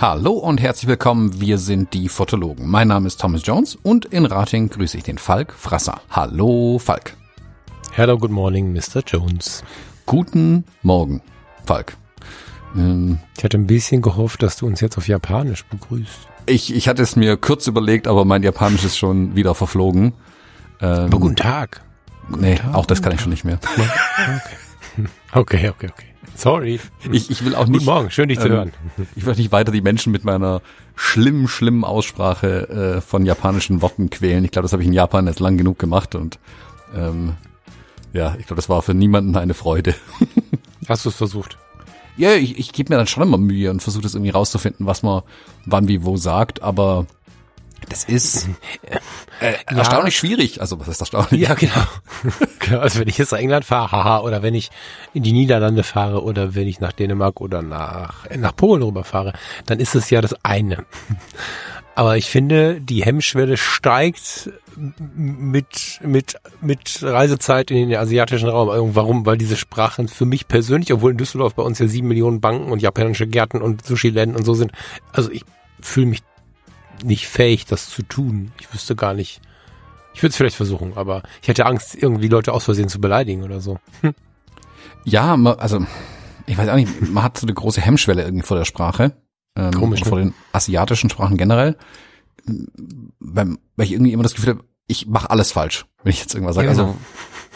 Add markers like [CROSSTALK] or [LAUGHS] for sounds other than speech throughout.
Hallo und herzlich willkommen, wir sind die Fotologen. Mein Name ist Thomas Jones und in Rating grüße ich den Falk Frasser. Hallo Falk. Hello, good morning, Mr. Jones. Guten Morgen, Falk. Ähm, ich hatte ein bisschen gehofft, dass du uns jetzt auf Japanisch begrüßt. Ich, ich hatte es mir kurz überlegt, aber mein Japanisch ist schon wieder verflogen. Ähm, aber guten Tag. Guten nee, Tag, auch das kann ich schon nicht mehr. [LAUGHS] Okay, [LAUGHS] okay, okay. okay. Sorry. Ich, ich will auch nicht. Guten Morgen, schön dich zu ähm, hören. [LAUGHS] Ich will nicht weiter die Menschen mit meiner schlimmen, schlimmen Aussprache äh, von japanischen Worten quälen. Ich glaube, das habe ich in Japan jetzt lang genug gemacht und ähm, ja, ich glaube, das war für niemanden eine Freude. Hast du es versucht? Ja, ich, ich gebe mir dann schon immer Mühe und versuche das irgendwie rauszufinden, was man wann wie wo sagt, aber das ist [LAUGHS] äh, ja. erstaunlich schwierig. Also was ist erstaunlich? Ja, genau. [LAUGHS] genau. Also wenn ich jetzt nach England fahre, haha, oder wenn ich in die Niederlande fahre oder wenn ich nach Dänemark oder nach, nach Polen rüberfahre, dann ist es ja das eine. [LAUGHS] Aber ich finde, die Hemmschwelle steigt mit, mit, mit Reisezeit in den asiatischen Raum. Warum? Weil diese Sprachen für mich persönlich, obwohl in Düsseldorf bei uns ja sieben Millionen Banken und japanische Gärten und Sushi-Läden und so sind, also ich fühle mich nicht fähig, das zu tun. Ich wüsste gar nicht. Ich würde es vielleicht versuchen, aber ich hätte Angst, irgendwie Leute aus Versehen zu beleidigen oder so. Hm. Ja, also ich weiß auch nicht, man hat so eine große Hemmschwelle irgendwie vor der Sprache. Ähm, Komisch. Ne? Vor den asiatischen Sprachen generell. Weil, weil ich irgendwie immer das Gefühl habe, ich mache alles falsch, wenn ich jetzt irgendwas sage. Also genau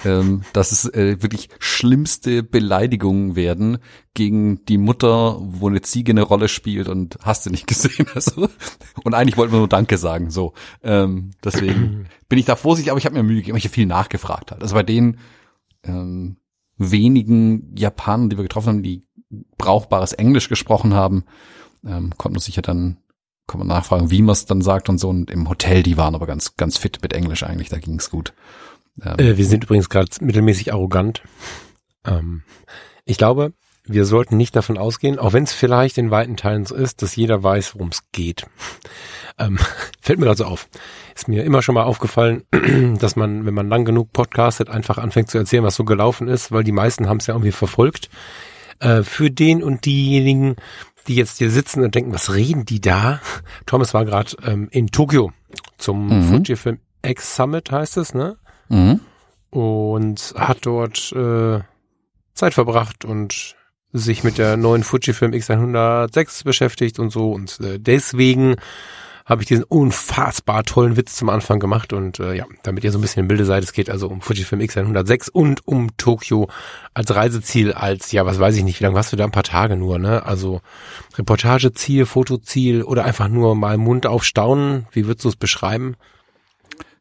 ähm, dass es äh, wirklich schlimmste Beleidigungen werden gegen die Mutter, wo eine Ziege eine Rolle spielt und hast du nicht [LAUGHS] gesehen. Also, und eigentlich wollten wir nur Danke sagen. So, ähm, deswegen [CLEARS THROAT] bin ich da vorsichtig, aber ich habe mir Mühe gegeben, weil ich viel nachgefragt hat. Also bei den ähm, wenigen Japanern, die wir getroffen haben, die brauchbares Englisch gesprochen haben, ähm, konnten wir sicher dann kann man nachfragen, wie man es dann sagt und so. Und im Hotel, die waren aber ganz, ganz fit mit Englisch eigentlich, da ging's gut. Ähm, äh, wir sind übrigens gerade mittelmäßig arrogant. Ähm, ich glaube, wir sollten nicht davon ausgehen, auch wenn es vielleicht in weiten Teilen so ist, dass jeder weiß, worum es geht. Ähm, [LAUGHS] fällt mir also auf. Ist mir immer schon mal aufgefallen, [CLEARS THROAT] dass man, wenn man lang genug podcastet, einfach anfängt zu erzählen, was so gelaufen ist, weil die meisten haben es ja irgendwie verfolgt. Äh, für den und diejenigen, die jetzt hier sitzen und denken, was reden die da? Thomas war gerade ähm, in Tokio zum mhm. Fujifilm X Summit, heißt es, ne? Mhm. Und hat dort äh, Zeit verbracht und sich mit der neuen Fujifilm X106 beschäftigt und so. Und äh, deswegen habe ich diesen unfassbar tollen Witz zum Anfang gemacht und äh, ja, damit ihr so ein bisschen im Bilde seid, es geht also um Fujifilm X106 und um Tokio als Reiseziel, als, ja, was weiß ich nicht, wie lange warst du da? Ein paar Tage nur, ne? Also Reportageziel, Fotoziel oder einfach nur mal Mund auf Staunen, wie würdest du es beschreiben?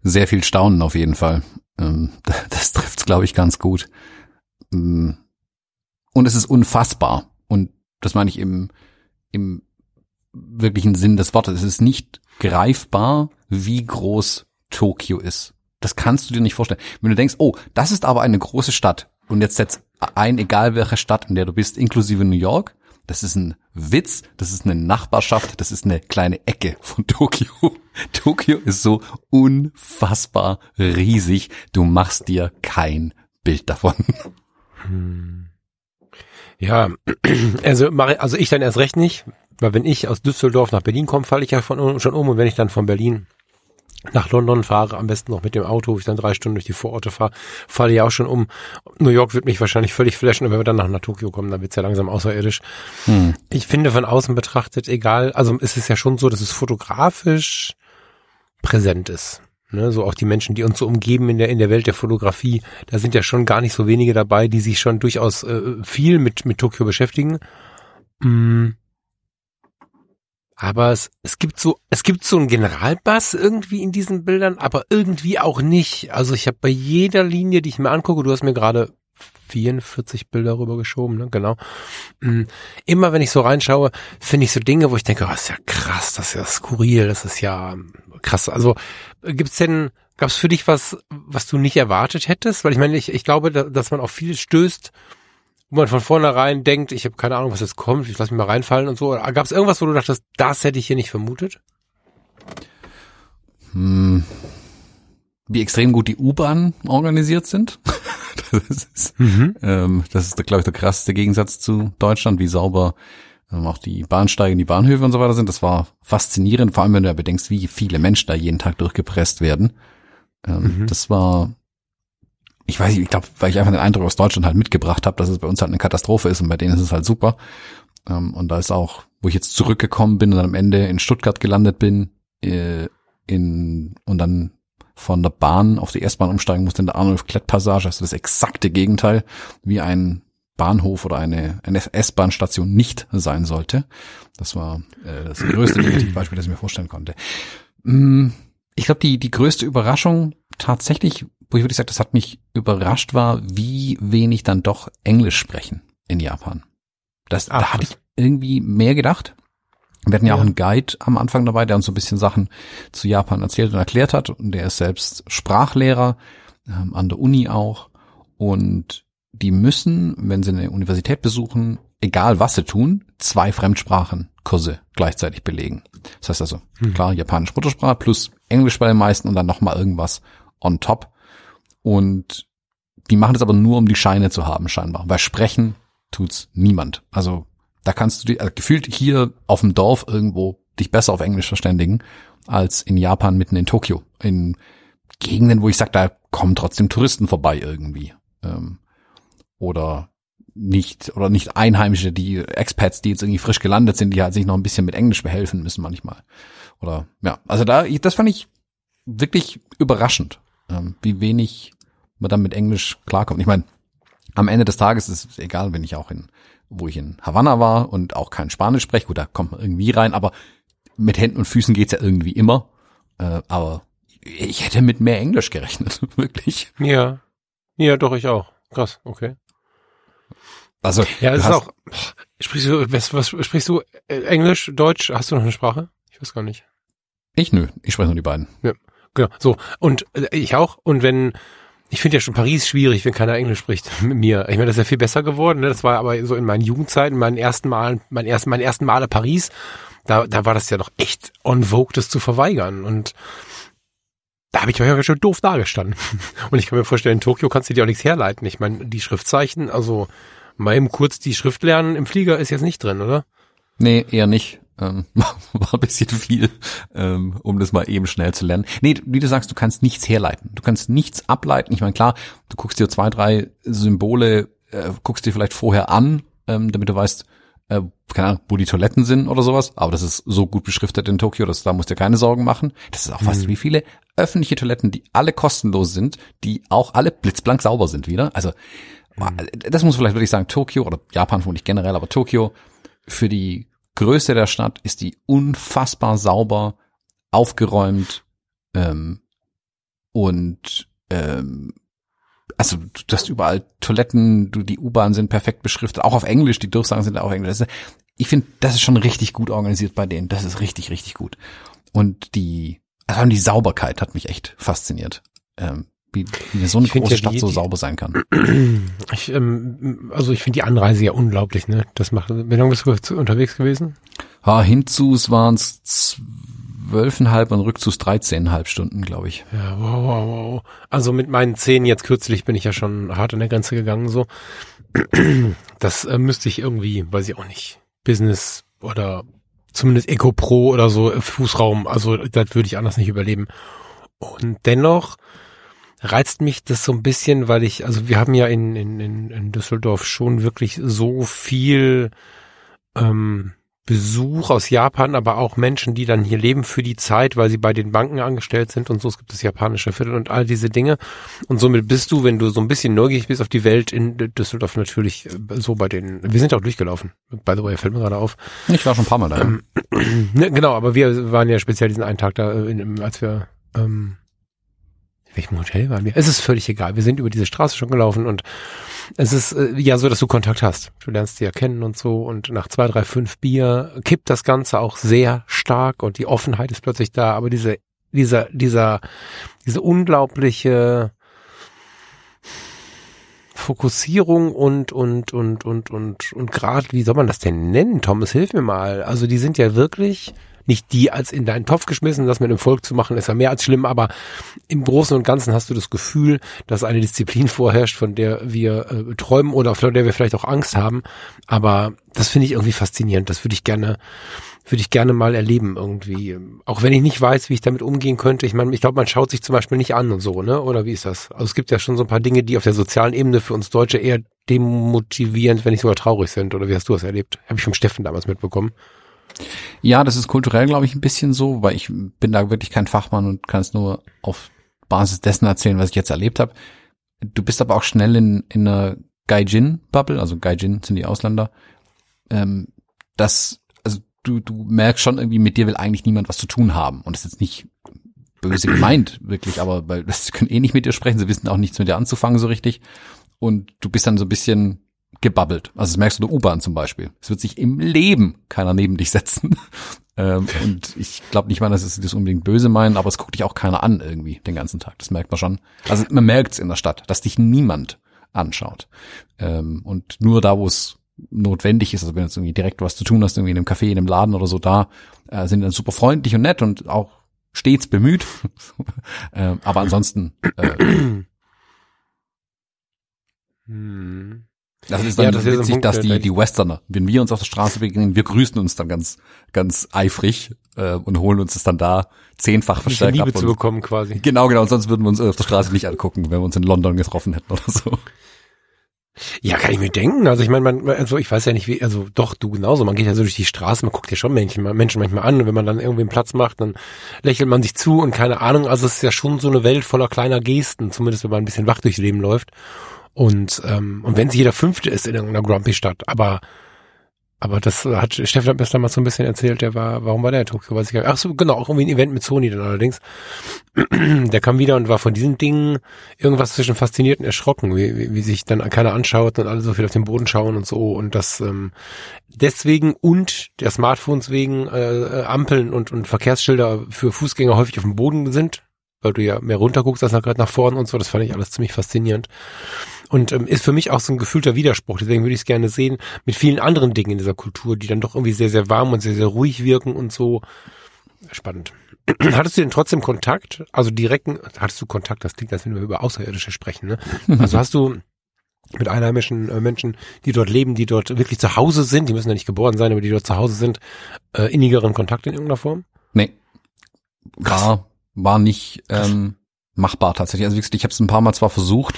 sehr viel Staunen auf jeden Fall. Ähm, [LAUGHS] das trifft's, glaube ich, ganz gut. Mm. Und es ist unfassbar. Und das meine ich im, im wirklichen Sinn des Wortes. Es ist nicht greifbar, wie groß Tokio ist. Das kannst du dir nicht vorstellen. Wenn du denkst, oh, das ist aber eine große Stadt und jetzt setzt ein, egal welche Stadt, in der du bist, inklusive New York, das ist ein Witz, das ist eine Nachbarschaft, das ist eine kleine Ecke von Tokio. [LAUGHS] Tokio ist so unfassbar riesig, du machst dir kein Bild davon. Hm. Ja, [CLEARS THROAT] also, also ich dann erst recht nicht, weil wenn ich aus Düsseldorf nach Berlin komme, falle ich ja von, schon um und wenn ich dann von Berlin nach London fahre, am besten noch mit dem Auto, wo ich dann drei Stunden durch die Vororte fahre, falle ich auch schon um. New York wird mich wahrscheinlich völlig flashen und wenn wir dann nach, nach Tokio kommen, dann wird's ja langsam außerirdisch. Hm. Ich finde von außen betrachtet, egal, also es ist ja schon so, dass es fotografisch präsent ist. Ne, so auch die Menschen, die uns so umgeben in der in der Welt der Fotografie, da sind ja schon gar nicht so wenige dabei, die sich schon durchaus äh, viel mit mit Tokio beschäftigen. Mm. Aber es, es gibt so, es gibt so einen Generalbass irgendwie in diesen Bildern, aber irgendwie auch nicht. Also ich habe bei jeder Linie, die ich mir angucke, du hast mir gerade 44 Bilder rübergeschoben, ne? genau. Mm, immer wenn ich so reinschaue, finde ich so Dinge, wo ich denke, oh, das ist ja krass, das ist ja skurril, das ist ja krass. Also gibt's denn, gab's für dich was, was du nicht erwartet hättest? Weil ich meine, ich, ich glaube, dass man auf viel stößt, wo man von vornherein denkt, ich habe keine Ahnung, was jetzt kommt, ich lass mich mal reinfallen und so? Gab es irgendwas, wo du dachtest, das hätte ich hier nicht vermutet? Hm. Wie extrem gut die U-Bahn organisiert sind. [LAUGHS] das ist, mhm. ähm, das ist glaube ich, der krasseste Gegensatz zu Deutschland, wie sauber ähm, auch die Bahnsteige, die Bahnhöfe und so weiter sind. Das war faszinierend, vor allem wenn du ja bedenkst, wie viele Menschen da jeden Tag durchgepresst werden. Ähm, mhm. Das war ich weiß nicht, ich glaube, weil ich einfach den Eindruck aus Deutschland halt mitgebracht habe, dass es bei uns halt eine Katastrophe ist und bei denen ist es halt super. Ähm, und da ist auch, wo ich jetzt zurückgekommen bin und dann am Ende in Stuttgart gelandet bin, äh, in, und dann von der Bahn auf die S-Bahn umsteigen musste in der Arnulf-Klett-Passage, also das exakte Gegenteil, wie ein Bahnhof oder eine, eine S-Bahn-Station nicht sein sollte. Das war äh, das größte Negativbeispiel, das ich mir vorstellen konnte. Mm, ich glaube, die, die größte Überraschung tatsächlich wo ich würde sagen, das hat mich überrascht war, wie wenig dann doch Englisch sprechen in Japan. Das, Ach, da hatte ich irgendwie mehr gedacht. Wir hatten ja, ja, auch einen Guide am Anfang dabei, der uns so ein bisschen Sachen zu Japan erzählt und erklärt hat. Und der ist selbst Sprachlehrer, ähm, an der Uni auch. Und die müssen, wenn sie eine Universität besuchen, egal was sie tun, zwei Fremdsprachenkurse gleichzeitig belegen. Das heißt also, hm. klar, Japanisch Muttersprache plus Englisch bei den meisten und dann nochmal irgendwas on top. Und die machen das aber nur, um die Scheine zu haben, scheinbar. Weil sprechen tut's niemand. Also da kannst du die, also gefühlt hier auf dem Dorf irgendwo dich besser auf Englisch verständigen, als in Japan mitten in Tokio. In Gegenden, wo ich sag, da kommen trotzdem Touristen vorbei irgendwie. Ähm, oder nicht, oder nicht Einheimische, die Expats, die jetzt irgendwie frisch gelandet sind, die halt sich noch ein bisschen mit Englisch behelfen müssen manchmal. Oder ja, also da, das fand ich wirklich überraschend, ähm, wie wenig man dann mit Englisch klarkommt. Ich meine, am Ende des Tages ist es egal, wenn ich auch in, wo ich in Havanna war und auch kein Spanisch spreche, gut, da kommt man irgendwie rein, aber mit Händen und Füßen geht's ja irgendwie immer. Äh, aber ich hätte mit mehr Englisch gerechnet, [LAUGHS] wirklich. Ja. Ja, doch, ich auch. Krass, okay. Also, ja, es ist auch, sprichst du, was, was sprichst du, äh, Englisch, Deutsch, hast du noch eine Sprache? Ich weiß gar nicht. Ich nö, ich spreche nur die beiden. Ja, genau, so. Und äh, ich auch. Und wenn, ich finde ja schon Paris schwierig, wenn keiner Englisch spricht [LAUGHS] mit mir. Ich meine, das ist ja viel besser geworden. Ne? Das war aber so in meinen Jugendzeiten, meinen ersten Mal, mein ersten, mein ersten Male Paris. Da, da war das ja noch echt on vogue, das zu verweigern. Und da habe ich euch ja schon doof dagestanden. [LAUGHS] Und ich kann mir vorstellen, in Tokio kannst du dir auch nichts herleiten. Ich meine, die Schriftzeichen, also mal eben kurz die Schrift lernen im Flieger ist jetzt nicht drin, oder? Nee, eher nicht. Ähm, [LAUGHS] war ein bisschen viel, ähm, um das mal eben schnell zu lernen. Nee, wie du sagst, du kannst nichts herleiten. Du kannst nichts ableiten. Ich meine, klar, du guckst dir zwei, drei Symbole, äh, guckst dir vielleicht vorher an, ähm, damit du weißt, äh, keine Ahnung, wo die Toiletten sind oder sowas. Aber das ist so gut beschriftet in Tokio, dass da musst du dir keine Sorgen machen. Das ist auch fast mhm. wie viele öffentliche Toiletten, die alle kostenlos sind, die auch alle blitzblank sauber sind wieder. Also, mhm. das muss vielleicht wirklich sagen, Tokio oder Japan vermutlich generell, aber Tokio für die Größe der Stadt ist die unfassbar sauber, aufgeräumt ähm, und ähm, also du hast überall Toiletten, du, die U-Bahn sind perfekt beschriftet, auch auf Englisch, die Durchsagen sind auch auf Englisch. Ich finde, das ist schon richtig gut organisiert bei denen. Das ist richtig, richtig gut. Und die, also die Sauberkeit hat mich echt fasziniert. Ähm, wie, wie so eine große ja Stadt die, so sauber sein kann. [CLEARS THROAT] Ich, ähm, also ich finde die Anreise ja unglaublich, ne? Das macht, wie lange bist du unterwegs gewesen? Ah, hinzus waren es zwölfeinhalb und rückzus dreizehneinhalb Stunden, glaube ich. Ja, wow, wow, wow. Also mit meinen zehn jetzt kürzlich bin ich ja schon hart an der Grenze gegangen, so. [CLEARS THROAT] Das äh, müsste ich irgendwie, weiß ich auch nicht, Business oder zumindest Eco Pro oder so, äh, Fußraum, also das würde ich anders nicht überleben. Und dennoch reizt mich das so ein bisschen, weil ich, also wir haben ja in, in, in Düsseldorf schon wirklich so viel ähm, Besuch aus Japan, aber auch Menschen, die dann hier leben für die Zeit, weil sie bei den Banken angestellt sind und so. Es gibt das japanische Viertel und all diese Dinge. Und somit bist du, wenn du so ein bisschen neugierig bist auf die Welt in Düsseldorf natürlich äh, so bei den, wir sind auch durchgelaufen. By the way, fällt mir gerade auf. Ich war schon ein paar Mal da. Ähm, [CLEARS THROAT] ne, genau, aber wir waren ja speziell diesen einen Tag da, äh, in, als wir ähm, welchem Hotel waren wir? Es ist völlig egal. Wir sind über diese Straße schon gelaufen und es ist äh, ja so, dass du Kontakt hast. Du lernst sie ja kennen und so und nach zwei, drei, fünf Bier kippt das Ganze auch sehr stark und die Offenheit ist plötzlich da. Aber diese, dieser, dieser, diese unglaubliche Fokussierung und und und und und und gerade wie soll man das denn nennen? Thomas, hilf mir mal. Also die sind ja wirklich nicht die als in deinen Topf geschmissen, das mit dem Volk zu machen, ist ja mehr als schlimm, aber im Großen und Ganzen hast du das Gefühl, dass eine Disziplin [LAUGHS] vorherrscht, von der wir äh, träumen oder von der wir vielleicht auch Angst haben. Aber das finde ich irgendwie faszinierend. Das würde ich gerne würde ich gerne mal erleben irgendwie. Auch wenn ich nicht weiß, wie ich damit umgehen könnte. Ich meine, ich glaube, man schaut sich zum Beispiel nicht an und so, ne? Oder wie ist das? Also es gibt ja schon so ein paar Dinge, die auf der sozialen Ebene für uns Deutsche eher demotivierend, wenn nicht sogar traurig sind. Oder wie hast du das erlebt? Habe ich vom Steffen damals mitbekommen. Ja, das ist kulturell, glaube ich, ein bisschen so, weil ich bin da wirklich kein Fachmann und kann es nur auf Basis dessen erzählen, was ich jetzt erlebt habe. Du bist aber auch schnell in, in einer Gaijin-Bubble, also Gaijin sind die Ausländer. Ähm, das, also du, du merkst schon irgendwie, mit dir will eigentlich niemand was zu tun haben. Und das ist jetzt nicht böse gemeint, [CLEARS THROAT] wirklich, aber weil [LAUGHS] sie können eh nicht mit dir sprechen, sie wissen auch nichts mit dir anzufangen so richtig. Und du bist dann so ein bisschen gebabbelt. Also das merkst du in der U-Bahn zum Beispiel. Es wird sich im Leben keiner neben dich setzen. [LAUGHS] ähm, und ich glaube nicht mal, dass sie das unbedingt böse meinen, aber es guckt dich auch keiner an irgendwie den ganzen Tag. Das merkt man schon. Also man merkt es in der Stadt, dass dich niemand anschaut. Ähm, und nur da, wo es notwendig ist, also wenn du jetzt irgendwie direkt was zu tun hast, irgendwie in einem Café, in einem Laden oder so, da äh, sind dann super freundlich und nett und auch stets bemüht. [LAUGHS] ähm, aber ansonsten äh, [CLEARS THROAT] hm. Das ist dann ja, das witzig, ist Punkt, dass die, die Westerner, wenn wir uns auf der Straße begegnen, wir grüßen uns dann ganz, ganz eifrig äh, und holen uns das dann da zehnfach verstärkt Liebe ab. zu bekommen quasi. Genau, genau. Und sonst würden wir uns auf der Straße nicht angucken, wenn wir uns in London getroffen hätten oder so. Ja, kann ich mir denken. Also ich meine, man, also ich weiß ja nicht, wie, also doch, du genauso. Man geht ja so durch die Straße, man guckt ja schon Menschen, Menschen manchmal an und wenn man dann irgendwie einen Platz macht, dann lächelt man sich zu und keine Ahnung. Also es ist ja schon so eine Welt voller kleiner Gesten, zumindest wenn man ein bisschen wach durchs Leben läuft. Und, ähm, und wenn es jeder Fünfte ist in irgendeiner Grumpy-Stadt, aber aber das hat Steffen hat mir damals so ein bisschen erzählt, der war, warum war der in Tokio? Weiß ich gar nicht. Ach so, genau, auch irgendwie ein Event mit Sony dann allerdings. [CLEARS THROAT] Der kam wieder und war von diesen Dingen irgendwas zwischen fasziniert und erschrocken, wie, wie, wie sich dann keiner anschaut und alle so viel auf den Boden schauen und so und das ähm, deswegen und der Smartphones wegen äh, Ampeln und, und Verkehrsschilder für Fußgänger häufig auf dem Boden sind, weil du ja mehr runterguckst als gerade nach vorne und so, das fand ich alles ziemlich faszinierend. Und ähm, ist für mich auch so ein gefühlter Widerspruch. Deswegen würde ich es gerne sehen mit vielen anderen Dingen in dieser Kultur, die dann doch irgendwie sehr, sehr warm und sehr, sehr ruhig wirken und so. Spannend. [CLEARS THROAT] Hattest du denn trotzdem Kontakt? Also direkten, hattest du Kontakt? Das klingt, als wenn wir über Außerirdische sprechen. Ne? [LAUGHS] Also hast du mit einheimischen äh, Menschen, die dort leben, die dort wirklich zu Hause sind, die müssen ja nicht geboren sein, aber die dort zu Hause sind, äh, innigeren Kontakt in irgendeiner Form? Nee. War, war nicht ähm, machbar tatsächlich. Also gesagt, ich habe es ein paar Mal zwar versucht,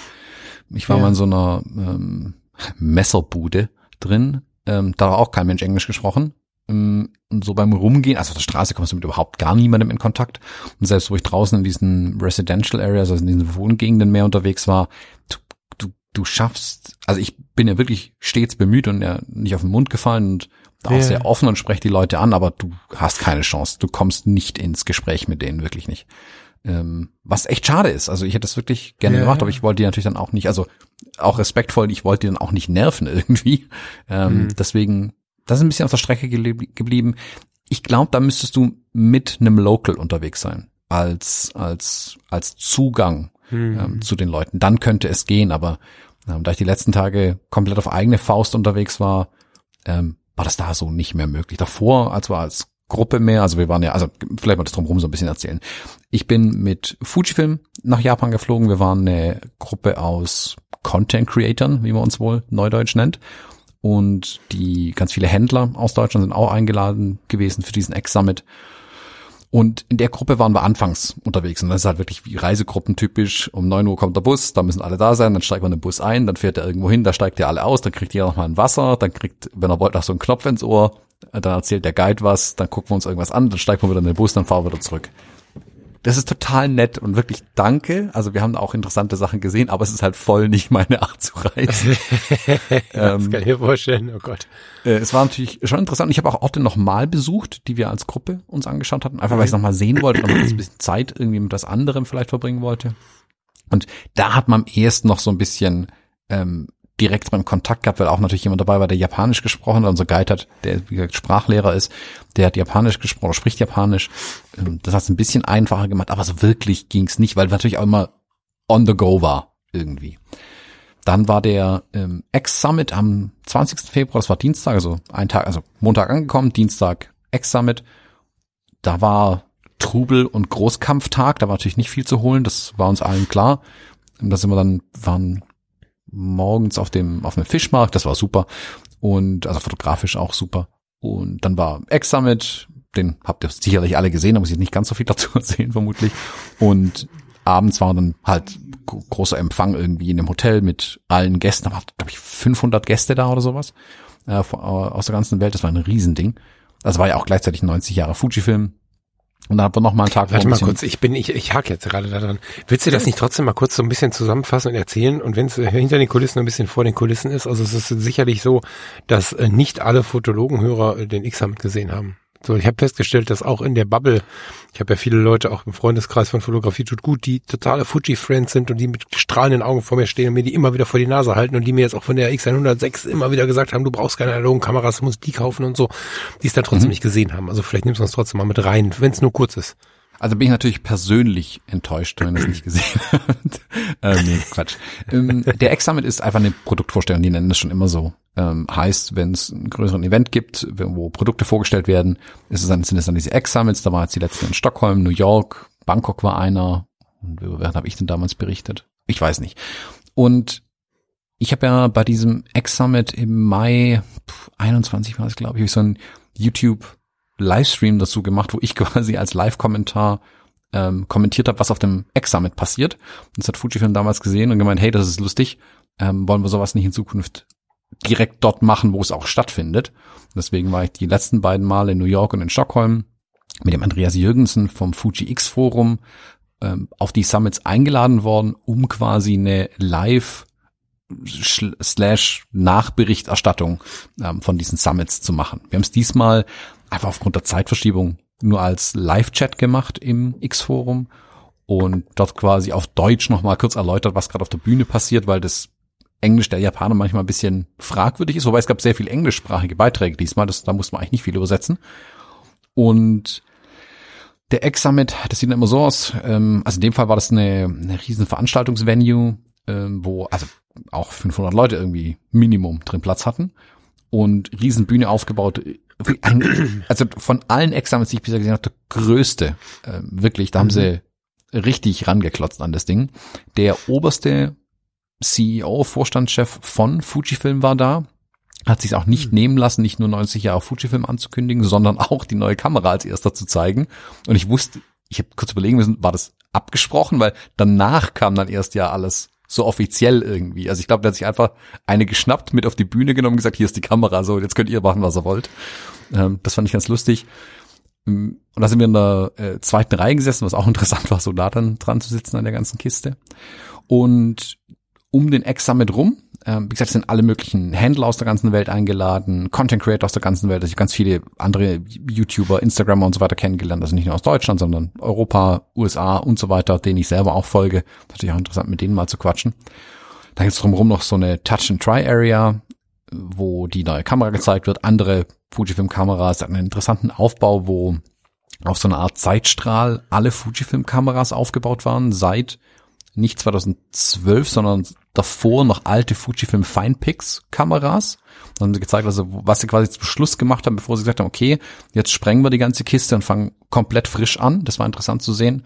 ich war ja. mal in so einer ähm, Messerbude drin. Ähm, da war auch kein Mensch Englisch gesprochen. Ähm, und so beim Rumgehen, also auf der Straße kommst du mit überhaupt gar niemandem in Kontakt. Und selbst wo ich draußen in diesen Residential Areas, also in diesen Wohngegenden mehr unterwegs war, du, du, du schaffst, also ich bin ja wirklich stets bemüht und ja nicht auf den Mund gefallen und auch ja. sehr offen und spreche die Leute an, aber du hast keine Chance. Du kommst nicht ins Gespräch mit denen, wirklich nicht. Ähm, was echt schade ist. Also ich hätte es wirklich gerne ja. gemacht, aber ich wollte die natürlich dann auch nicht, also auch respektvoll, ich wollte die dann auch nicht nerven [LAUGHS] irgendwie. Ähm, mhm. Deswegen, das ist ein bisschen auf der Strecke geblieben. Ich glaube, da müsstest du mit einem Local unterwegs sein, als, als, als Zugang mhm. ähm, zu den Leuten. Dann könnte es gehen, aber ähm, da ich die letzten Tage komplett auf eigene Faust unterwegs war, ähm, war das da so nicht mehr möglich. Davor, als wir als Gruppe mehr. Also wir waren ja, also vielleicht mal das drumherum so ein bisschen erzählen. Ich bin mit Fujifilm nach Japan geflogen. Wir waren eine Gruppe aus Content Creatern, wie man uns wohl neudeutsch nennt. Und die ganz viele Händler aus Deutschland sind auch eingeladen gewesen für diesen X-Summit. Und in der Gruppe waren wir anfangs unterwegs. Und das ist halt wirklich wie Reisegruppen typisch. Um neun Uhr kommt der Bus, da müssen alle da sein, dann steigt man den Bus ein, dann fährt er irgendwo hin, da steigt ihr alle aus, dann kriegt ihr noch mal ein Wasser, dann kriegt, wenn er wollt, noch so einen Knopf ins Ohr, dann erzählt der Guide was, dann gucken wir uns irgendwas an, dann steigt man wieder in den Bus, dann fahren wir wieder zurück. Das ist total nett und wirklich danke. Also wir haben auch interessante Sachen gesehen, aber es ist halt voll nicht meine Art zu reisen. [LAUGHS] das ähm, kann ich mir vorstellen, oh Gott. Äh, es war natürlich schon interessant. Ich habe auch Orte nochmal besucht, die wir als Gruppe uns angeschaut hatten, einfach weil ich es nochmal sehen wollte und ein bisschen Zeit irgendwie mit was anderem vielleicht verbringen wollte. Und da hat man am ehesten noch so ein bisschen ähm, direkt beim Kontakt gehabt, weil auch natürlich jemand dabei war, der Japanisch gesprochen hat. Unser Guide hat, der wie gesagt Sprachlehrer ist, der hat Japanisch gesprochen, spricht Japanisch. Ähm, das hat es ein bisschen einfacher gemacht, aber so wirklich ging es nicht, weil natürlich auch immer on the go war irgendwie. Dann war der ähm, X-Summit am 20. Februar, das war Dienstag, also ein Tag, also Montag angekommen, Dienstag X-Summit. Da war Trubel und Großkampftag, da war natürlich nicht viel zu holen, das war uns allen klar. Da sind wir dann, waren morgens auf dem, auf einem Fischmarkt, das war super. Und, also fotografisch auch super. Und dann war X-Summit, den habt ihr sicherlich alle gesehen, da muss ich nicht ganz so viel [LAUGHS] dazu erzählen, vermutlich. Und abends war dann halt großer Empfang irgendwie in einem Hotel mit allen Gästen. Da waren, glaube ich, 500 Gäste da oder sowas äh, aus der ganzen Welt. Das war ein Riesending. Das war ja auch gleichzeitig 90 Jahre Fujifilm. Und dann hat man noch mal einen Tag. Warte mal kurz, ich bin, ich, ich hake jetzt gerade daran. Willst du das nicht trotzdem mal kurz so ein bisschen zusammenfassen und erzählen? Und wenn es hinter den Kulissen ein bisschen vor den Kulissen ist, also es ist sicherlich so, dass äh, nicht alle Fotologenhörer den X-Summit gesehen haben. So, ich habe festgestellt, dass auch in der Bubble, ich habe ja viele Leute auch im Freundeskreis von Fotografie tut gut, die totale Fuji-Friends sind und die mit strahlenden Augen vor mir stehen und mir die immer wieder vor die Nase halten und die mir jetzt auch von der X106 immer wieder gesagt haben, du brauchst keine analogen Kameras, du musst die kaufen und so, die es dann trotzdem mhm. nicht gesehen haben. Also vielleicht nimmst du uns trotzdem mal mit rein, wenn es nur kurz ist. Also bin ich natürlich persönlich enttäuscht, wenn ihr es nicht gesehen [LAUGHS] habt. ähm, nee, Quatsch. Ähm, der X-Summit ist einfach eine Produktvorstellung, die nennen das schon immer so. Ähm, heißt, wenn es einen größeren Event gibt, wo Produkte vorgestellt werden, ist es dann, sind es dann diese X-Summits, da war jetzt die letzte in Stockholm, New York, Bangkok war einer. Und wen habe ich denn damals berichtet? Ich weiß nicht. Und ich habe ja bei diesem X-Summit im Mai 21 war es, glaube ich, so ein YouTube Livestream dazu gemacht, wo ich [LAUGHS] quasi als Live-Kommentar ähm, kommentiert habe, was auf dem X-Summit passiert. Und das hat Fujifilm damals gesehen und gemeint, hey, das ist lustig, ähm, wollen wir sowas nicht in Zukunft direkt dort machen, wo es auch stattfindet. Deswegen war ich die letzten beiden Male in New York und in Stockholm mit dem Andreas Jürgensen vom Fuji X Forum ähm, auf die Summits eingeladen worden, um quasi eine Live slash Nachberichterstattung ähm, von diesen Summits zu machen. Wir haben es diesmal einfach aufgrund der Zeitverschiebung nur als Live-Chat gemacht im X-Forum und dort quasi auf Deutsch nochmal kurz erläutert, was gerade auf der Bühne passiert, weil das Englisch der Japaner manchmal ein bisschen fragwürdig ist, wobei es gab sehr viel englischsprachige Beiträge diesmal, das, da muss man eigentlich nicht viel übersetzen. Und der X-Summit, das sieht immer so aus, ähm, also in dem Fall war das eine, eine riesen Veranstaltungsvenue, ähm, wo also auch 500 Leute irgendwie Minimum drin Platz hatten und Riesenbühne aufgebaut, ein, also von allen Examens, die ich bisher gesehen habe, der größte, äh, wirklich, da haben mhm. sie richtig rangeklotzt an das Ding. Der oberste CEO, Vorstandschef von Fujifilm war da, hat sich auch nicht mhm. nehmen lassen, nicht nur 90 Jahre Fujifilm anzukündigen, sondern auch die neue Kamera als erster zu zeigen. Und ich wusste, ich habe kurz überlegen müssen, war das abgesprochen, weil danach kam dann erst ja alles so offiziell irgendwie. Also ich glaube, der hat sich einfach eine geschnappt, mit auf die Bühne genommen, gesagt, hier ist die Kamera, so jetzt könnt ihr machen, was ihr wollt. Ähm, das fand ich ganz lustig. Ähm, und da sind wir in der äh, zweiten Reihe gesessen, was auch [LAUGHS] interessant war, so da dann dran zu sitzen an der ganzen Kiste. Und um den Ex-Summit rum ähm, wie gesagt, sind alle möglichen Händler aus der ganzen Welt eingeladen, Content Creator aus der ganzen Welt. Also ich habe ganz viele andere YouTuber, Instagramer und so weiter kennengelernt. Also nicht nur aus Deutschland, sondern Europa, USA und so weiter, denen ich selber auch folge. Natürlich auch interessant, mit denen mal zu quatschen. Da gibt es drumherum noch so eine Touch-and-Try-Area, wo die neue Kamera gezeigt wird. Andere Fujifilm-Kameras einen interessanten Aufbau, wo auf so eine Art Zeitstrahl alle Fujifilm-Kameras aufgebaut waren, seit nicht 2012, sondern davor noch alte Fujifilm Finepix Kameras. Dann haben sie gezeigt, also was sie quasi zum Schluss gemacht haben, bevor sie gesagt haben, okay, jetzt sprengen wir die ganze Kiste und fangen komplett frisch an. Das war interessant zu sehen.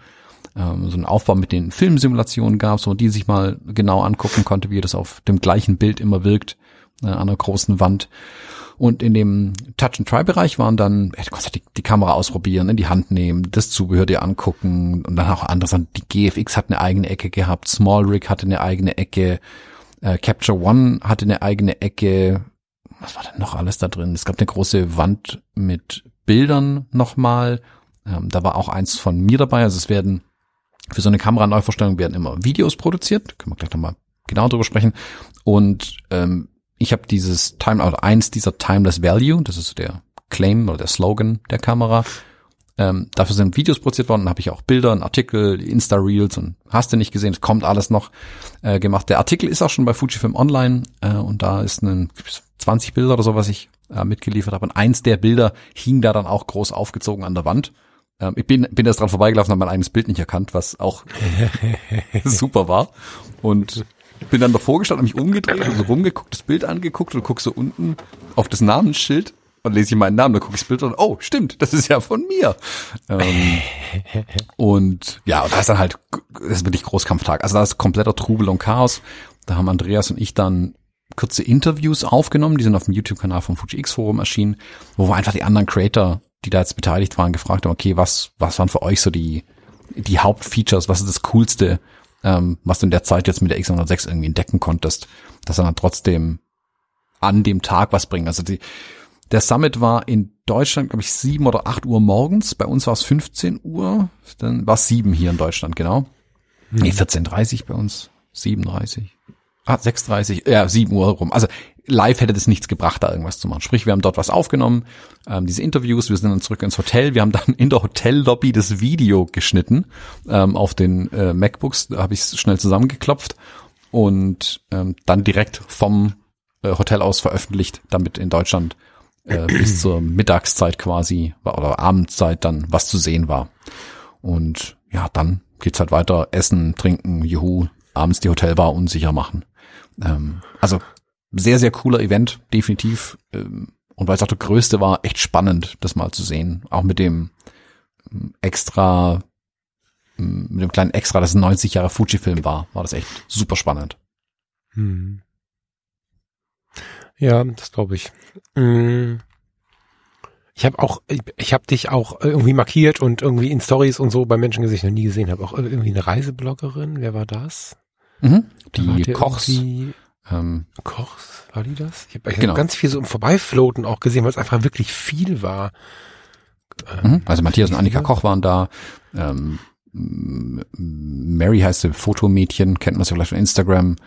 Ähm, so ein Aufbau mit den Filmsimulationen gab es, wo die sich mal genau angucken konnte, wie das auf dem gleichen Bild immer wirkt, äh, an einer großen Wand. Und in dem Touch-and-Try-Bereich waren dann, du konntest die, die Kamera ausprobieren, in die Hand nehmen, das Zubehör dir angucken und dann auch andere Sachen. Die GFX hat eine eigene Ecke gehabt, Small Rig hatte eine eigene Ecke, äh, Capture One hatte eine eigene Ecke. Was war denn noch alles da drin? Es gab eine große Wand mit Bildern nochmal. Ähm, da war auch eins von mir dabei. Also es werden für so eine Kameraneuvorstellung werden immer Videos produziert. Können wir gleich nochmal genau drüber sprechen. Und ähm, ich habe dieses Time, oder eins dieser Timeless Value, das ist der Claim oder der Slogan der Kamera. Ähm, dafür sind Videos produziert worden, habe ich auch Bilder, einen Artikel, Insta-Reels und hast du nicht gesehen, es kommt alles noch äh, gemacht. Der Artikel ist auch schon bei Fujifilm Online äh, und da ist ein 20 Bilder oder so, was ich äh, mitgeliefert habe. Und eins der Bilder hing da dann auch groß aufgezogen an der Wand. Ähm, ich bin, bin erst dran vorbeigelaufen, habe mein eigenes Bild nicht erkannt, was auch [LAUGHS] super war. Und bin dann davor gestanden, mich umgedreht und so rumgeguckt, das Bild angeguckt und guck so unten auf das Namensschild und lese ich meinen Namen, dann gucke ich das Bild und oh, stimmt, das ist ja von mir. Ähm, und ja, und da ist dann halt, das ist wirklich Großkampftag. Also da ist kompletter Trubel und Chaos. Da haben Andreas und ich dann kurze Interviews aufgenommen, die sind auf dem YouTube-Kanal vom Fuji X Forum erschienen, wo wir einfach die anderen Creator, die da jetzt beteiligt waren, gefragt haben, okay, was, was waren für euch so die, die Hauptfeatures, was ist das Coolste, ähm, was du in der Zeit jetzt mit der X106 irgendwie entdecken konntest, dass er dann trotzdem an dem Tag was bringen. Also die, der Summit war in Deutschland, glaube ich, sieben oder acht Uhr morgens. Bei uns war es 15 Uhr. Dann war es sieben hier in Deutschland, genau. Hm. Nee, 14.30 bei uns. 7.30. Ah, 6.30, ja, 7 Uhr rum. Also live hätte das nichts gebracht, da irgendwas zu machen. Sprich, wir haben dort was aufgenommen, ähm, diese Interviews, wir sind dann zurück ins Hotel, wir haben dann in der Hotellobby das Video geschnitten ähm, auf den äh, MacBooks, da habe ich es schnell zusammengeklopft und ähm, dann direkt vom äh, Hotel aus veröffentlicht, damit in Deutschland äh, [CLEARS THROAT] bis zur Mittagszeit quasi oder Abendzeit dann was zu sehen war. Und ja, dann geht's halt weiter, essen, trinken, juhu, abends die Hotelbar unsicher machen. Ähm, also sehr, sehr cooler Event, definitiv. Ähm, und weil es auch der größte war, echt spannend, das mal zu sehen. Auch mit dem ähm, extra, ähm, mit dem kleinen Extra, ein 90 Jahre Fuji-Film war, war das echt super spannend. Hm. Ja, das glaube ich. Mm. Ich habe auch, ich habe dich auch irgendwie markiert und irgendwie in Stories und so bei Menschen gesehen, ich noch nie gesehen habe. Auch irgendwie eine Reisebloggerin. Wer war das? Mhm. Die Kochs. Ähm, Kochs, war die das? Ich habe genau. ganz viel so im Vorbeifloten auch gesehen, weil es einfach wirklich viel war. Mhm. Also Matthias und Annika Koch waren da. Ähm, Mary heißt sie, Fotomädchen, kennt man sie vielleicht von Instagram.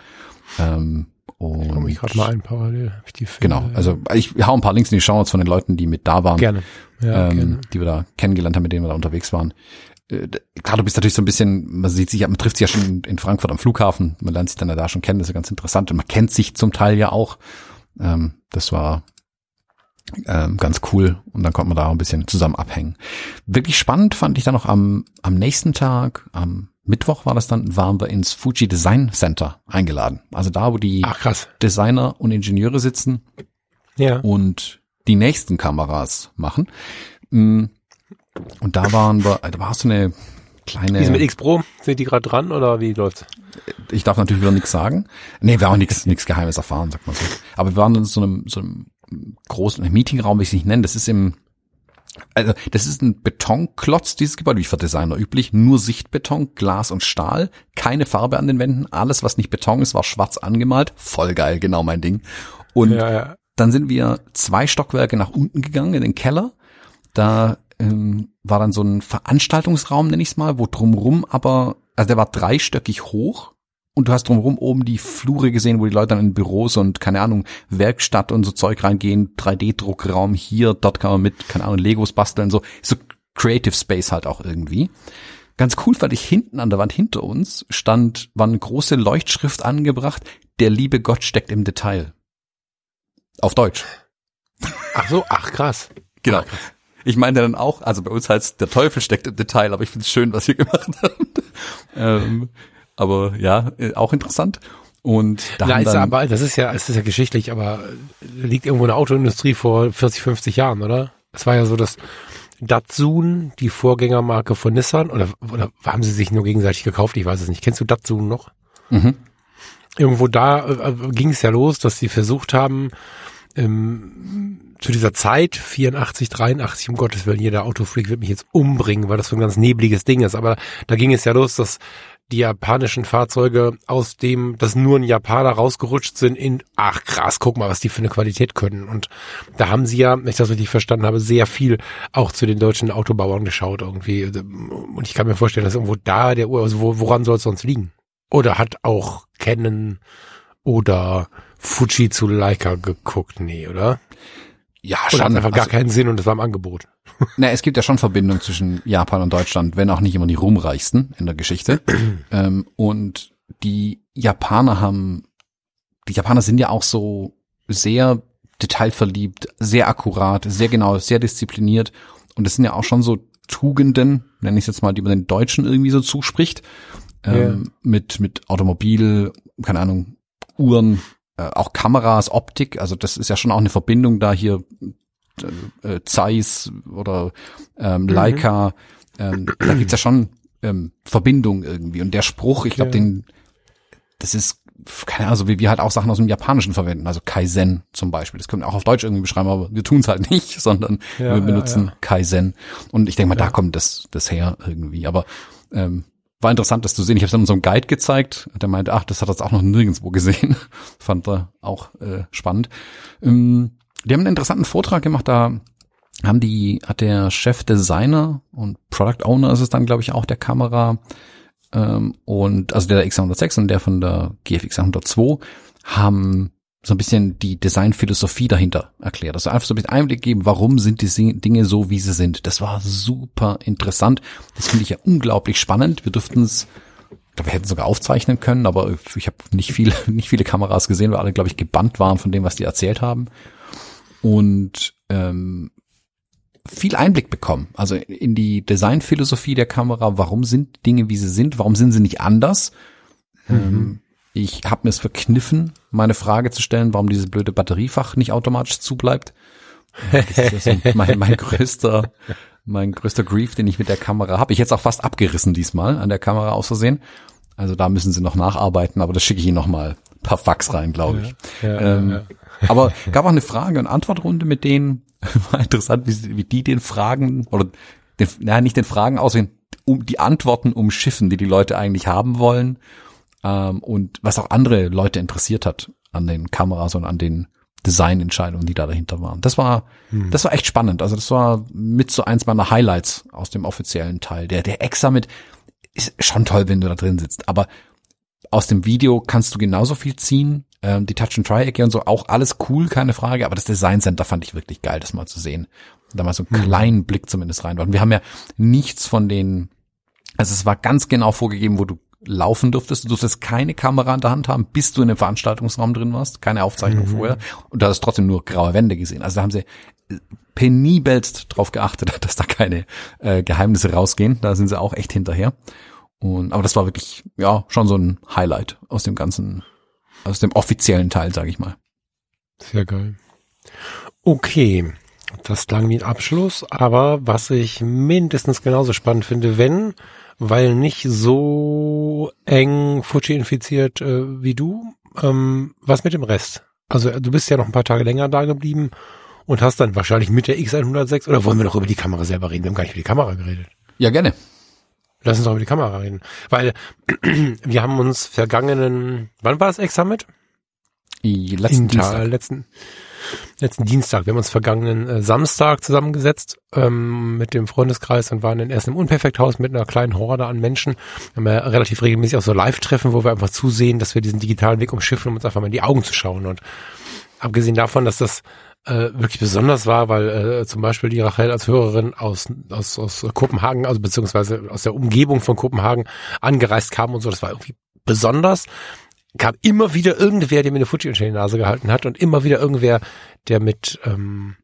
Ähm, und komme ich gerade mal ein parallel. Ich die Filme, genau, also ich hau ein paar Links in die Show von den Leuten, die mit da waren. Gerne. Ja, ähm, gerne. Die wir da kennengelernt haben, mit denen wir da unterwegs waren äh, klar, du bist natürlich so ein bisschen, man sieht sich, man trifft sich ja schon in Frankfurt am Flughafen, man lernt sich dann ja da schon kennen, das ist ja ganz interessant und man kennt sich zum Teil ja auch. Ähm, das war ähm, ganz cool und dann konnte man da auch ein bisschen zusammen abhängen. Wirklich spannend fand ich dann noch am, am nächsten Tag, am Mittwoch war das dann, waren wir ins Fuji Design Center eingeladen. Also da, wo die Ach, Designer und Ingenieure sitzen ja. und die nächsten Kameras machen. Mm, und da waren wir, da war so eine kleine. Wie mit X Pro? Sind die gerade dran oder wie läuft's? Ich darf natürlich wieder nichts sagen. Nee, wir haben nichts nichts Geheimes erfahren, sagt man so. Aber wir waren in so einem, so einem großen Meetingraum, wie ich es nicht nenne. Das ist im also das ist ein Betonklotz, dieses Gebäude, wie für Designer üblich, nur Sichtbeton, Glas und Stahl, keine Farbe an den Wänden, alles, was nicht Beton ist, war schwarz angemalt, voll geil, genau mein Ding. Und ja, ja. dann sind wir zwei Stockwerke nach unten gegangen in den Keller, da ähm, war dann so ein Veranstaltungsraum, nenne ich es mal, wo drumrum aber, also der war dreistöckig hoch und du hast drumherum oben die Flure gesehen, wo die Leute dann in Büros und, keine Ahnung, Werkstatt und so Zeug reingehen, 3D-Druckraum hier, dort kann man mit, keine Ahnung, Legos basteln, so, so Creative Space halt auch irgendwie. Ganz cool fand ich hinten an der Wand hinter uns stand, war eine große Leuchtschrift angebracht, der liebe Gott steckt im Detail. Auf Deutsch. Ach so, ach krass. Genau. Ach, krass. Ich meine dann auch, also bei uns heißt der Teufel steckt im Detail, aber ich finde es schön, was wir gemacht [LAUGHS] haben. ähm, aber ja, äh, auch interessant. Und da ist dann, aber, das ist ja, es ist ja geschichtlich, aber liegt irgendwo in der Autoindustrie vor 40, 50 Jahren, oder? Es war ja so, dass Datsun, die Vorgängermarke von Nissan, oder, oder haben sie sich nur gegenseitig gekauft? Ich weiß es nicht. Kennst du Datsun noch? Mhm. Irgendwo da äh, ging es ja los, dass sie versucht haben, ähm, zu dieser Zeit, 84, 83, um Gottes Willen, jeder Autofreak wird mich jetzt umbringen, weil das so ein ganz nebliges Ding ist. Aber da ging es ja los, dass die japanischen Fahrzeuge aus dem, dass nur ein Japaner rausgerutscht sind in, ach krass, guck mal, was die für eine Qualität können. Und da haben sie ja, wenn ich das richtig verstanden habe, sehr viel auch zu den deutschen Autobauern geschaut irgendwie. Und ich kann mir vorstellen, dass irgendwo da der Uhr, also woran soll es sonst liegen? Oder hat auch Canon oder Fuji zu Leica geguckt? Nee, oder? Ja, schon. Hat einfach gar also, keinen Sinn und es war im Angebot. [LAUGHS] Na, es gibt ja schon Verbindungen zwischen Japan und Deutschland, wenn auch nicht immer die ruhmreichsten in der Geschichte. [CLEARS THROAT] ähm, und die Japaner haben, die Japaner sind ja auch so sehr detailverliebt, sehr akkurat, sehr genau, sehr diszipliniert. Und das sind ja auch schon so Tugenden, nenne ich es jetzt mal, die man den Deutschen irgendwie so zuspricht. ähm, ja. mit, mit Automobil, keine Ahnung, Uhren, äh, auch Kameras, Optik, also das ist ja schon auch eine Verbindung da hier, äh, äh Zeiss oder ähm, mhm. Leica, ähm, da gibt's ja schon ähm, Verbindung irgendwie. Und der Spruch, ich glaube, ja. den, das ist, keine Ahnung, so wie wir halt auch Sachen aus dem Japanischen verwenden, also Kaizen zum Beispiel. Das können wir auch auf Deutsch irgendwie beschreiben, aber wir tun es halt [LAUGHS] nicht, sondern ja, wir benutzen ja, Kaizen. Und ich denke mal, da kommt das, das her irgendwie. Aber ähm, war interessant, das zu sehen. Ich habe es dann einem Guide gezeigt, der meinte, ach, das hat er auch noch nirgendwo gesehen. [LAUGHS] Fand er auch äh, spannend. Ähm, die haben einen interessanten Vortrag gemacht, da haben die, hat der Chefdesigner und Product Owner ist es dann, glaube ich, auch der Kamera, ähm, und also der X106 und der von der GFX 102 haben so ein bisschen die Designphilosophie dahinter erklärt. Also einfach so ein bisschen Einblick geben, warum sind die Dinge so, wie sie sind. Das war super interessant. Das finde ich ja unglaublich spannend. Wir dürften es, ich glaube, wir hätten sogar aufzeichnen können, aber ich habe nicht viele, [LAUGHS] nicht viele Kameras gesehen, weil alle, glaube ich, gebannt waren von dem, was die erzählt haben. Und ähm, viel Einblick bekommen. Also in die Designphilosophie der Kamera. Warum sind Dinge, wie sie sind? Warum sind sie nicht anders? Mhm. Ähm, ich habe mir es verkniffen, meine Frage zu stellen, warum dieses blöde Batteriefach nicht automatisch zubleibt. Das ist ja so mein, mein größter, mein größter Grief, den ich mit der Kamera habe. Ich es auch fast abgerissen diesmal an der Kamera aus Versehen. Also da müssen sie noch nacharbeiten, aber das schicke ich Ihnen noch mal ein paar Fax rein, glaube ich. Ja, ja, ähm, ja. Aber gab auch eine Frage- und Antwortrunde mit denen. [LAUGHS] War interessant, wie, wie die den Fragen oder den, naja, nicht den Fragen auswählen, um die Antworten umschiffen, die die Leute eigentlich haben wollen ähm, und was auch andere Leute interessiert hat an den Kameras und an den Designentscheidungen, die da dahinter waren. Das war, hm. das war echt spannend. Also das war mit so eins meiner Highlights aus dem offiziellen Teil. Der, der Examit ist schon toll, wenn du da drin sitzt, aber aus dem Video kannst du genauso viel ziehen. Ähm, die Touch and Try Ecke und so auch alles cool, keine Frage. Aber das Design Center fand ich wirklich geil, das mal zu sehen. Da mal so einen mhm. kleinen Blick zumindest rein. Und wir haben ja nichts von den, also es war ganz genau vorgegeben, wo du laufen durftest. Du durftest keine Kamera in der Hand haben, bis du in dem Veranstaltungsraum drin warst. Keine Aufzeichnung mhm. vorher. Und da hast trotzdem nur graue Wände gesehen. Also da haben sie penibelst drauf geachtet, [LAUGHS] dass da keine äh, Geheimnisse rausgehen. Da sind sie auch echt hinterher. Und aber das war wirklich ja schon so ein Highlight aus dem ganzen, aus dem offiziellen Teil, sage ich mal. Sehr geil. Okay, das klang wie ein Abschluss, aber was ich mindestens genauso spannend finde, wenn, weil nicht so eng Fuji infiziert äh, wie du, ähm, was mit dem Rest? Also du bist ja noch ein paar Tage länger da geblieben und hast dann wahrscheinlich mit der X106 oder wollen wir noch über die Kamera selber reden? Wir haben gar nicht über die Kamera geredet. Ja, gerne. Lass uns doch über die Kamera reden. Weil [CLEARS THROAT] wir haben uns vergangenen, wann war das Examet? Letzten Dienstag. Letzten, letzten Dienstag. Wir haben uns vergangenen äh, Samstag zusammengesetzt ähm, mit dem Freundeskreis und waren dann erst im Unperfekthaus mit einer kleinen Horde an Menschen. Wir haben ja relativ regelmäßig auch so Live-Treffen, wo wir einfach zusehen, dass wir diesen digitalen Weg umschiffen, um uns einfach mal in die Augen zu schauen. Und abgesehen davon, dass das äh, wirklich besonders war, weil äh, zum Beispiel die Rachel als Hörerin aus, aus, aus Kopenhagen, also beziehungsweise aus der Umgebung von Kopenhagen angereist kam und so, das war irgendwie besonders. Gab immer wieder irgendwer, der mir eine Fuji unter die Nase gehalten hat und immer wieder irgendwer, der mit ähm,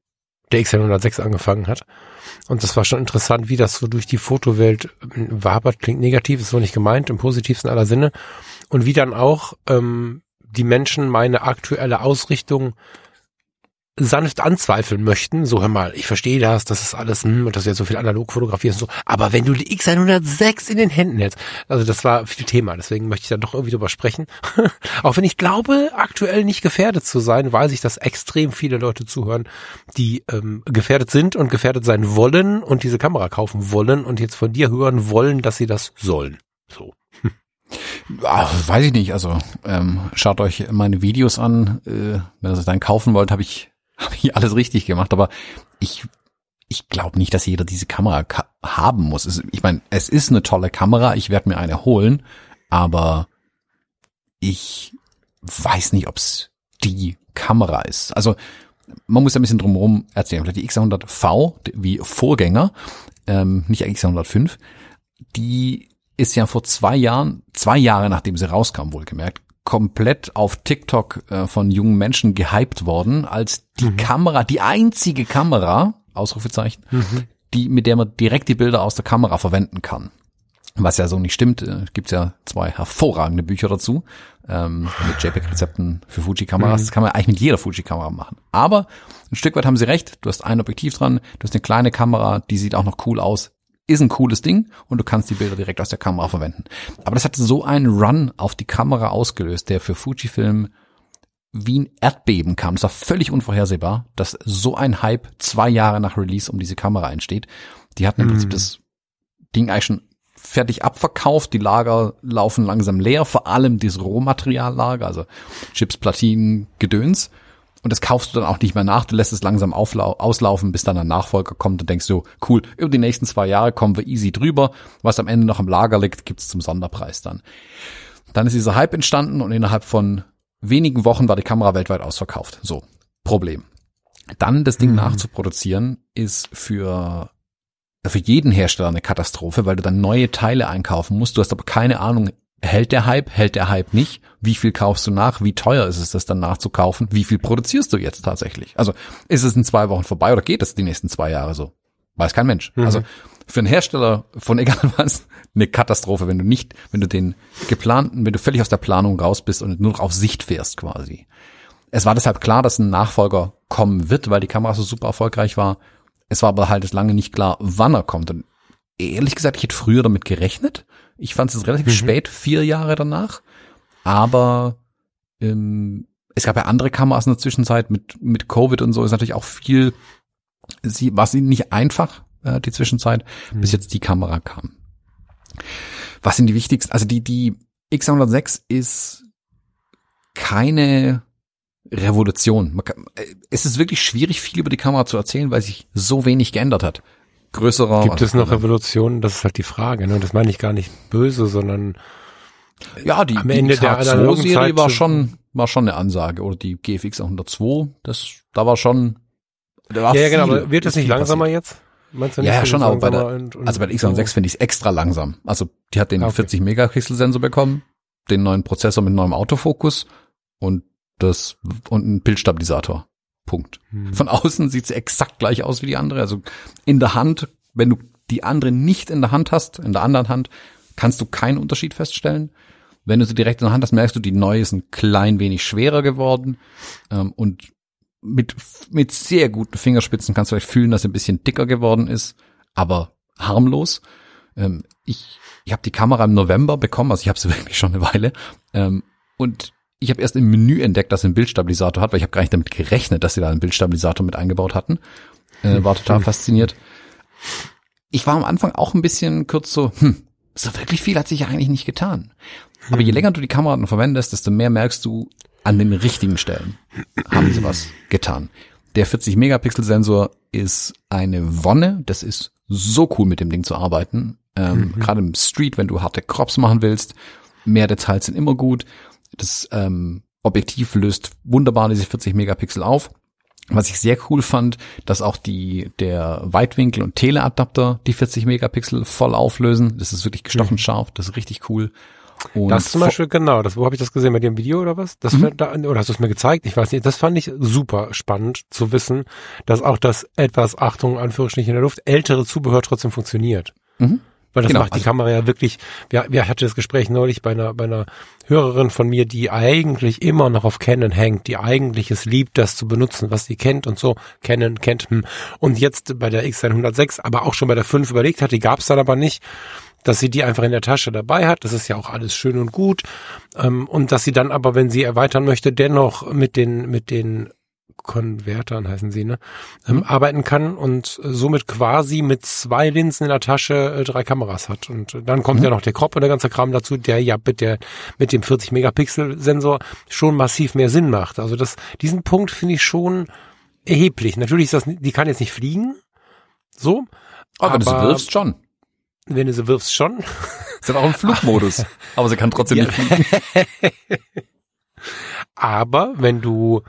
der X106 angefangen hat. Und das war schon interessant, wie das so durch die Fotowelt ähm, wabert. Klingt negativ, ist so nicht gemeint, im positivsten aller Sinne. Und wie dann auch ähm, die Menschen meine aktuelle Ausrichtung sanft anzweifeln möchten, so hör mal, ich verstehe das, das ist alles, hm, und das ist ja so viel analog fotografierst und so, aber wenn du die X106 in den Händen hältst, also das war viel Thema, deswegen möchte ich da doch irgendwie drüber sprechen. [LAUGHS] Auch wenn ich glaube, aktuell nicht gefährdet zu sein, weiß ich, dass extrem viele Leute zuhören, die ähm, gefährdet sind und gefährdet sein wollen und diese Kamera kaufen wollen und jetzt von dir hören wollen, dass sie das sollen. So. Ach, weiß ich nicht. Also ähm, schaut euch meine Videos an. Äh, wenn ihr das dann kaufen wollt, habe ich habe ich alles richtig gemacht, aber ich ich glaube nicht, dass jeder diese Kamera haben muss. Ich meine, es ist eine tolle Kamera, ich werde mir eine holen, aber ich weiß nicht, ob es die Kamera ist. Also man muss ein bisschen drumherum erzählen. Die X100V, wie Vorgänger, ähm, nicht X105, die ist ja vor zwei Jahren, zwei Jahre nachdem sie rauskam, wohlgemerkt, komplett auf TikTok äh, von jungen Menschen gehypt worden, als die mhm. Kamera, die einzige Kamera, Ausrufezeichen, mhm. die, mit der man direkt die Bilder aus der Kamera verwenden kann. was ja so nicht stimmt. Äh, Gibt ja zwei hervorragende Bücher dazu ähm, mit JPEG-Rezepten für Fuji-Kameras. Mhm. Das kann man eigentlich mit jeder Fuji-Kamera machen. Aber ein Stück weit haben sie recht. Du hast ein Objektiv dran, du hast eine kleine Kamera, die sieht auch noch cool aus. Ist ein cooles Ding und du kannst die Bilder direkt aus der Kamera verwenden. Aber das hat so einen Run auf die Kamera ausgelöst, der für Fujifilm wie ein Erdbeben kam. Das war völlig unvorhersehbar, dass so ein Hype zwei Jahre nach Release um diese Kamera entsteht. Die hatten im Prinzip mhm. das Ding eigentlich schon fertig abverkauft. Die Lager laufen langsam leer, vor allem das Rohmateriallager, also Chips, Platinen, Gedöns. Und das kaufst du dann auch nicht mehr nach. Du lässt es langsam auslaufen, bis dann ein Nachfolger kommt und denkst so, cool, über die nächsten zwei Jahre kommen wir easy drüber. Was am Ende noch im Lager liegt, gibt's zum Sonderpreis dann. Dann ist dieser Hype entstanden und innerhalb von wenigen Wochen war die Kamera weltweit ausverkauft. So, Problem. Dann das Ding mhm. nachzuproduzieren ist für für jeden Hersteller eine Katastrophe, weil du dann neue Teile einkaufen musst. Du hast aber keine Ahnung, hält der Hype, hält der Hype nicht? Wie viel kaufst du nach? Wie teuer ist es, das dann nachzukaufen? Wie viel produzierst du jetzt tatsächlich? Also ist es in zwei Wochen vorbei oder geht es die nächsten zwei Jahre so? Weiß kein Mensch. Mhm. Also für einen Hersteller von [LAUGHS] egal was eine Katastrophe, wenn du nicht, wenn du den geplanten, wenn du völlig aus der Planung raus bist und nur noch auf Sicht fährst quasi. Es war deshalb klar, dass ein Nachfolger kommen wird, weil die Kamera so super erfolgreich war es war aber halt lange nicht klar, wann er kommt. Und ehrlich gesagt, ich hätte früher damit gerechnet. Ich fand es relativ mhm. spät, vier Jahre danach. Aber ähm, es gab ja andere Kameras in der Zwischenzeit mit, mit Covid und so ist natürlich auch viel, sie, war sie nicht einfach, äh, die Zwischenzeit, mhm. bis jetzt die Kamera kam. Was sind die wichtigsten? Also die, die X106 ist keine Revolution. Kann, äh, es ist wirklich schwierig, viel über die Kamera zu erzählen, weil sich so wenig geändert hat. Größerer. Gibt es noch Revolutionen? Das ist halt die Frage. Ne? Das meine ich gar nicht böse, sondern ja, die, am die Ende der Serie war schon war schon eine Ansage oder die GFX 102. Das da war schon. Da war ja, ja, genau. Aber wird das nicht langsamer passiert. jetzt? Meinst du nicht, ja, ja schon, aber bei der, und, und also bei der X106 so. finde ich es extra langsam. Also die hat den ah, okay. 40 Megapixel Sensor bekommen, den neuen Prozessor mit neuem Autofokus und das und ein Bildstabilisator. Punkt. Hm. Von außen sieht sie exakt gleich aus wie die andere. Also in der Hand, wenn du die andere nicht in der Hand hast, in der anderen Hand, kannst du keinen Unterschied feststellen. Wenn du sie direkt in der Hand hast, merkst du, die neue ist ein klein wenig schwerer geworden. Ähm, und mit, mit sehr guten Fingerspitzen kannst du vielleicht fühlen, dass sie ein bisschen dicker geworden ist, aber harmlos. Ähm, ich ich habe die Kamera im November bekommen, also ich habe sie [LAUGHS] wirklich schon eine Weile. Ähm, und ich habe erst im Menü entdeckt, dass sie einen Bildstabilisator hat, weil ich habe gar nicht damit gerechnet, dass sie da einen Bildstabilisator mit eingebaut hatten. Äh, war total fasziniert. Ich war am Anfang auch ein bisschen kurz so, hm, so wirklich viel hat sich ja eigentlich nicht getan. Aber je länger du die Kamera dann verwendest, desto mehr merkst du, an den richtigen Stellen haben sie was getan. Der 40 Megapixel Sensor ist eine Wonne. Das ist so cool mit dem Ding zu arbeiten. Ähm, mhm. Gerade im Street, wenn du harte Crops machen willst. Mehr Details sind immer gut. Das ähm, Objektiv löst wunderbar diese 40 Megapixel auf. Was ich sehr cool fand, dass auch die, der Weitwinkel- und Teleadapter die 40 Megapixel voll auflösen. Das ist wirklich gestochen mhm. scharf. Das ist richtig cool. Und das zum Beispiel, genau, das, wo habe ich das gesehen? Bei dir im Video oder was? Das mhm. da, oder hast du es mir gezeigt? Ich weiß nicht. Das fand ich super spannend zu wissen, dass auch das etwas, Achtung, Anführungsstrichen in der Luft, ältere Zubehör trotzdem funktioniert. Mhm. Weil das genau, macht die also, Kamera ja wirklich, wir, wir hatten das Gespräch neulich bei einer, bei einer Hörerin von mir, die eigentlich immer noch auf Canon hängt, die eigentlich es liebt, das zu benutzen, was sie kennt und so, Canon kennt, hm. und jetzt bei der X106, aber auch schon bei der 5 überlegt hat, die gab es dann aber nicht, dass sie die einfach in der Tasche dabei hat, das ist ja auch alles schön und gut, ähm, und dass sie dann aber, wenn sie erweitern möchte, dennoch mit den, mit den Konvertern heißen sie, ne, ähm, mhm. arbeiten kann und somit quasi mit zwei Linsen in der Tasche äh, drei Kameras hat. Und dann kommt mhm. ja noch der Crop und der ganze Kram dazu, der ja mit der, mit dem 40 Megapixel Sensor schon massiv mehr Sinn macht. Also das, diesen Punkt finde ich schon erheblich. Natürlich ist das, die kann jetzt nicht fliegen, so. Aber, aber du wirfst schon. Wenn du sie wirfst schon. Ist ja auch im Flugmodus. [LAUGHS] aber sie kann trotzdem ja. nicht fliegen. [LAUGHS] aber wenn du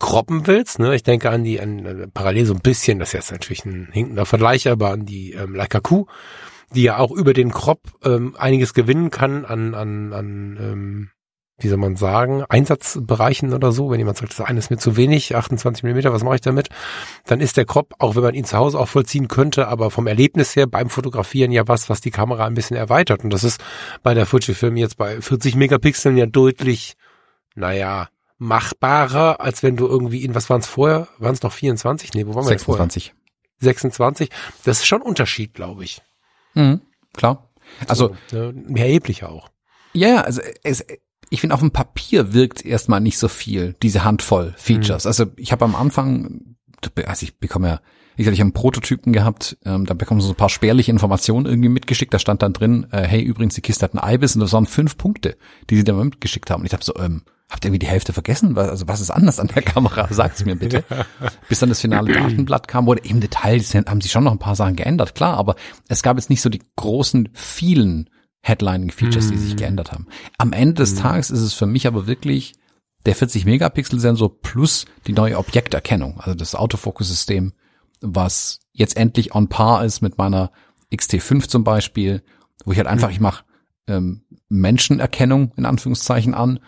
kroppen willst, ne, ich denke an die, an, äh, parallel so ein bisschen, das ist jetzt natürlich ein hinkender Vergleich, aber an die ähm, Leica Q, die ja auch über den Crop ähm, einiges gewinnen kann an, an, an ähm, wie soll man sagen, Einsatzbereichen oder so. Wenn jemand sagt, das eine ist mir zu wenig, 28 Millimeter, was mache ich damit? Dann ist der Crop, auch wenn man ihn zu Hause auch vollziehen könnte, aber vom Erlebnis her beim Fotografieren ja was, was die Kamera ein bisschen erweitert. Und das ist bei der Fujifilm jetzt bei 40 Megapixeln ja deutlich, naja, machbarer, als wenn du irgendwie in, was waren es vorher? Waren es noch 24? Nee, wo waren wir 26. 26. Das ist schon ein Unterschied, glaube ich. Mhm, klar. Also so, ne, erheblicher auch. Ja, also es, ich finde, auf dem Papier wirkt erstmal nicht so viel, diese Handvoll Features. Mhm. Also ich habe am Anfang, also ich bekomme ja, ich sag, ich habe einen Prototypen gehabt, ähm, da bekommen so ein paar spärliche Informationen irgendwie mitgeschickt. Da stand dann drin, äh, hey, übrigens, die Kiste hat ein Ibis und das waren fünf Punkte, die sie da mitgeschickt haben. Und ich habe so, ähm, habt ihr irgendwie die Hälfte vergessen? Was, also was ist anders an der Kamera? Sagt's mir bitte. Bis dann das finale Datenblatt kam, wurde im Detail, haben sie schon noch ein paar Sachen geändert, klar, aber es gab jetzt nicht so die großen, vielen Headlining-Features, die sich mhm. geändert haben. Am Ende des mm. Tages ist es für mich aber wirklich der 40 Megapixel Sensor plus die neue Objekterkennung, also das Autofokus-System, was jetzt endlich on par ist mit meiner XT5 zum Beispiel, wo ich halt einfach, mm. ich mache ähm, Menschenerkennung in Anführungszeichen an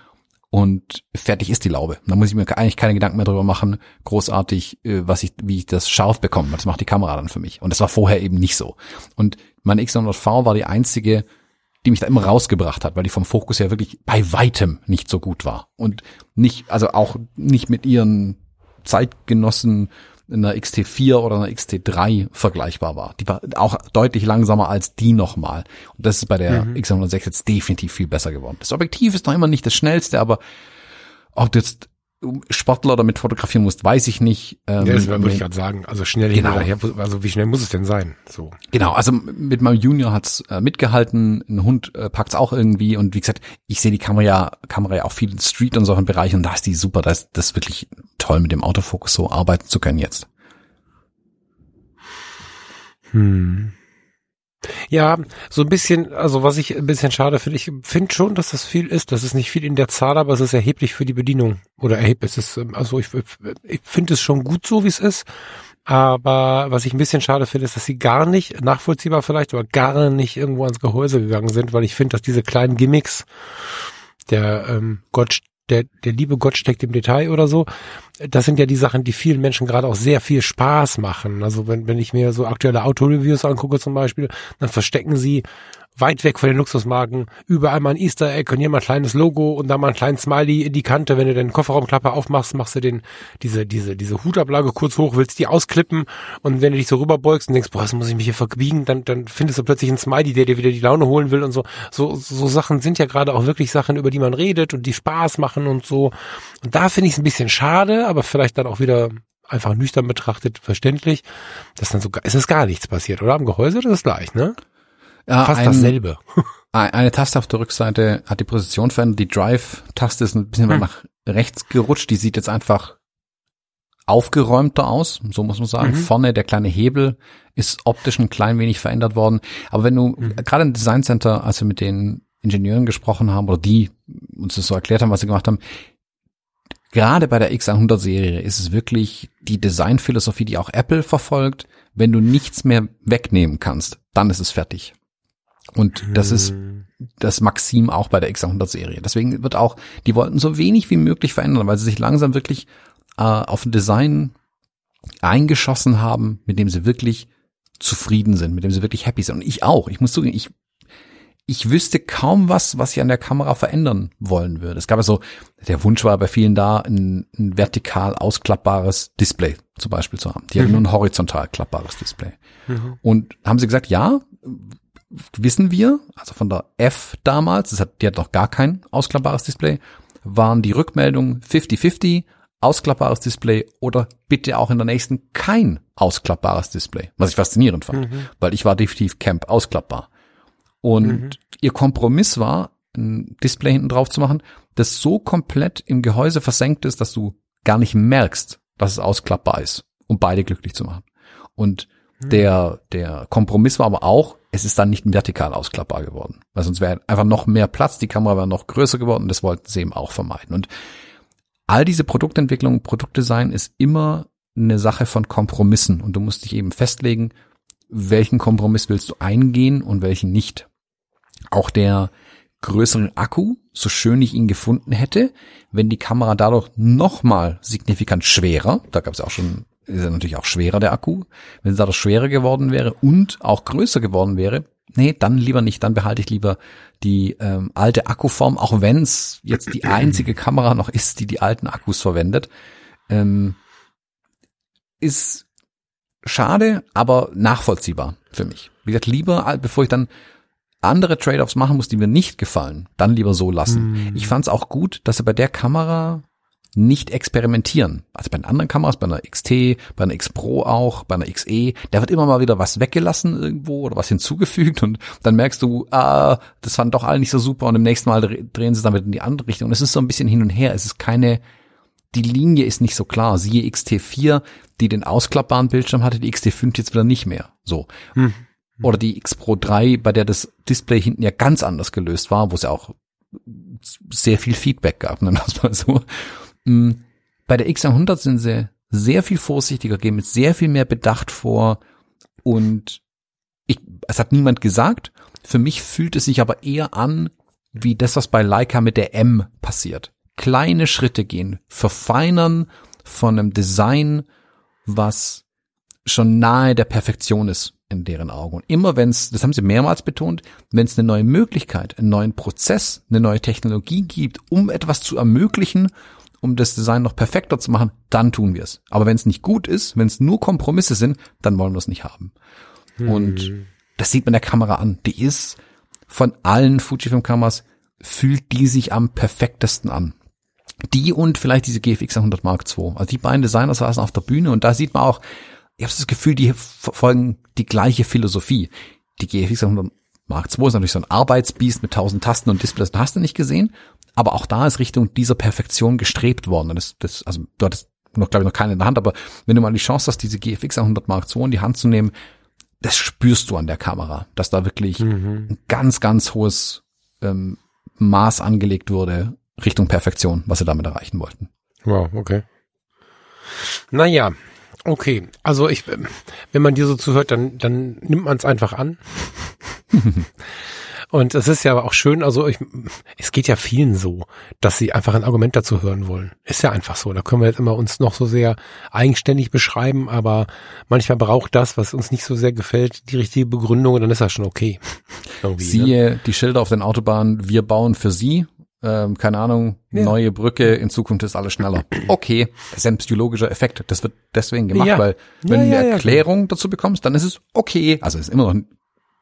und fertig ist die Laube. Da muss ich mir eigentlich keine Gedanken mehr drüber machen, großartig, äh, was ich, wie ich das scharf bekomme. Das macht die Kamera dann für mich. Und das war vorher eben nicht so. Und meine X900V war die einzige die mich da immer rausgebracht hat, weil die vom Fokus her wirklich bei weitem nicht so gut war. Und nicht, also auch nicht mit ihren Zeitgenossen einer XT4 oder einer XT3 vergleichbar war. Die war auch deutlich langsamer als die nochmal. Und das ist bei der mhm. X106 jetzt definitiv viel besser geworden. Das Objektiv ist noch immer nicht das schnellste, aber ob du jetzt Sportler damit fotografieren musst, weiß ich nicht. Ähm, ja, das würde ich gerade sagen. Also schnell genau. hinterher, also wie schnell muss es denn sein? So. Genau, also mit meinem Junior hat's äh, mitgehalten, ein Hund äh, packt's auch irgendwie und wie gesagt, ich sehe die Kamera ja, Kamera ja auch viel in Street und solchen Bereichen und da ist die super, da ist das wirklich toll mit dem Autofokus so arbeiten zu können jetzt. Hm. Ja, so ein bisschen, also was ich ein bisschen schade finde, ich finde schon, dass das viel ist. Das ist nicht viel in der Zahl, aber es ist erheblich für die Bedienung. Oder erheblich, es ist, ähm, also ich, ich finde es schon gut so, wie es ist. Aber was ich ein bisschen schade finde, ist, dass sie gar nicht, nachvollziehbar vielleicht, aber gar nicht irgendwo ans Gehäuse gegangen sind, weil ich finde, dass diese kleinen Gimmicks, der ähm, Gott der, der liebe Gott steckt im Detail oder so. Das sind ja die Sachen, die vielen Menschen gerade auch sehr viel Spaß machen. Also wenn, wenn ich mir so aktuelle Autoreviews angucke zum Beispiel, dann verstecken sie weit weg von den Luxusmarken, überall mal ein Easter Egg und hier mal ein kleines Logo und da mal ein kleines Smiley in die Kante. Wenn du den Kofferraumklappe aufmachst, machst du den, diese, diese, diese Hutablage kurz hoch, willst die ausklippen und wenn du dich so rüberbeugst und denkst, boah, das muss ich mich hier verbiegen, dann, dann findest du plötzlich einen Smiley, der dir wieder die Laune holen will und so. So, so Sachen sind ja gerade auch wirklich Sachen, über die man redet und die Spaß machen und so. Und da finde ich es ein bisschen schade, aber vielleicht dann auch wieder einfach nüchtern betrachtet verständlich, dass dann so, es ist gar nichts passiert, oder? Am Gehäuse, das ist gleich, ne? Ja, Fast ein, dasselbe. [LAUGHS] eine Taste auf der Rückseite hat die Position verändert. Die Drive-Taste ist ein bisschen hm. nach rechts gerutscht. Die sieht jetzt einfach aufgeräumter aus, so muss man sagen. Mhm. Vorne der kleine Hebel ist optisch ein klein wenig verändert worden. Aber wenn du mhm. gerade im Design Center, als wir mit den Ingenieuren gesprochen haben oder die uns das so erklärt haben, was sie gemacht haben, gerade bei der X100 Serie ist es wirklich die Designphilosophie, die auch Apple verfolgt. Wenn du nichts mehr wegnehmen kannst, dann ist es fertig. Und das ist hm. das Maxim auch bei der X100 Serie. Deswegen wird auch, die wollten so wenig wie möglich verändern, weil sie sich langsam wirklich äh, auf ein Design eingeschossen haben, mit dem sie wirklich zufrieden sind, mit dem sie wirklich happy sind. Und ich auch. Ich muss zugeben, ich, ich wüsste kaum was, was ich an der Kamera verändern wollen würde. Es gab ja so, der Wunsch war bei vielen da, ein, ein vertikal ausklappbares Display zum Beispiel zu haben. Die mhm. haben nur ein horizontal klappbares Display. Mhm. Und haben sie gesagt, ja, wissen wir, also von der F damals, das hat, die hat noch gar kein ausklappbares Display, waren die Rückmeldungen 50-50, ausklappbares Display oder bitte auch in der nächsten kein ausklappbares Display, was ich faszinierend fand, mhm. weil ich war definitiv Camp ausklappbar. Und mhm. ihr Kompromiss war, ein Display hinten drauf zu machen, das so komplett im Gehäuse versenkt ist, dass du gar nicht merkst, dass es ausklappbar ist, um beide glücklich zu machen. Und mhm. der, der Kompromiss war aber auch, es ist dann nicht vertikal ausklappbar geworden. Weil sonst wäre einfach noch mehr Platz, die Kamera wäre noch größer geworden, das wollten sie eben auch vermeiden. Und all diese Produktentwicklung, Produktdesign ist immer eine Sache von Kompromissen und du musst dich eben festlegen, welchen Kompromiss willst du eingehen und welchen nicht. Auch der größeren Akku, so schön ich ihn gefunden hätte, wenn die Kamera dadurch nochmal signifikant schwerer, da gab es auch schon, ist er natürlich auch schwerer der Akku, wenn es dadurch schwerer geworden wäre und auch größer geworden wäre, nee, dann lieber nicht, dann behalte ich lieber die ähm, alte Akkuform, auch wenn es jetzt die einzige Kamera noch ist, die die alten Akkus verwendet. Ähm, ist schade, aber nachvollziehbar für mich. Wie gesagt, lieber, bevor ich dann andere Trade-offs machen muss, die mir nicht gefallen, dann lieber so lassen. Mm. Ich fand es auch gut, dass sie bei der Kamera nicht experimentieren. Also bei den anderen Kameras, bei einer XT, bei einer X Pro auch, bei einer XE, da wird immer mal wieder was weggelassen irgendwo oder was [LAUGHS] hinzugefügt und dann merkst du, ah, das fand doch alle nicht so super und im nächsten Mal drehen sie wieder in die andere Richtung. Und es ist so ein bisschen hin und her. Es ist keine, die Linie ist nicht so klar. Siehe XT4, die den ausklappbaren Bildschirm hatte, die XT5 jetzt wieder nicht mehr. So. Hm. Oder die X Pro 3, bei der das Display hinten ja ganz anders gelöst war, wo es ja auch sehr viel Feedback gab, [LAUGHS] nennen wir es mal so. Hm. Bei der X100 sind sie sehr viel vorsichtiger, gehen mit sehr viel mehr Bedacht vor und ich, es hat niemand gesagt. Für mich fühlt es sich aber eher an, wie das, was bei Leica mit der M passiert. Kleine Schritte gehen, verfeinern von einem Design, was schon nahe der Perfektion ist in deren Augen. Und immer wenn es, das haben sie mehrmals betont, wenn es eine neue Möglichkeit, einen neuen Prozess, eine neue Technologie gibt, um etwas zu ermöglichen, um das Design noch perfekter zu machen, dann tun wir es. Aber wenn es nicht gut ist, wenn es nur Kompromisse sind, dann wollen wir es nicht haben. Hm. Und das sieht man der Kamera an. Die ist von allen Fujifilm-Kameras fühlt die sich am perfektesten an. Die und vielleicht diese GFX 100 Mark II. Also die beiden Designer saßen auf der Bühne und da sieht man auch, ich habe das Gefühl, die verfolgen die gleiche Philosophie. Die GFX 100 Mark II ist natürlich so ein Arbeitsbiest mit tausend Tasten und Displays, hast du nicht gesehen. Aber auch da ist Richtung dieser Perfektion gestrebt worden. Das, das, also du hattest noch, glaube ich, noch keine in der Hand, aber wenn du mal die Chance hast, diese GFX 100 Mark II in die Hand zu nehmen, das spürst du an der Kamera, dass da wirklich mhm. ein ganz, ganz hohes ähm, Maß angelegt wurde Richtung Perfektion, was sie damit erreichen wollten. Wow, okay. Naja, Okay, also ich, wenn man dir so zuhört, dann, dann nimmt man es einfach an. [LAUGHS] Und es ist ja auch schön, also ich, es geht ja vielen so, dass sie einfach ein Argument dazu hören wollen. Ist ja einfach so. Da können wir jetzt immer uns noch so sehr eigenständig beschreiben, aber manchmal braucht das, was uns nicht so sehr gefällt, die richtige Begründung und dann ist das schon okay. [LAUGHS] Ne? Siehe ne? die Schilder auf den Autobahnen, wir bauen für sie ähm, keine Ahnung, ja. neue Brücke, in Zukunft ist alles schneller. Okay, das ist ein psychologischer Effekt. Das wird deswegen gemacht, ja. weil wenn ja, du eine Erklärung dazu bekommst, dann ist es okay. Also ist immer noch,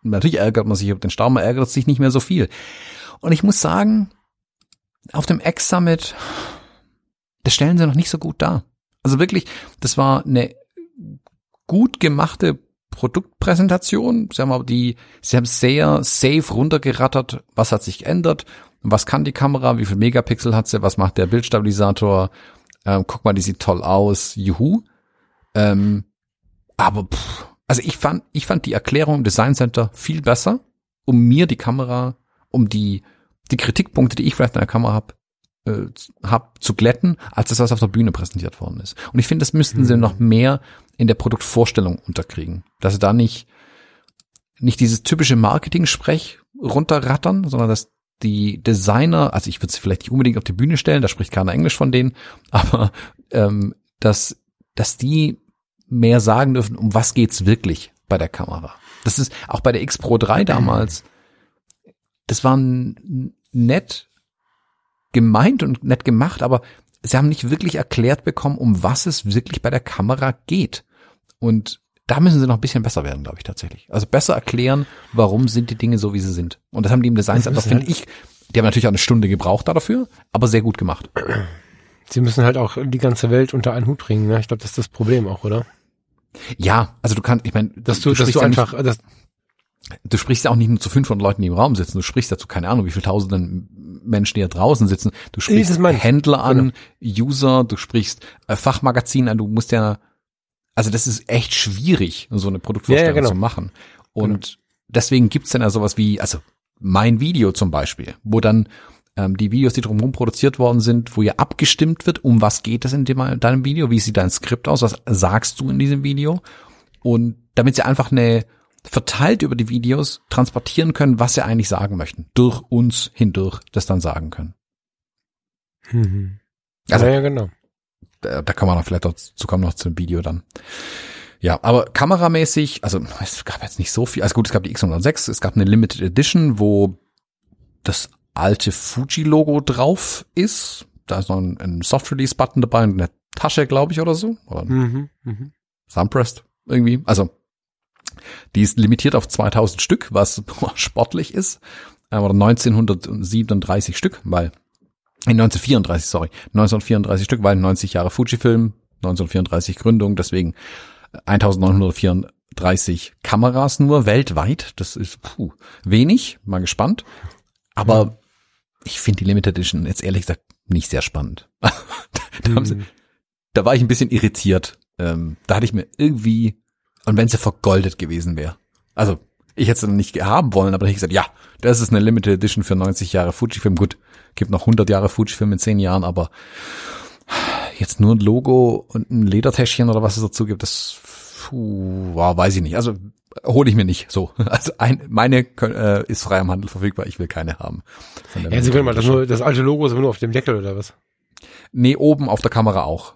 natürlich ärgert man sich über den Stau, man ärgert sich nicht mehr so viel. Und ich muss sagen, auf dem X-Summit, das stellen sie noch nicht so gut dar. Also wirklich, das war eine gut gemachte Produktpräsentation. Sie haben aber die, sie haben sehr safe runtergerattert, was hat sich geändert, was kann die Kamera, wie viel Megapixel hat sie, was macht der Bildstabilisator, ähm, guck mal, die sieht toll aus, juhu. Ähm, aber pff, also ich fand, ich fand die Erklärung im Design Center viel besser, um mir die Kamera, um die, die Kritikpunkte, die ich vielleicht an der Kamera habe, äh, hab, zu glätten, als das, was auf der Bühne präsentiert worden ist. Und ich finde, das müssten mhm. sie noch mehr in der Produktvorstellung unterkriegen. Dass sie da nicht, nicht dieses typische Marketing-Sprech runterrattern, sondern dass die Designer, also ich würde sie vielleicht nicht unbedingt auf die Bühne stellen, da spricht keiner Englisch von denen, [LAUGHS] aber ähm, dass, dass die mehr sagen dürfen, um was geht's wirklich bei der Kamera. Das ist auch bei der X Pro 3 damals, das war nett gemeint und nett gemacht, aber sie haben nicht wirklich erklärt bekommen, um was es wirklich bei der Kamera geht. Und da müssen sie noch ein bisschen besser werden, glaube ich tatsächlich. Also besser erklären, warum sind die Dinge so, wie sie sind. Und das haben die im Design Center, finde ich, die haben natürlich auch eine Stunde gebraucht dafür, aber sehr gut gemacht. Sie müssen halt auch die ganze Welt unter einen Hut bringen. Ne? Ich glaube, das ist das Problem auch, oder? Ja, also du kannst, ich meine, dass du, du dass du einfach, ja nicht, das, du sprichst ja auch nicht nur zu 500 Leuten, die im Raum sitzen. Du sprichst dazu keine Ahnung, wie viele Tausenden Menschen, die da draußen sitzen. Du sprichst Händler an, genau. User, du sprichst äh, Fachmagazin an. Du musst ja also das ist echt schwierig, so eine Produktvorstellung ja, ja, genau. zu machen. Und genau. deswegen gibt's dann ja sowas wie, also mein Video zum Beispiel, wo dann ähm, die Videos, die drumherum produziert worden sind, wo ja abgestimmt wird, um was geht es in dem, deinem Video, wie sieht dein Skript aus, was sagst du in diesem Video? Und damit sie einfach eine, verteilt über die Videos transportieren können, was sie eigentlich sagen möchten. Durch uns hindurch das dann sagen können. Mhm. Also, ja, ja, genau. Da, da kann man noch vielleicht dazu kommen noch zum Video dann. Ja, aber kameramäßig, also es gab jetzt nicht so viel. Also gut, es gab die X106, es gab eine Limited Edition, wo das alte Fuji-Logo drauf ist. Da ist noch ein, ein Soft-Release-Button dabei und eine Tasche, glaube ich, oder so. Oder mhm, mh. Sunpressed irgendwie. Also die ist limitiert auf 2000 Stück, was [LAUGHS] sportlich ist. Aber 1937 Stück, weil 1934, sorry, 1934 Stück, weil 90 Jahre Fujifilm, 1934 Gründung, deswegen 1934 Kameras nur weltweit. Das ist puh, wenig, mal gespannt. Aber. Ich finde die Limited Edition jetzt ehrlich gesagt nicht sehr spannend. [LAUGHS] da, mhm. sie, da, war ich ein bisschen irritiert. Ähm, da hatte ich mir irgendwie, und wenn sie vergoldet gewesen wäre. Also, ich hätte sie nicht haben wollen, aber ich gesagt, ja, das ist eine Limited Edition für 90 Jahre Fujifilm. Gut, gibt noch 100 Jahre Fujifilm in 10 Jahren, aber jetzt nur ein Logo und ein Ledertäschchen oder was es dazu gibt, das puh, weiß ich nicht. Also hole ich mir nicht so. [LAUGHS] Also ein, meine äh, ist frei am Handel verfügbar, ich will keine haben. Ja, Sie können mal das, nur, das alte Logo ist aber nur auf dem Deckel oder was? Nee, oben auf der Kamera auch.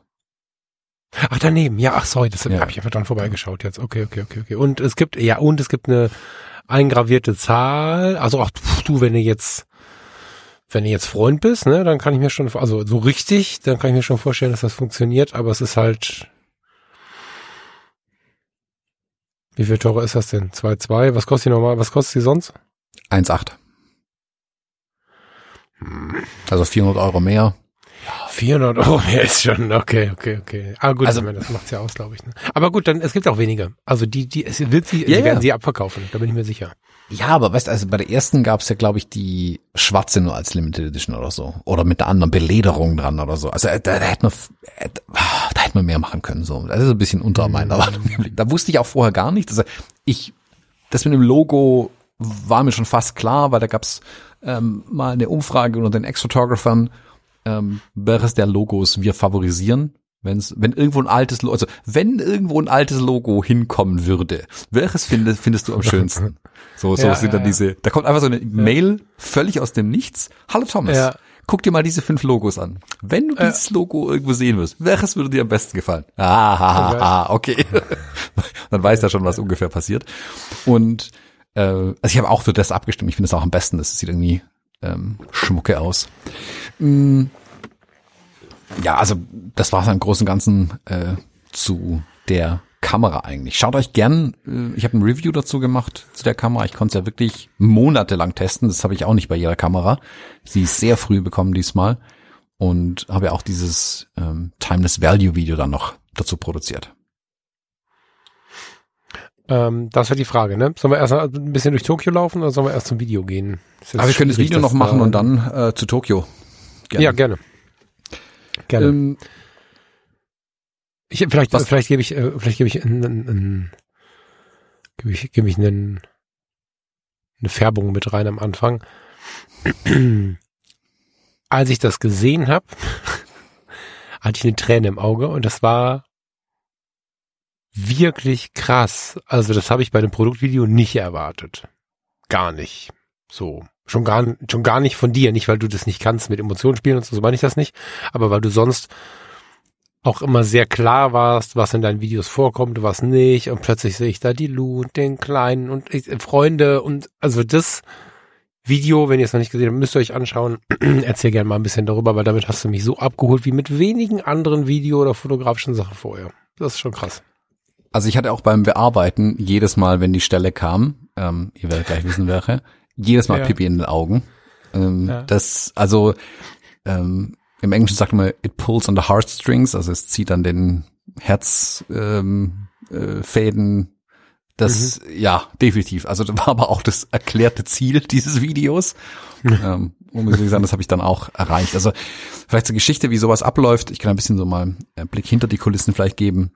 Ach, daneben, ja, ach sorry, das ja. habe ich einfach dran vorbeigeschaut jetzt. Okay, okay, okay, okay. Und es gibt, ja, und es gibt eine eingravierte Zahl. Also auch du, wenn du jetzt wenn du jetzt Freund bist, ne, dann kann ich mir schon, also so richtig, dann kann ich mir schon vorstellen, dass das funktioniert, aber es ist halt, wie viel teurer ist das denn? 2,2? Was kostet die normal, was kostet die sonst? 1,8. Also 400 Euro mehr. 400 Euro mehr ist schon, okay, okay, okay. Ah gut, also, das macht's ja aus, glaube ich. Ne? Aber gut, dann, es gibt auch wenige. Also die, die, es wird sie, ja, sie werden sie abverkaufen, da bin ich mir sicher. Ja, aber weißt du, also bei der ersten gab's ja, glaube ich, die schwarze nur als Limited Edition oder so. Oder mit der anderen Belederung dran oder so. Also da, da hätte man, da hätte man mehr machen können. So. Das ist ein bisschen unter mhm. Erwartungen. [LAUGHS] Da wusste ich auch vorher gar nicht. Also ich, das mit dem Logo war mir schon fast klar, weil da gab's ähm, mal eine Umfrage unter den Ex-Photographern, ähm, welches der Logos wir favorisieren. Wenn's, wenn irgendwo ein altes Logo, also wenn irgendwo ein altes Logo hinkommen würde, welches findest, findest du am schönsten? [LAUGHS] So, so ja, sind dann ja, diese, da kommt einfach so eine Mail völlig aus dem Nichts. Hallo Thomas, ja. guck dir mal diese fünf Logos an. Wenn du dieses Logo irgendwo sehen wirst, welches würde dir am besten gefallen? Ah, ha, ha, ha, okay. [LAUGHS] dann weiß er schon, was ungefähr passiert. Und äh, also ich habe auch für das abgestimmt. Ich finde es auch am besten. Das sieht irgendwie ähm, schmucke aus. Mm, ja, also das war es im Großen und Ganzen äh, zu der Kamera eigentlich. Schaut euch gern, äh, ich habe ein Review dazu gemacht zu der Kamera. Ich konnte es ja wirklich monatelang testen. Das habe ich auch nicht bei jeder Kamera. Sie ist sehr früh bekommen diesmal und habe ja auch dieses ähm, Timeless Value Video dann noch dazu produziert. Ähm, das wäre die Frage, ne? Sollen wir erst ein bisschen durch Tokio laufen oder sollen wir erst zum Video gehen? Aber wir können das Video noch machen und dann äh, zu Tokio. Gerne. Ja, gerne. Gerne. Ähm, ich, vielleicht, was? vielleicht gebe ich, äh, vielleicht gebe ich einen, einen, gebe ich, gebe ich einen, eine Färbung mit rein am Anfang. [CLEARS THROAT] Als ich das gesehen habe, [LAUGHS] hatte ich eine Träne im Auge und das war wirklich krass. Also das habe ich bei dem Produktvideo nicht erwartet. Gar nicht. So. Schon gar, schon gar nicht von dir. Nicht, weil du das nicht kannst mit Emotionen spielen und so, so meine ich das nicht. Aber weil du sonst auch immer sehr klar warst, was in deinen Videos vorkommt, was nicht. Und plötzlich sehe ich da die Lu und den Kleinen und ich, Freunde und also das Video, wenn ihr es noch nicht gesehen habt, müsst ihr euch anschauen. [CLEARS THROAT] Erzähl gerne mal ein bisschen darüber, weil damit hast du mich so abgeholt wie mit wenigen anderen Video- oder fotografischen Sachen vorher. Das ist schon krass. Also ich hatte auch beim Bearbeiten jedes Mal, wenn die Stelle kam, ähm, ihr werdet gleich wissen welche, jedes Mal ja. Pipi in den Augen. Ähm, ja. Das, also ähm, im Englischen sagt man, it pulls on the heartstrings, also es zieht an den Herzfäden. Ähm, äh, das, mhm. ja, definitiv. Also das war aber auch das erklärte Ziel dieses Videos. [LAUGHS] ähm, um zu sagen, das habe ich dann auch erreicht. Also vielleicht zur Geschichte, wie sowas abläuft. Ich kann ein bisschen so mal einen Blick hinter die Kulissen vielleicht geben.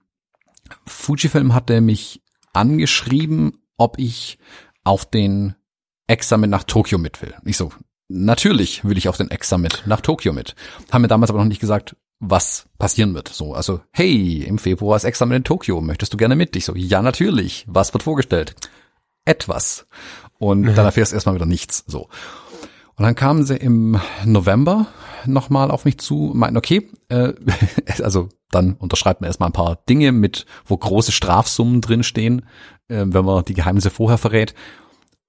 Fujifilm hatte mich angeschrieben, ob ich auf den Examen nach Tokio mit will. Ich so, natürlich will ich auf den Examen nach Tokio mit. Haben mir damals aber noch nicht gesagt, was passieren wird. So, also, hey, im Februar ist Examen in Tokio, möchtest du gerne mit? Ich so, ja, natürlich. Was wird vorgestellt? etwas. Und dann erfährst du erstmal wieder nichts. So. Und dann kamen sie im November nochmal auf mich zu, meinten, okay, äh, [LAUGHS] also dann unterschreibt man erstmal ein paar Dinge mit, wo große Strafsummen drinstehen, äh, wenn man die Geheimnisse vorher verrät.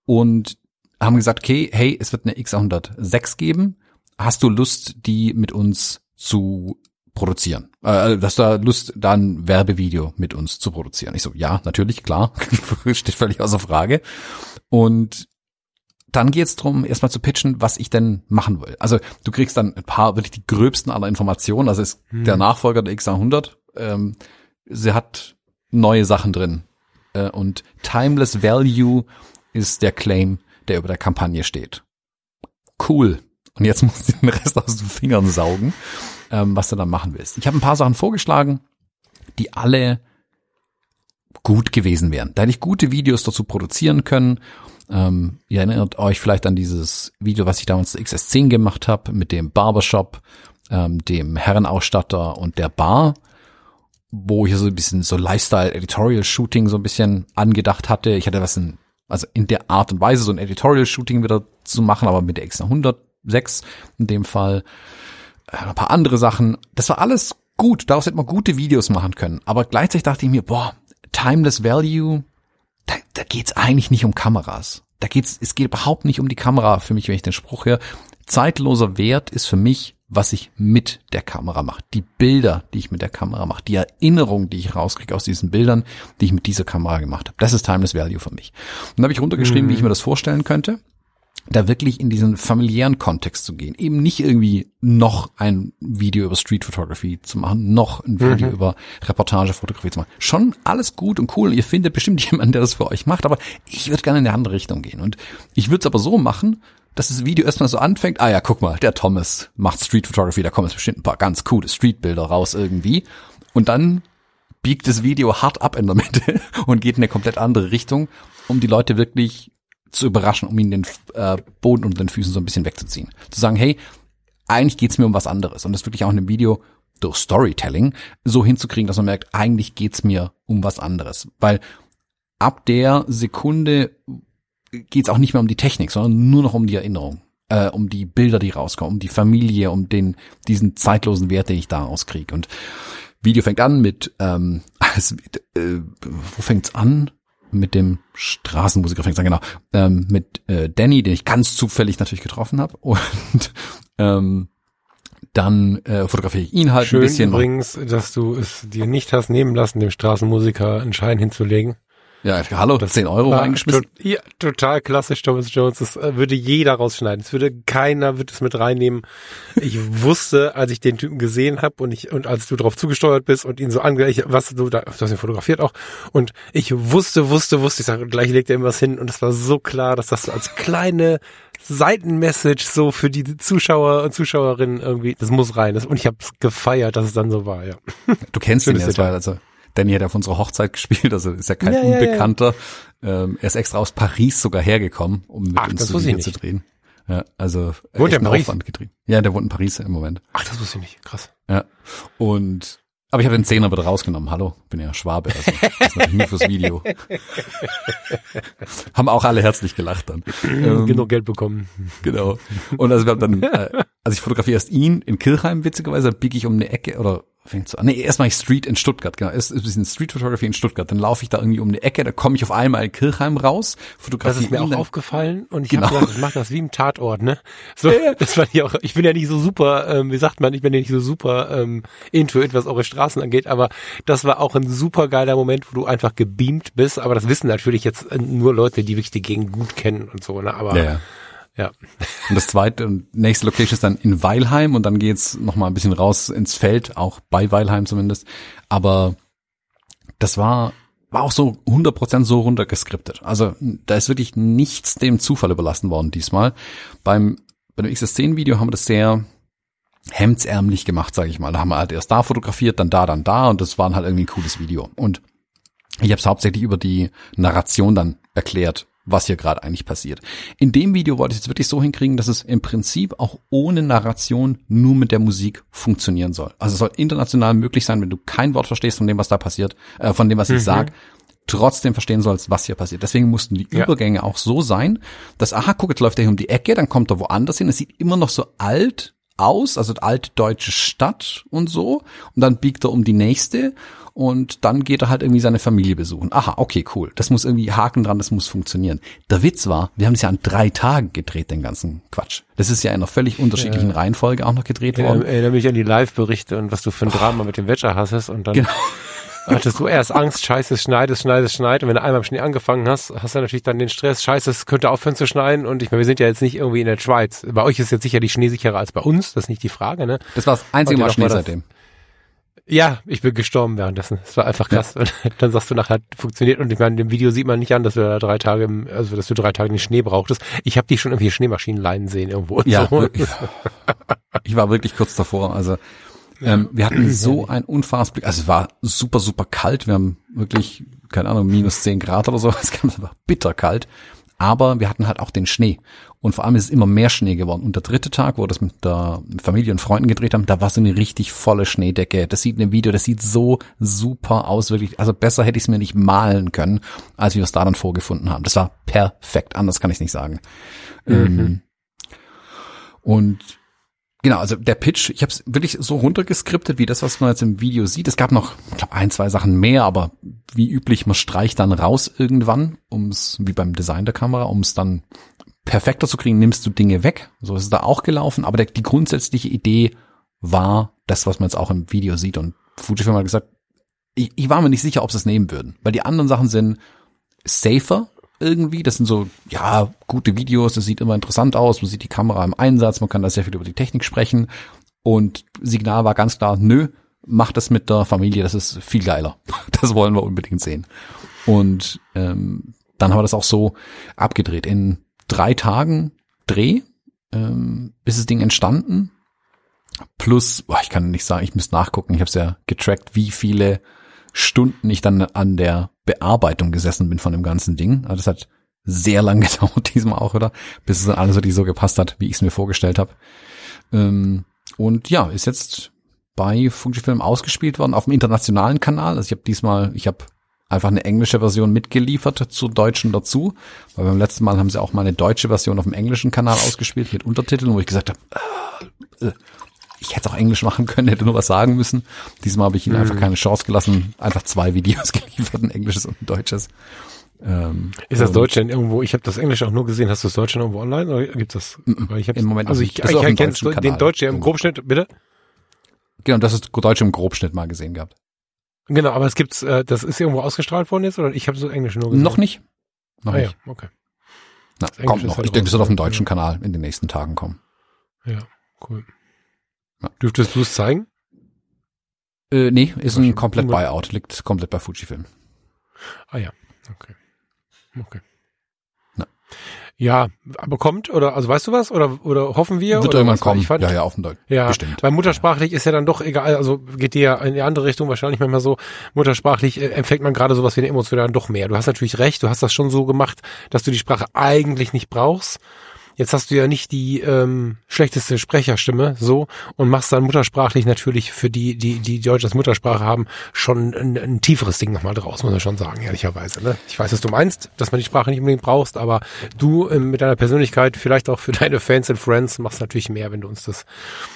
Und haben gesagt, okay, hey, es wird eine X106 geben. Hast du Lust, die mit uns zu produzieren? Äh, hast du Lust, da ein Werbevideo mit uns zu produzieren? Ich so, ja, natürlich, klar. [LAUGHS] Steht völlig außer Frage. Und dann geht's drum, erstmal zu pitchen, was ich denn machen will. Also du kriegst dann ein paar wirklich die gröbsten aller Informationen. Also ist hm. der Nachfolger der X100. Ähm, sie hat neue Sachen drin. Äh, und Timeless Value ist der Claim, der über der Kampagne steht. Cool. Und jetzt [LAUGHS] musst du den Rest aus den Fingern saugen, ähm, was du dann machen willst. Ich habe ein paar Sachen vorgeschlagen, die alle gut gewesen wären. Da hätte ich gute Videos dazu produzieren können ähm, ihr erinnert euch vielleicht an dieses Video, was ich damals zu XS10 gemacht habe, mit dem Barbershop, ähm, dem Herrenausstatter und der Bar, wo ich so ein bisschen so Lifestyle-Editorial-Shooting so ein bisschen angedacht hatte. Ich hatte was in, also in der Art und Weise so ein Editorial-Shooting wieder zu machen, aber mit der X106 in dem Fall. Äh, ein paar andere Sachen. Das war alles gut. Daraus hätte man gute Videos machen können. Aber gleichzeitig dachte ich mir, boah, Timeless Value, da, da geht's eigentlich nicht um Kameras. Da geht's, es geht überhaupt nicht um die Kamera für mich, wenn ich den Spruch höre. Zeitloser Wert ist für mich, was ich mit der Kamera mache. Die Bilder, die ich mit der Kamera mache, die Erinnerung, die ich rauskriege aus diesen Bildern, die ich mit dieser Kamera gemacht habe. Das ist Timeless Value für mich. Und dann habe ich runtergeschrieben, mhm. wie ich mir das vorstellen könnte da wirklich in diesen familiären Kontext zu gehen. Eben nicht irgendwie noch ein Video über Street Photography zu machen, noch ein Video mhm. über Reportagefotografie zu machen. Schon alles gut und cool ihr findet bestimmt [LAUGHS] jemanden, der das für euch macht, aber ich würde gerne in eine andere Richtung gehen. Und ich würde es aber so machen, dass das Video erstmal so anfängt, ah ja, guck mal, der Thomas macht Street Photography, da kommen jetzt bestimmt ein paar ganz coole Streetbilder raus irgendwie. Und dann biegt das Video hart ab in der [LAUGHS] Mitte und geht in eine komplett andere Richtung, um die Leute wirklich zu überraschen, um ihnen den äh, Boden unter den Füßen so ein bisschen wegzuziehen. Zu sagen, hey, eigentlich geht's mir um was anderes. Und das wirklich auch in einem Video durch Storytelling so hinzukriegen, dass man merkt, eigentlich geht's mir um was anderes. Weil ab der Sekunde geht's auch nicht mehr um die Technik, sondern nur noch um die Erinnerung, äh, um die Bilder, die rauskommen, um die Familie, um den diesen zeitlosen Wert, den ich da rauskriege. Und Video fängt an mit, ähm, [LAUGHS] also, äh, wo fängt's an? mit dem Straßenmusiker fängt an, genau, ähm, mit äh, Danny, den ich ganz zufällig natürlich getroffen habe [LAUGHS] und ähm, dann äh, fotografiere ich ihn halt Schön ein bisschen. übrigens, dass du es dir nicht hast nehmen lassen, dem Straßenmusiker einen Schein hinzulegen. Ja, hallo, das 10 Euro reingeschmissen. To ja, total klassisch Thomas Jones. Das äh, würde jeder rausschneiden. Es würde keiner wird es mit reinnehmen. Ich [LAUGHS] wusste, als ich den Typen gesehen habe und ich und als du drauf zugesteuert bist und ihn so ange, was du da, du hast ihn fotografiert auch und ich wusste, wusste, wusste, ich sage, gleich legt er ihm was hin und es war so klar, dass das so als kleine Seitenmessage so für die Zuschauer und Zuschauerinnen irgendwie, das muss rein. Das, und ich habe es gefeiert, dass es dann so war, ja. Du kennst ihn das war also Danny hat ja auf unserer Hochzeit gespielt, also ist ja kein ja, Unbekannter. Ja, ja. Ähm, er ist extra aus Paris sogar hergekommen, um mit Ach, uns Video zu drehen. Ja, also wohnt echt Paris? Aufwand getrieben. Ja, der wohnt in Paris im Moment. Ach, das wusste ich nicht. Krass. Ja. Und aber ich habe den Zehner wieder rausgenommen. Hallo, bin ja Schwabe, also das ist nur fürs Video. [LAUGHS] haben auch alle herzlich gelacht dann. ähm, Genug Geld bekommen. Genau. Und also wir haben dann, äh, also ich fotografiere erst ihn in Kirchheim, witzigerweise, biege ich um eine Ecke oder fängt so an. Nee, erst mache ich Street in Stuttgart, genau. Erst ist ein bisschen Street Photography in Stuttgart. Dann laufe ich da irgendwie um eine Ecke, da komme ich auf einmal in Kirchheim raus, fotografiere. Das ist mir auch aufgefallen und ich genau. habe gedacht, ich mache das wie im Tatort, ne? So, ja, das war ja auch, ich bin ja nicht so super, ähm, wie sagt man, ich bin ja nicht so super ähm, intuit, was eure Straßen angeht, aber das war auch ein super geiler Moment, wo du einfach gebeamt bist, aber das wissen natürlich jetzt nur Leute, die wirklich die Gegend gut kennen und so, ne? Aber ja, ja. Ja. Und das zweite und nächste Location ist dann in Weilheim und dann geht's noch mal ein bisschen raus ins Feld, auch bei Weilheim zumindest. Aber das war war auch so 100% so runtergeskriptet. Also da ist wirklich nichts dem Zufall überlassen worden diesmal. Beim bei dem XS10 Video haben wir das sehr hemdsärmlich gemacht, sage ich mal. Da haben wir halt erst da fotografiert, dann da, dann da und das war halt irgendwie ein cooles Video. Und ich habe es hauptsächlich über die Narration dann erklärt, was hier gerade eigentlich passiert. In dem Video wollte ich es wirklich so hinkriegen, dass es im Prinzip auch ohne Narration nur mit der Musik funktionieren soll. Also es soll international möglich sein, wenn du kein Wort verstehst von dem, was da passiert, äh, von dem, was mhm. ich sag, trotzdem verstehen sollst, was hier passiert. Deswegen mussten die ja. Übergänge auch so sein, dass, aha, guck, jetzt läuft er hier um die Ecke, dann kommt er woanders hin. Es sieht immer noch so alt aus, also alte deutsche Stadt und so. Und dann biegt er um die nächste und dann geht er halt irgendwie seine Familie besuchen. Aha, okay, cool. Das muss irgendwie Haken dran, das muss funktionieren. Der Witz war, wir haben es ja an drei Tagen gedreht, den ganzen Quatsch. Das ist ja in einer völlig unterschiedlichen ja. Reihenfolge auch noch gedreht worden. Ich erinnere mich an die Live-Berichte und was du für ein Drama oh. mit dem Wetter hast und dann genau. hattest du erst Angst, scheiße, es schneit, es schneit, es schneit. Und wenn du einmal im Schnee angefangen hast, hast du natürlich dann den Stress, scheiße, es könnte aufhören zu schneien. Und ich meine, wir sind ja jetzt nicht irgendwie in der Schweiz. Bei euch ist jetzt sicherlich schneesicherer als bei uns, das ist nicht die Frage, ne? Das war das einzige Mal Schnee seitdem. Ja, ich bin gestorben währenddessen. Es war einfach krass. Ja. Dann sagst du nachher, funktioniert. Und ich meine, im Video sieht man nicht an, dass du da drei Tage, im, also dass du drei Tage den Schnee brauchtest. Ich habe dich schon irgendwie Schneemaschinen leiden sehen irgendwo. Ja, so. ich war wirklich kurz davor. Also ähm, wir hatten so ein unfassbar, Blick. also es war super, super kalt. Wir haben wirklich, keine Ahnung, minus zehn Grad oder so. [LAUGHS] Es war bitter kalt. Aber wir hatten halt auch den Schnee. Und vor allem ist es immer mehr Schnee geworden. Und der dritte Tag, wo wir das mit der Familie und Freunden gedreht haben, da war so eine richtig volle Schneedecke. Das sieht in dem Video, das sieht so super aus, wirklich. Also besser hätte ich es mir nicht malen können, als wir es da dann vorgefunden haben. Das war perfekt. Anders kann ich nicht sagen. Mhm. Ähm, und Genau, also der Pitch, ich habe es wirklich so runtergeskriptet, wie das, was man jetzt im Video sieht. Es gab noch, ich glaube, ein, zwei Sachen mehr, aber wie üblich, man streicht dann raus irgendwann, um es, wie beim Design der Kamera, um es dann perfekter zu kriegen, nimmst du Dinge weg. So ist es da auch gelaufen, aber der, die grundsätzliche Idee war das, was man jetzt auch im Video sieht. Und Fujifilm hat gesagt, ich, ich war mir nicht sicher, ob sie es nehmen würden, weil die anderen Sachen sind safer, irgendwie. Das sind so, ja, gute Videos, das sieht immer interessant aus, man sieht die Kamera im Einsatz, man kann da sehr viel über die Technik sprechen. Und Signal war ganz klar, nö, mach das mit der Familie, das ist viel geiler. [LAUGHS] Das wollen wir unbedingt sehen. Und ähm, dann haben wir das auch so abgedreht. In drei Tagen Dreh ähm, ist das Ding entstanden. Plus, boah, ich kann nicht sagen, ich müsste nachgucken, ich habe es ja getrackt, wie viele Stunden ich dann an der Bearbeitung gesessen bin von dem ganzen Ding. Also das hat sehr lang [LAUGHS] gedauert diesmal auch, oder? Bis es dann alles so gepasst hat, wie ich es mir vorgestellt habe. Ähm, und ja, ist jetzt bei Fujifilm ausgespielt worden auf dem internationalen Kanal. Also ich habe diesmal, ich habe einfach eine englische Version mitgeliefert zur deutschen dazu, weil beim letzten Mal haben sie auch mal eine deutsche Version auf dem englischen Kanal ausgespielt mit Untertiteln, wo ich gesagt habe, äh, äh, ich hätte auch Englisch machen können, hätte nur was sagen müssen. Diesmal habe ich ihnen mhm. einfach keine Chance gelassen, einfach zwei Videos [LAUGHS] geliefert, ein englisches und ein deutsches. Ähm, ist das Deutsche denn irgendwo? Ich habe das Englische auch nur gesehen. Hast du das Deutsche irgendwo online oder gibt's das? Weil ich Im Moment also ich, ich, ich kenne den Deutschen im Grobschnitt, bitte. Genau, das ist Deutsch im Grobschnitt mal gesehen gehabt. Genau, aber es gibt's, äh, das ist irgendwo ausgestrahlt worden jetzt oder ich habe so Englisch nur gesehen. Noch nicht. Noch ah, nicht. Ja, okay. Na, kommt noch. Halt ich denke, das wird auf dem deutschen ja. Kanal in den nächsten Tagen kommen. Ja, cool. Ja. Dürftest du es zeigen? Äh, nee, ist ein komplett Buyout, liegt komplett bei Fujifilm. Ah ja, okay. Okay. Na. Ja, aber kommt oder also weißt du was oder oder hoffen wir? Wird oder irgendwann kommen. Fand, ja, ja, auf dem Deutsch. Ja, bestimmt. Weil muttersprachlich ist ja dann doch egal, also geht dir ja in die andere Richtung wahrscheinlich manchmal so. Muttersprachlich äh, empfängt man gerade sowas wie eine Emotion dann doch mehr. Du hast natürlich recht, du hast das schon so gemacht, dass du die Sprache eigentlich nicht brauchst. Jetzt hast du ja nicht die ähm, schlechteste Sprecherstimme so und machst dann muttersprachlich natürlich für die, die, die Deutsch als Muttersprache haben, schon ein, ein tieferes Ding nochmal draus, muss man schon sagen, ehrlicherweise. Ne? Ich weiß, was du meinst, dass man die Sprache nicht unbedingt brauchst, aber du ähm, mit deiner Persönlichkeit, vielleicht auch für [LAUGHS] deine Fans und Friends, machst natürlich mehr, wenn du uns das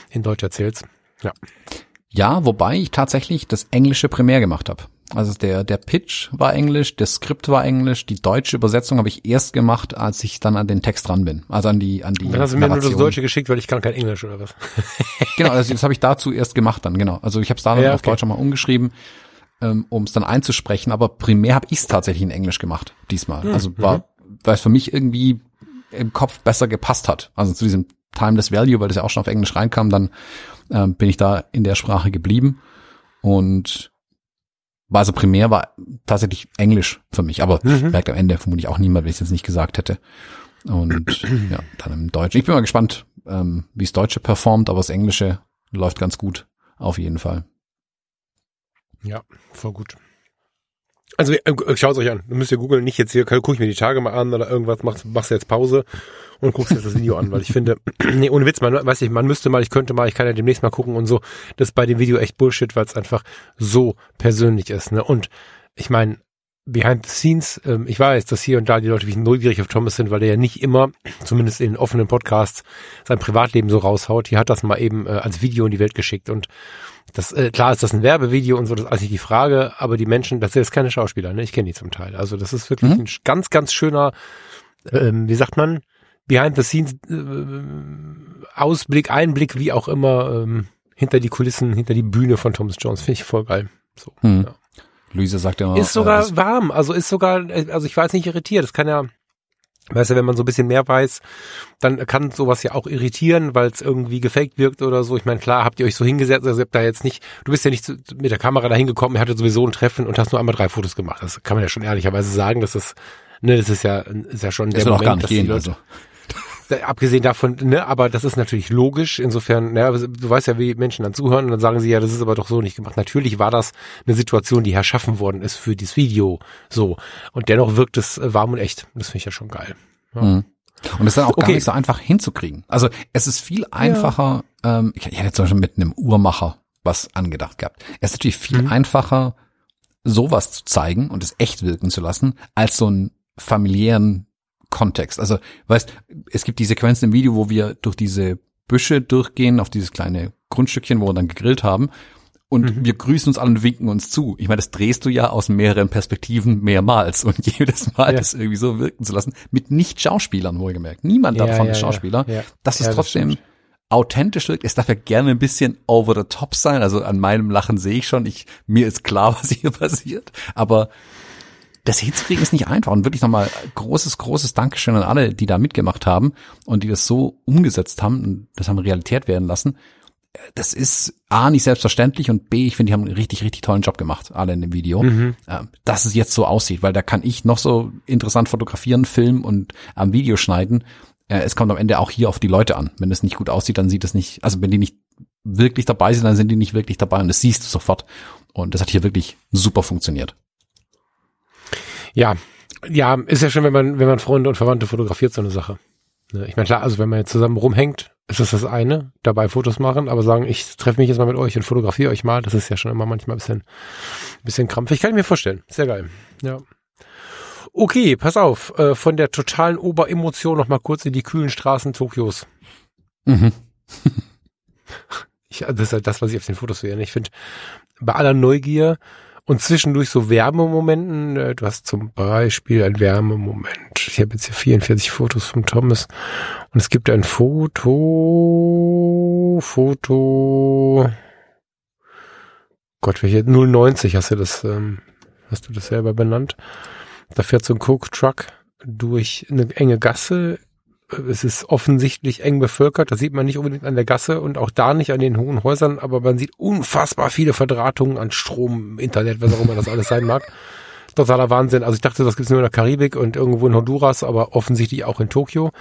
in Deutsch erzählst. Ja. Ja, wobei ich tatsächlich das Englische primär gemacht habe. Also der, der Pitch war Englisch, das Skript war Englisch, die deutsche Übersetzung habe ich erst gemacht, als ich dann an den Text dran bin. Also an die, an die. Dann hast du mir nur das Deutsche geschickt, weil ich kann kein Englisch oder was? [LAUGHS] genau, also das habe ich dazu erst gemacht dann, genau. Also ich habe es da dann ja, auf okay. Deutsch mal umgeschrieben, ähm, um es dann einzusprechen, aber primär habe ich es tatsächlich in Englisch gemacht, diesmal. Hm, also war, mhm. weil es für mich irgendwie im Kopf besser gepasst hat. Also zu diesem Timeless Value, weil das ja auch schon auf Englisch reinkam, dann ähm, bin ich da in der Sprache geblieben. Und war also primär war tatsächlich Englisch für mich, aber mhm. merkt am Ende vermutlich auch niemand, wenn ich es jetzt nicht gesagt hätte. Und [CLEARS THROAT] ja, dann im Deutschen. Ich bin mal gespannt, ähm, wie es Deutsche performt, aber das Englische läuft ganz gut, auf jeden Fall. Ja, voll gut. Also äh, schaut euch an. Du müsst ja googeln, nicht jetzt hier, guck ich mir die Tage mal an oder irgendwas, machst, machst jetzt Pause und guckst jetzt das Video an, weil ich finde, [CLEARS THROAT] nee, ohne Witz, man weiß ich, man müsste mal, ich könnte mal, ich kann ja demnächst mal gucken und so. Das ist bei dem Video echt Bullshit, weil es einfach so persönlich ist, ne? Und ich meine, Behind the Scenes, ähm, ich weiß, dass hier und da die Leute wie neugierig auf Thomas sind, weil er ja nicht immer, zumindest in offenen Podcasts, sein Privatleben so raushaut. Hier hat das mal eben äh, als Video in die Welt geschickt und das, äh, klar ist das ein Werbevideo und so, das ist nicht die Frage, aber die Menschen, das sind jetzt keine Schauspieler, ne? Ich kenne die zum Teil. Also das ist wirklich mhm. ein ganz, ganz schöner, ähm, wie sagt man, Behind the Scenes äh, Ausblick, Einblick, wie auch immer, ähm, hinter die Kulissen, hinter die Bühne von Thomas Jones. Finde ich voll geil. So, mhm. ja. Luise sagt immer. Ist sogar äh, warm, also ist sogar, also ich war jetzt nicht irritiert. Das kann ja, weißt du, wenn man so ein bisschen mehr weiß, dann kann sowas ja auch irritieren, weil es irgendwie gefaked wirkt oder so. Ich meine, klar, habt ihr euch so hingesetzt, also ihr habt da jetzt nicht, du bist ja nicht mit der Kamera da hingekommen, ihr hattet sowieso ein Treffen und hast nur einmal drei Fotos gemacht. Das kann man ja schon ehrlicherweise sagen, dass das, ne, das ist ja, ist ja schon das der Moment, gar nicht gehen, Leute, also abgesehen davon, ne, aber das ist natürlich logisch. Insofern, ne, du weißt ja, wie Menschen dann zuhören und dann sagen sie ja, das ist aber doch so nicht gemacht. Natürlich war das eine Situation, die herschaffen worden ist für dieses Video. So. Und dennoch wirkt es äh, warm und echt. Das finde ich ja schon geil. Ja. Mhm. Und es ist dann auch okay. gar nicht so einfach hinzukriegen. Also es ist viel einfacher, ja. ähm, ich, ich hätte zum Beispiel mit einem Uhrmacher was angedacht gehabt. Es ist natürlich viel mhm. einfacher, sowas zu zeigen und es echt wirken zu lassen, als so einen familiären Kontext. Also, weißt, es gibt die Sequenzen im Video, wo wir durch diese Büsche durchgehen, auf dieses kleine Grundstückchen, wo wir dann gegrillt haben. Und mhm. wir grüßen uns alle und winken uns zu. Ich meine, das drehst du ja aus mehreren Perspektiven mehrmals. Und [LAUGHS] jedes Mal ja. das irgendwie so wirken zu lassen, mit Nicht-Schauspielern wohlgemerkt. Niemand ja, davon ja, ist Schauspieler. Ja. Das ist trotzdem das authentisch wirkt. Es darf ja gerne ein bisschen over the top sein. Also an meinem Lachen sehe ich schon, ich, mir ist klar, [LAUGHS] was hier passiert. Aber das hinzukriegen ist nicht einfach. Und wirklich nochmal großes, großes Dankeschön an alle, die da mitgemacht haben und die das so umgesetzt haben und das haben Realität werden lassen. Das ist A, nicht selbstverständlich und B, ich finde, die haben einen richtig, richtig tollen Job gemacht, alle in dem Video. Mhm. Ähm, dass es jetzt so aussieht, weil da kann ich noch so interessant fotografieren, filmen und am Video schneiden. Äh, es kommt am Ende auch hier auf die Leute an. Wenn es nicht gut aussieht, dann sieht es nicht, also wenn die nicht wirklich dabei sind, dann sind die nicht wirklich dabei und das siehst du sofort. Und das hat hier wirklich super funktioniert. Ja, ja, ist ja schön, wenn man, wenn man Freunde und Verwandte fotografiert, so eine Sache. Ne, ich meine, klar, also wenn man jetzt zusammen rumhängt, ist das das eine, dabei Fotos machen, aber sagen, ich treffe mich jetzt mal mit euch und fotografiere euch mal, das ist ja schon immer manchmal ein bisschen, ein bisschen krampfig. Kann ich mir vorstellen. Sehr geil. Ja. Okay, pass auf, äh, von der totalen Oberemotion noch mal kurz in die kühlen Straßen Tokios. Mhm. [LAUGHS] ich, das ist halt das, was ich auf den Fotos sehe. Ich finde, bei aller Neugier, und zwischendurch so Wärmemomenten. Äh, du hast zum Beispiel ein Wärmemoment. Ich habe jetzt hier 44 Fotos von Thomas. Und es gibt ein Foto, Foto, Gott, welche 090 hast du das, ähm, hast du das selber benannt? Da fährt so ein Coke Truck durch eine enge Gasse es ist offensichtlich eng bevölkert. Das sieht man nicht unbedingt an der Gasse und auch da nicht an den hohen Häusern, aber man sieht unfassbar viele Verdrahtungen an Strom, Internet, was auch immer das alles sein mag. [LAUGHS] Totaler Wahnsinn. Also ich dachte, das gibt's nur in der Karibik und irgendwo in Honduras, aber offensichtlich auch in Tokio.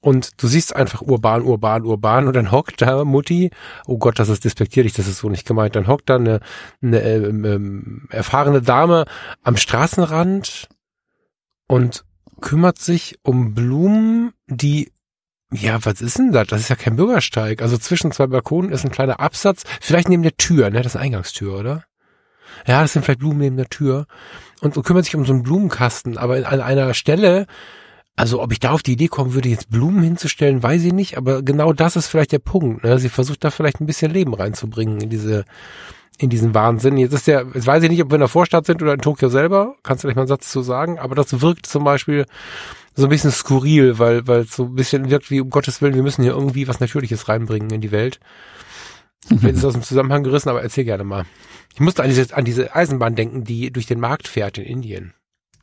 Und du siehst einfach urban, urban, urban und dann hockt da Mutti, oh Gott, das ist despektierlich, das ist so nicht gemeint, dann hockt da eine, eine ähm, ähm, erfahrene Dame am Straßenrand und kümmert sich um Blumen, die ja, was ist denn das? Das ist ja kein Bürgersteig. Also zwischen zwei Balkonen ist ein kleiner Absatz. Vielleicht neben der Tür, ne? Das ist eine Eingangstür, oder? Ja, das sind vielleicht Blumen neben der Tür. Und, und kümmert sich um so einen Blumenkasten. Aber an einer Stelle, also ob ich da auf die Idee kommen würde, jetzt Blumen hinzustellen, weiß ich nicht. Aber genau das ist vielleicht der Punkt. Ne? Sie versucht da vielleicht ein bisschen Leben reinzubringen in diese, in diesen Wahnsinn. Jetzt ist der, jetzt weiß ich nicht, ob wir in der Vorstadt sind oder in Tokio selber. Kannst du vielleicht mal einen Satz zu sagen? Aber das wirkt zum Beispiel so ein bisschen skurril, weil, weil es so ein bisschen wirkt wie, um Gottes Willen, wir müssen hier irgendwie was Natürliches reinbringen in die Welt. Vielleicht ist aus dem Zusammenhang gerissen, aber erzähl gerne mal. Ich musste an diese, an diese Eisenbahn denken, die durch den Markt fährt in Indien.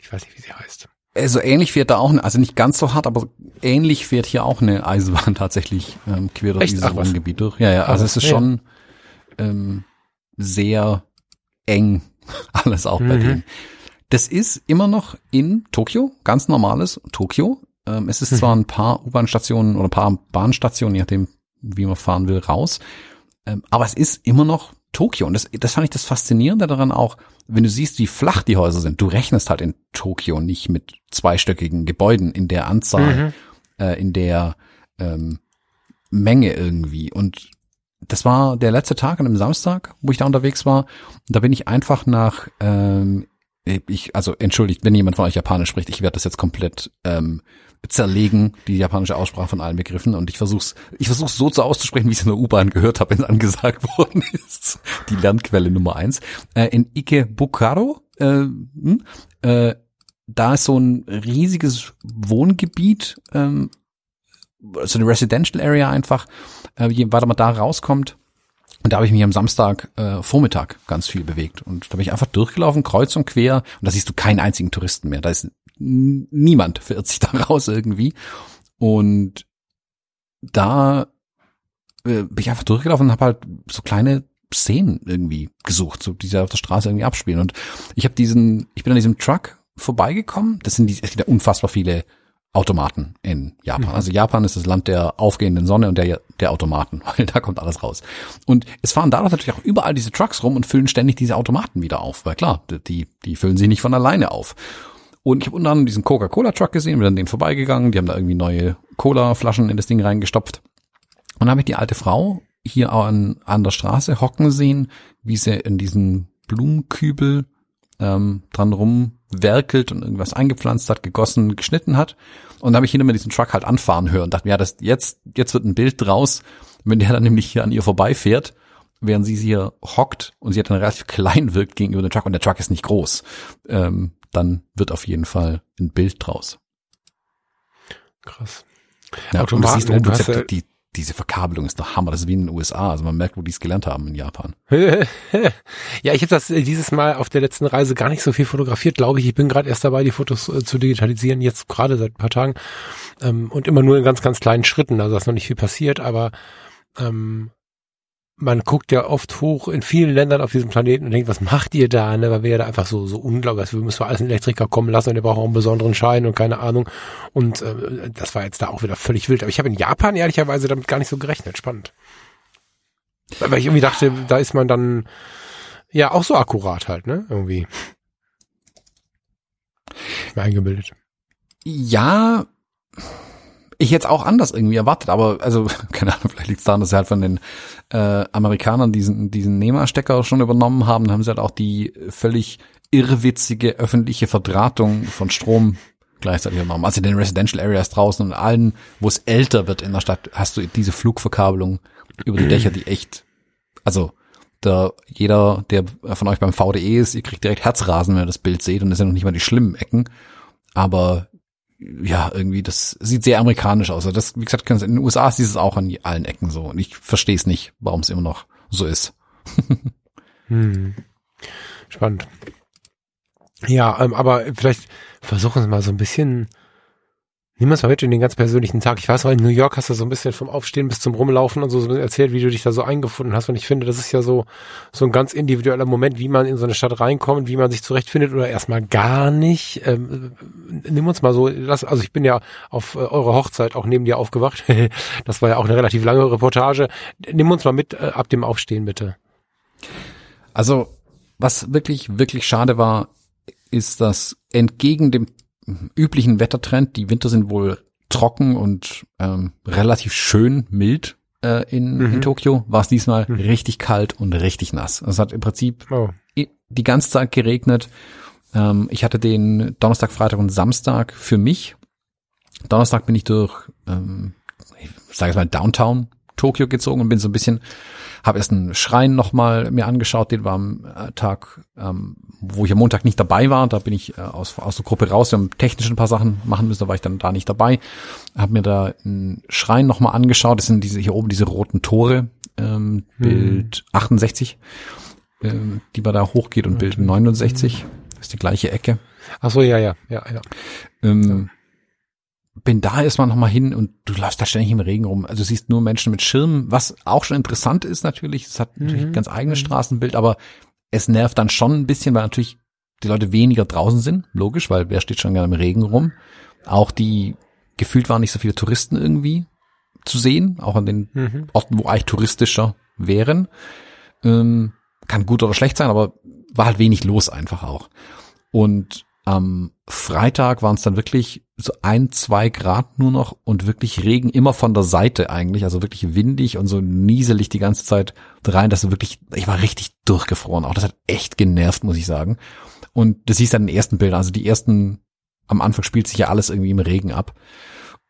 Ich weiß nicht, wie sie heißt. Also ähnlich fährt da auch, eine, also nicht ganz so hart, aber ähnlich fährt hier auch eine Eisenbahn [LAUGHS] tatsächlich ähm, quer durch Echt? dieses Wohngebiet durch. Ja, ja, also Ach, es ist ja. schon ähm, sehr eng [LAUGHS] alles auch mhm. bei denen. Das ist immer noch in Tokio, ganz normales Tokio. Ähm, es ist mhm. zwar ein paar U-Bahn-Stationen oder ein paar Bahnstationen, je nachdem, wie man fahren will, raus. Ähm, aber es ist immer noch Tokio. Und das, das fand ich das Faszinierende daran auch, wenn du siehst, wie flach die Häuser sind. Du rechnest halt in Tokio nicht mit zweistöckigen Gebäuden in der Anzahl, mhm. äh, in der ähm, Menge irgendwie. Und das war der letzte Tag an einem Samstag, wo ich da unterwegs war. Da bin ich einfach nach ähm, ich, also entschuldigt, wenn jemand von euch Japanisch spricht, ich werde das jetzt komplett ähm, zerlegen, die japanische Aussprache von allen Begriffen und ich versuch's, ich versuch's so zu auszusprechen, wie ich es in der U-Bahn gehört habe, wenn es angesagt [LAUGHS] worden ist. Die Lernquelle Nummer eins. Äh, in Ikebukaro, äh, hm, äh, da ist so ein riesiges Wohngebiet, ähm, so eine Residential Area einfach, äh, weil man da rauskommt. Und da habe ich mich am Samstag äh, Vormittag ganz viel bewegt. Und da bin ich einfach durchgelaufen, kreuz und quer. Und da siehst du keinen einzigen Touristen mehr. Da ist niemand verirrt sich da [LAUGHS] raus irgendwie. Und da äh, bin ich einfach durchgelaufen und habe halt so kleine Szenen irgendwie gesucht, so die sich auf der Straße irgendwie abspielen. Und ich habe diesen, ich bin an diesem Truck vorbeigekommen. Das sind die, es gibt ja unfassbar viele Automaten in Japan. Mhm. Also Japan ist das Land der aufgehenden Sonne und der, der Automaten, [LAUGHS] weil da kommt alles raus. Und es fahren dadurch natürlich auch überall diese Trucks rum und füllen ständig diese Automaten wieder auf, weil klar, die, die füllen sie nicht von alleine auf. Und ich habe unter anderem diesen Coca-Cola-Truck gesehen, bin dann den vorbeigegangen, die haben da irgendwie neue Cola-Flaschen in das Ding reingestopft. Und dann habe ich die alte Frau hier an, an der Straße hocken sehen, wie sie in diesen Blumenkübel ähm, dran rumwerkelt und irgendwas eingepflanzt hat, gegossen, geschnitten hat. Und da habe ich hinter mir diesen Truck halt anfahren hören und dachte mir, ja, das, jetzt, jetzt wird ein Bild draus, wenn der dann nämlich hier an ihr vorbeifährt, während sie hier hockt und sie hat dann relativ klein wirkt gegenüber dem Truck und der Truck ist nicht groß. Ähm, dann wird auf jeden Fall ein Bild draus. Krass. Ja, und du siehst oben, hast, die, diese Verkabelung ist doch Hammer. Das ist wie in den USA. Also man merkt, wo die es gelernt haben in Japan. [LAUGHS] ja, ich habe das äh, dieses Mal auf der letzten Reise gar nicht so viel fotografiert, glaube ich. Ich bin gerade erst dabei, die Fotos äh, zu digitalisieren, jetzt gerade seit ein paar Tagen. Ähm, und immer nur in ganz, ganz kleinen Schritten. Also da ist noch nicht viel passiert, aber ähm, man guckt ja oft hoch in vielen Ländern auf diesem Planeten und denkt, was macht ihr da? Ne? Weil wir ja da einfach so, so unglaublich, wir müssen alles einen Elektriker kommen lassen und der braucht auch einen besonderen Schein und keine Ahnung. Und äh, das war jetzt da auch wieder völlig wild. Aber ich habe in Japan ehrlicherweise damit gar nicht so gerechnet. Spannend. Weil ich irgendwie dachte, da ist man dann ja auch so akkurat halt, ne? Irgendwie. Mir eingebildet. Ja, ich jetzt auch anders irgendwie erwartet, aber also, [LAUGHS] keine Ahnung, vielleicht liegt es daran, dass sie halt von den äh, Amerikanern diesen, diesen NEMA-Stecker schon übernommen haben, dann haben sie halt auch die völlig irrwitzige öffentliche Verdrahtung von Strom gleichzeitig übernommen. Also in den Residential Areas draußen und allen, wo es älter wird in der Stadt, hast du diese Flugverkabelung über die [CLEARS THROAT] Dächer, die echt, also der, jeder, der von euch beim VDE ist, ihr kriegt direkt Herzrasen, wenn ihr das Bild seht und das sind noch nicht mal die schlimmen Ecken. Aber ja, irgendwie, das sieht sehr amerikanisch aus. Also das, wie gesagt, in den USA ist dieses auch an allen Ecken so. Und ich verstehe es nicht, warum es immer noch so ist. [LAUGHS] hm. Spannend. Ja, ähm, aber vielleicht versuchen Sie mal so ein bisschen Nimm uns mal mit in den ganz persönlichen Tag. Ich weiß noch, in New York hast du so ein bisschen vom Aufstehen bis zum Rumlaufen und so erzählt, wie du dich da so eingefunden hast. Und ich finde, das ist ja so, so ein ganz individueller Moment, wie man in so eine Stadt reinkommt, wie man sich zurechtfindet oder erstmal gar nicht. Ähm, nimm uns mal so, lass, also ich bin ja auf äh, eure Hochzeit auch neben dir aufgewacht. [LAUGHS] das war ja auch eine relativ lange Reportage. Nimm uns mal mit äh, ab dem Aufstehen, bitte. Also, was wirklich, wirklich schade war, ist, dass entgegen dem üblichen Wettertrend. Die Winter sind wohl trocken und ähm, relativ schön mild äh, in, mhm. in Tokio. War es diesmal mhm. richtig kalt und richtig nass. Also es hat im Prinzip oh. die ganze Zeit geregnet. Ähm, ich hatte den Donnerstag, Freitag und Samstag für mich. Donnerstag bin ich durch, ähm, ich sage jetzt mal Downtown Tokio gezogen und bin so ein bisschen habe erst einen Schrein nochmal mir angeschaut, den war am äh, Tag, ähm, wo ich am Montag nicht dabei war. Da bin ich äh, aus, aus der Gruppe raus. Wir haben technisch ein paar Sachen machen müssen, da war ich dann da nicht dabei. Habe mir da einen Schrein nochmal angeschaut. Das sind diese hier oben diese roten Tore, ähm, Bild hm. 68, ähm, die man da hochgeht und okay. Bild 69. Das ist die gleiche Ecke. Ach so, ja, ja, ja, ja. Ähm, ja bin da erstmal nochmal hin und du läufst da ständig im Regen rum. Also du siehst nur Menschen mit Schirmen, was auch schon interessant ist natürlich. Es hat natürlich mhm. ein ganz eigenes mhm. Straßenbild, aber es nervt dann schon ein bisschen, weil natürlich die Leute weniger draußen sind, logisch, weil wer steht schon gerne im Regen rum. Auch die, gefühlt waren nicht so viele Touristen irgendwie zu sehen, auch an den mhm. Orten, wo eigentlich touristischer wären. Ähm, kann gut oder schlecht sein, aber war halt wenig los einfach auch. Und am Freitag waren es dann wirklich so ein, zwei Grad nur noch und wirklich Regen immer von der Seite eigentlich, also wirklich windig und so nieselig die ganze Zeit rein, dass du wirklich, ich war richtig durchgefroren. Auch das hat echt genervt, muss ich sagen. Und das siehst dann in den ersten Bildern. Also die ersten, am Anfang spielt sich ja alles irgendwie im Regen ab.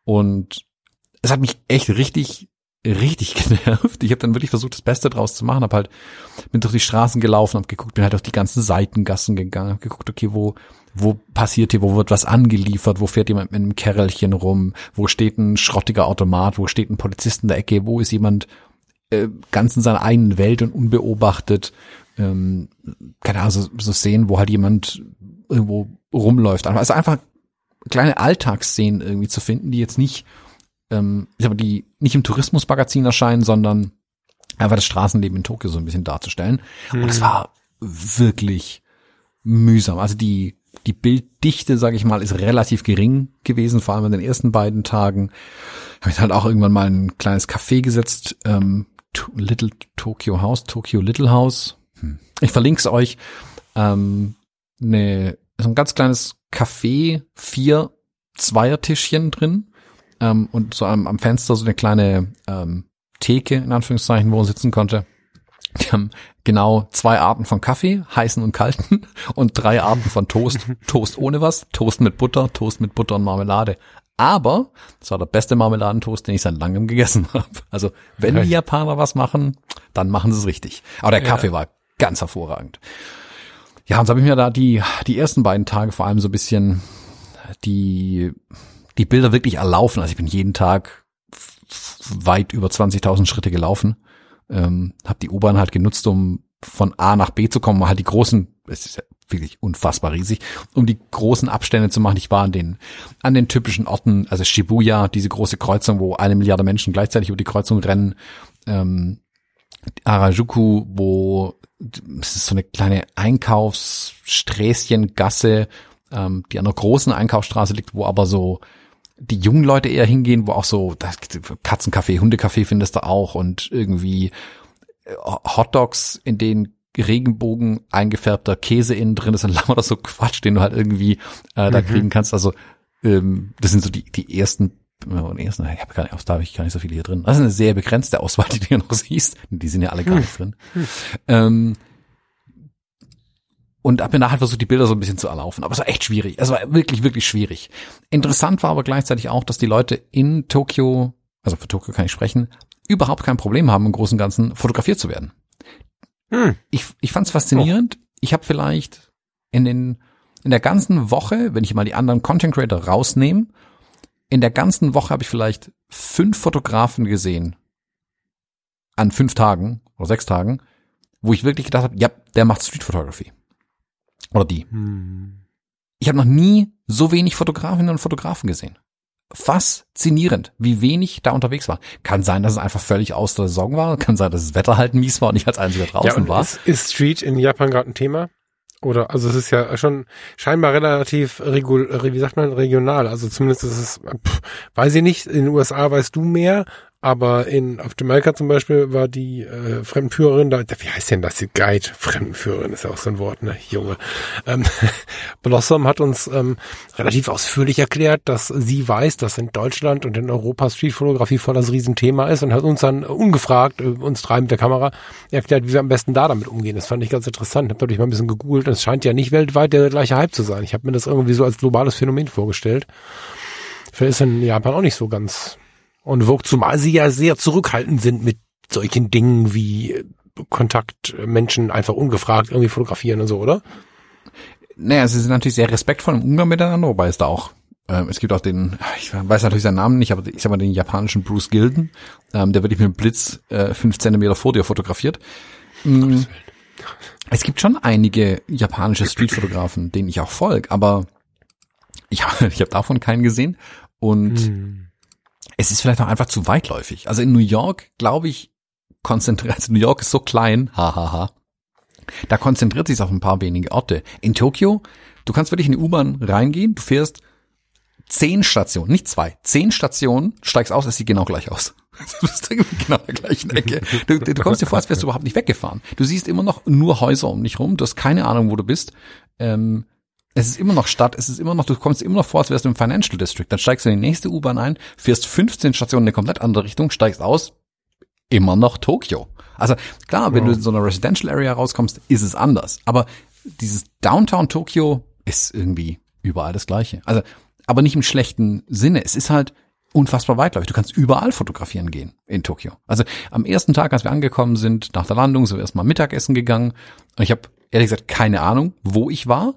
Und es hat mich echt richtig, richtig [LAUGHS] genervt. Ich habe dann wirklich versucht, das Beste draus zu machen. Hab halt, bin durch die Straßen gelaufen, hab geguckt, bin halt auf die ganzen Seitengassen gegangen, hab geguckt, okay, wo, wo passiert hier, wo wird was angeliefert, wo fährt jemand mit einem Kerrelchen rum, wo steht ein schrottiger Automat, wo steht ein Polizist in der Ecke, wo ist jemand äh, ganz in seiner eigenen Welt und unbeobachtet, ähm, keine Ahnung, so, so Szenen, wo halt jemand irgendwo rumläuft. Also einfach kleine Alltagsszenen irgendwie zu finden, die jetzt nicht, ähm, ich sag mal, die nicht im Tourismusmagazin erscheinen, sondern einfach das Straßenleben in Tokio so ein bisschen darzustellen. Mhm. Und es war wirklich mühsam. Also die die Bilddichte, sage ich mal, ist relativ gering gewesen, vor allem in den ersten beiden Tagen. Habe ich halt auch irgendwann mal ein kleines Café gesetzt, ähm, Little Tokyo House, Tokyo Little House. Hm. Ich verlinke es euch. Ähm, ne, so ein ganz kleines Café, vier Zweiertischchen drin ähm, und so am, am Fenster so eine kleine ähm, Theke, in Anführungszeichen, wo man sitzen konnte. Die haben genau zwei Arten von Kaffee, heißen und kalten, und drei Arten von Toast. [LAUGHS] Toast ohne was, Toast mit Butter, Toast mit Butter und Marmelade. Aber das war der beste Marmeladentoast, den ich seit langem gegessen [LAUGHS] habe. Also wenn die Japaner was machen, dann machen sie es richtig. Aber der Kaffee ja. war ganz hervorragend. Ja, und so habe ich mir da die, die ersten beiden Tage vor allem so ein bisschen die, die Bilder wirklich erlaufen. Also ich bin jeden Tag weit über 20.000 Schritte gelaufen. Ähm, habe die U-Bahn halt genutzt, um von A nach B zu kommen, halt die großen, es ist ja wirklich unfassbar riesig, um die großen Abstände zu machen. Ich war an den, an den typischen Orten, also Shibuya, diese große Kreuzung, wo eine Milliarde Menschen gleichzeitig über die Kreuzung rennen, ähm, Harajuku, wo es ist so eine kleine Einkaufssträßchengasse, ähm, die an einer großen Einkaufsstraße liegt, wo aber so die jungen Leute eher hingehen, wo auch so Katzencafé, Hundecafé findest du auch und irgendwie äh, Hotdogs, in denen Regenbogen eingefärbter Käse innen drin ist und [LAUGHS] lauter so Quatsch, den du halt irgendwie äh, da mhm. kriegen kannst. Also ähm, das sind so die die ersten und ersten, ich habe gar nicht, da habe ich gar nicht so viele hier drin. Das ist eine sehr begrenzte Auswahl, die du hier noch siehst. Die sind ja alle gar hm. nicht drin. Hm. Ähm, und habe mir halt versucht, die Bilder so ein bisschen zu erlaufen. Aber es war echt schwierig. Es war wirklich, wirklich schwierig. Interessant war aber gleichzeitig auch, dass die Leute in Tokio, also für Tokio kann ich sprechen, überhaupt kein Problem haben, im Großen und Ganzen fotografiert zu werden. Hm. Ich, ich fand es faszinierend. Oh. Ich habe vielleicht in den in der ganzen Woche, wenn ich mal die anderen Content Creator rausnehme, in der ganzen Woche habe ich vielleicht fünf Fotografen gesehen an fünf Tagen oder sechs Tagen, wo ich wirklich gedacht habe, ja, der macht Street Photography. Oder die. Hm. Ich habe noch nie so wenig Fotografinnen und Fotografen gesehen. Faszinierend, wie wenig da unterwegs war. Kann sein, dass es einfach völlig aus der Saison war. Kann sein, dass das Wetter halt mies war und ich als einziger draußen ja, war. Ist, ist Street in Japan gerade ein Thema? Oder, also es ist ja schon scheinbar relativ regul, wie sagt man, regional. Also zumindest ist es, pff, weiß ich nicht, in den USA weißt du mehr, aber in, auf Jamaika zum Beispiel war die äh, Fremdenführerin da, wie heißt denn das, die Guide? Fremdenführerin ist ja auch so ein Wort, ne, Junge. Ähm, [LAUGHS] Blossom hat uns ähm, relativ ausführlich erklärt, dass sie weiß, dass in Deutschland und in Europa Streetfotografie voll das Riesenthema ist und hat uns dann ungefragt, äh, uns drei mit der Kamera, erklärt, wie wir am besten da damit umgehen. Das fand ich ganz interessant. Habe natürlich mal ein bisschen gegoogelt. Es scheint ja nicht weltweit der gleiche Hype zu sein. Ich habe mir das irgendwie so als globales Phänomen vorgestellt. Vielleicht ist in Japan auch nicht so ganz und wirkt, zumal sie ja sehr zurückhaltend sind mit solchen Dingen wie Kontaktmenschen einfach ungefragt irgendwie fotografieren und so, oder? Naja, sie sind natürlich sehr respektvoll im Umgang miteinander, wobei es da auch ähm, es gibt auch den, ich weiß natürlich seinen Namen nicht, aber ich sag mal den japanischen Bruce Gilden, ähm, der wirklich mit dem Blitz äh, fünf Zentimeter vor dir fotografiert. Mhm. Es gibt schon einige japanische Streetfotografen, denen ich auch folge, aber ich, ich [LAUGHS] habe davon keinen gesehen. Und mhm es ist vielleicht auch einfach zu weitläufig. Also in New York, glaube ich, konzentriert, also New York ist so klein, hahaha. Ha, ha. Da konzentriert sich auf ein paar wenige Orte. In Tokio, du kannst wirklich in die U-Bahn reingehen, du fährst zehn Stationen, nicht zwei, zehn Stationen, steigst aus, es sieht genau gleich aus. [LAUGHS] Du bist genau in der gleichen Ecke. Du, du kommst dir vor, als wärst du überhaupt nicht weggefahren. Du siehst immer noch nur Häuser um dich rum, du hast keine Ahnung, wo du bist. Ähm, es ist immer noch Stadt, es ist immer noch, du kommst immer noch vor, als wärst du im Financial District. Dann steigst du in die nächste U-Bahn ein, fährst 15 Stationen in eine komplett andere Richtung, steigst aus, immer noch Tokio. Also klar, wenn wow. du in so einer Residential Area rauskommst, ist es anders. Aber dieses Downtown Tokio ist irgendwie überall das Gleiche. Also, aber nicht im schlechten Sinne. Es ist halt unfassbar weitläufig. Du kannst überall fotografieren gehen in Tokio. Also am ersten Tag, als wir angekommen sind, nach der Landung, sind wir erstmal Mittagessen gegangen. Und ich habe ehrlich gesagt keine Ahnung, wo ich war.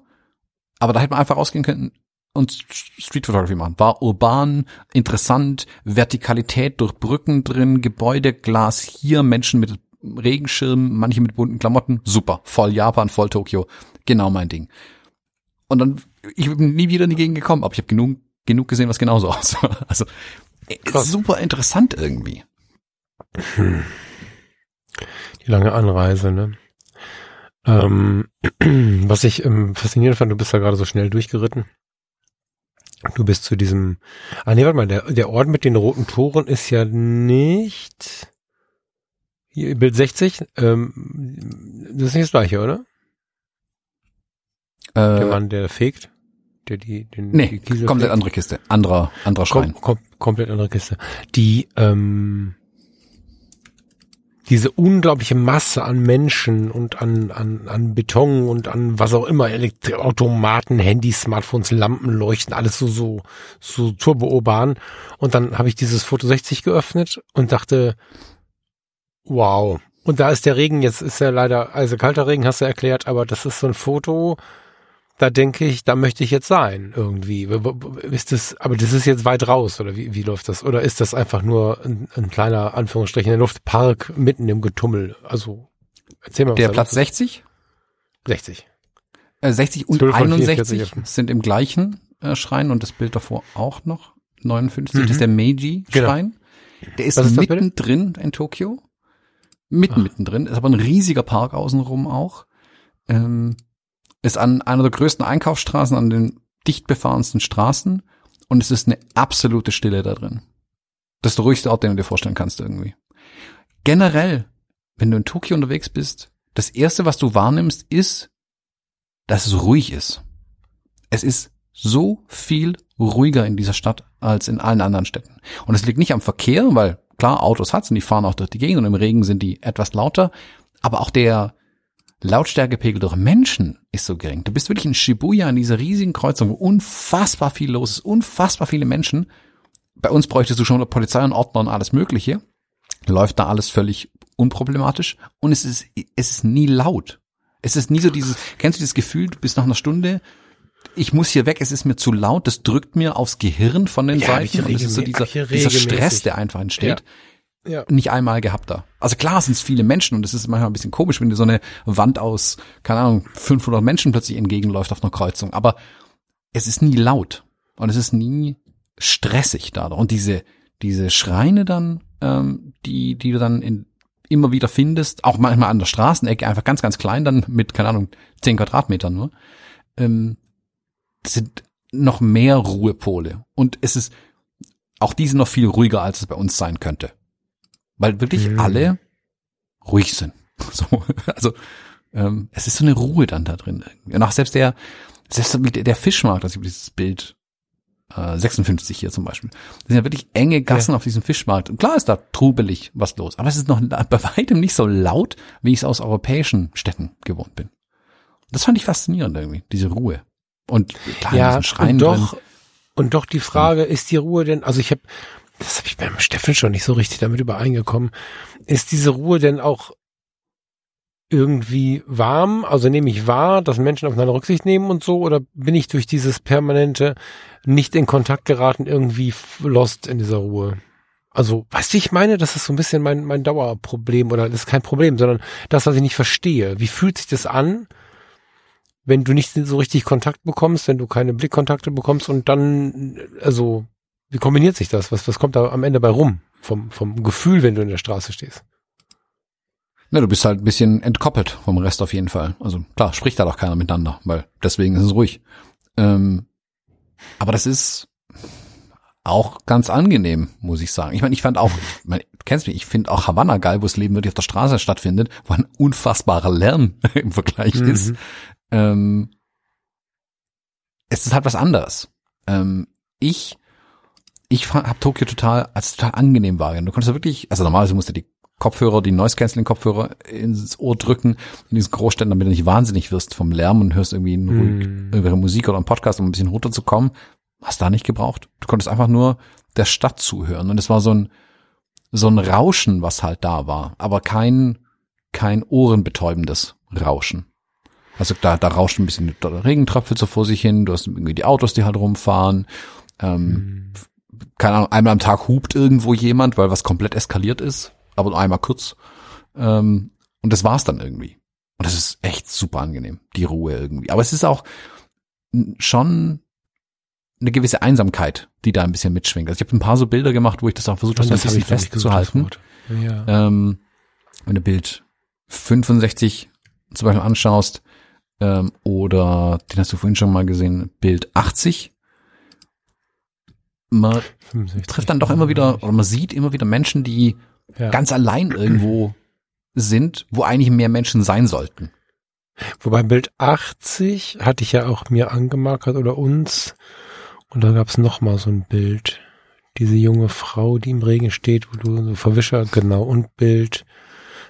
Aber da hätte man einfach rausgehen können und Street Photography machen. War urban, interessant, Vertikalität durch Brücken drin, Gebäude, Glas hier, Menschen mit Regenschirmen, manche mit bunten Klamotten. Super. Voll Japan, voll Tokio. Genau mein Ding. Und dann, ich bin nie wieder in die Gegend gekommen, aber ich habe genug, genug gesehen, was genauso [LAUGHS] aussah. Also äh, Krass. super interessant irgendwie. Hm. Die lange Anreise, ne? Ähm, [CLEARS THROAT] was ich ähm, faszinierend fand, du bist da gerade so schnell durchgeritten. Du bist zu diesem, ah nee, warte mal, der, der Ort mit den roten Toren ist ja nicht, hier, Bild 60, ähm, das ist nicht das gleiche, oder? Äh, der Mann, der fegt, der die, den, nee, die Kiesel komplett fegt. andere Kiste, anderer, anderer Schrein. Kom kom komplett andere Kiste. Die, ähm, diese unglaubliche Masse an Menschen und an, an, an Beton und an was auch immer, Elektri Automaten, Handys, Smartphones, Lampen, Leuchten, alles so, so, so turbourban. Und dann habe ich dieses Foto 60 geöffnet und dachte, wow. Und da ist der Regen, jetzt ist ja leider, also kalter Regen hast du erklärt, aber das ist so ein Foto, da denke ich, da möchte ich jetzt sein irgendwie. Ist das, aber das ist jetzt weit raus oder wie, wie läuft das? Oder ist das einfach nur ein, ein kleiner Anführungsstrichen in der Luftpark mitten im Getummel? Also erzähl mal. Der Platz 60? 60. Äh, 60 und 61 sind im gleichen äh, Schrein und das Bild davor auch noch. 59 mhm. das ist der Meiji-Schrein. Genau. Der ist, ist mittendrin in Tokio. Mitten, Ach. mittendrin. Ist aber ein riesiger Park außenrum auch. Ähm, ist an einer der größten Einkaufsstraßen, an den dicht befahrensten Straßen und es ist eine absolute Stille da drin. Das ist der ruhigste Ort, den du dir vorstellen kannst irgendwie. Generell, wenn du in Tokio unterwegs bist, das erste, was du wahrnimmst, ist, dass es ruhig ist. Es ist so viel ruhiger in dieser Stadt als in allen anderen Städten. Und es liegt nicht am Verkehr, weil klar, Autos hat's und die fahren auch durch die Gegend und im Regen sind die etwas lauter, aber auch der, Lautstärkepegel durch Menschen ist so gering. Du bist wirklich in Shibuya in dieser riesigen Kreuzung, wo unfassbar viel los ist, unfassbar viele Menschen. Bei uns bräuchtest du schon Polizei und Ordner und alles Mögliche. Läuft da alles völlig unproblematisch und es ist, es ist nie laut. Es ist nie so dieses, kennst du dieses Gefühl, du bist nach einer Stunde, ich muss hier weg, es ist mir zu laut, das drückt mir aufs Gehirn von den ja, Seiten und es ist so dieser, dieser Stress, der einfach entsteht. Ja ja. nicht einmal gehabt da. Also klar sind es viele Menschen und es ist manchmal ein bisschen komisch, wenn dir so eine Wand aus, keine Ahnung, 500 Menschen plötzlich entgegenläuft auf einer Kreuzung. Aber es ist nie laut und es ist nie stressig da. Und diese, diese Schreine dann, ähm, die, die du dann in, immer wieder findest, auch manchmal an der Straßenecke, einfach ganz, ganz klein dann mit, keine Ahnung, 10 Quadratmetern nur, ähm, sind noch mehr Ruhepole. Und es ist, auch die sind noch viel ruhiger, als es bei uns sein könnte weil wirklich mhm. alle ruhig sind. [LAUGHS] So, also ähm, es ist so eine Ruhe dann da drin. Und auch selbst der, selbst der Fischmarkt, also dieses Bild äh, 56 hier zum Beispiel, das sind ja wirklich enge Gassen ja. auf diesem Fischmarkt. Und klar ist da trubelig was los, aber es ist noch bei weitem nicht so laut, wie ich es aus europäischen Städten gewohnt bin. Das fand ich faszinierend irgendwie, diese Ruhe. Und klar, ja, Schrein und doch, drin. und doch die Frage, ist die Ruhe denn, also ich habe das habe ich beim Steffen schon nicht so richtig damit übereingekommen. Ist diese Ruhe denn auch irgendwie warm? Also nehme ich wahr, dass Menschen aufeinander Rücksicht nehmen und so? Oder bin ich durch dieses permanente nicht in Kontakt geraten irgendwie lost in dieser Ruhe? Also, weißt du, ich meine, das ist so ein bisschen mein, mein Dauerproblem oder das ist kein Problem, sondern das, was ich nicht verstehe. Wie fühlt sich das an, wenn du nicht so richtig Kontakt bekommst, wenn du keine Blickkontakte bekommst und dann, also, wie kombiniert sich das? Was, was kommt da am Ende bei rum? Vom, vom Gefühl, wenn du in der Straße stehst? Na, du bist halt ein bisschen entkoppelt vom Rest auf jeden Fall. Also klar, spricht da doch keiner miteinander, weil deswegen ist es ruhig. Ähm, aber das ist auch ganz angenehm, muss ich sagen. Ich meine, ich fand auch, [LAUGHS] ich mein, du kennst mich, ich finde auch Havanna geil, wo das Leben wirklich auf der Straße stattfindet, wo ein unfassbarer Lärm [LAUGHS] im Vergleich mhm. ist. Ähm, es ist halt was anderes. Ähm, ich ich habe Tokio total als total angenehm wahrgenommen. Du konntest wirklich, also normalerweise musst du die Kopfhörer, die Noise Cancelling Kopfhörer ins Ohr drücken in diesen Großstädten, damit du nicht wahnsinnig wirst vom Lärm und hörst irgendwie ruhig mm. über Musik oder einen Podcast, um ein bisschen runterzukommen. Hast da nicht gebraucht. Du konntest einfach nur der Stadt zuhören und es war so ein so ein Rauschen, was halt da war, aber kein kein ohrenbetäubendes Rauschen. Also da, da rauscht ein bisschen Regentröpfel so vor sich hin, du hast irgendwie die Autos, die halt rumfahren. Ähm, mhm. Keine Ahnung, einmal am Tag hupt irgendwo jemand, weil was komplett eskaliert ist, aber nur einmal kurz. Ähm, und das war's dann irgendwie. Und das ist echt super angenehm, die Ruhe irgendwie. Aber es ist auch schon eine gewisse Einsamkeit, die da ein bisschen mitschwingt. Also ich habe ein paar so Bilder gemacht, wo ich das auch versucht habe, so ein bisschen festzuhalten. Ja. Ähm, wenn du Bild 65 zum Beispiel anschaust, ähm, oder den hast du vorhin schon mal gesehen, Bild 80. Man 65, trifft dann doch immer wieder, oder man sieht immer wieder Menschen, die ja. ganz allein irgendwo sind, wo eigentlich mehr Menschen sein sollten. Wobei Bild 80 hatte ich ja auch mir angemarkert oder uns. Und da gab es noch mal so ein Bild. Diese junge Frau, die im Regen steht, wo du so Verwischer, genau, und Bild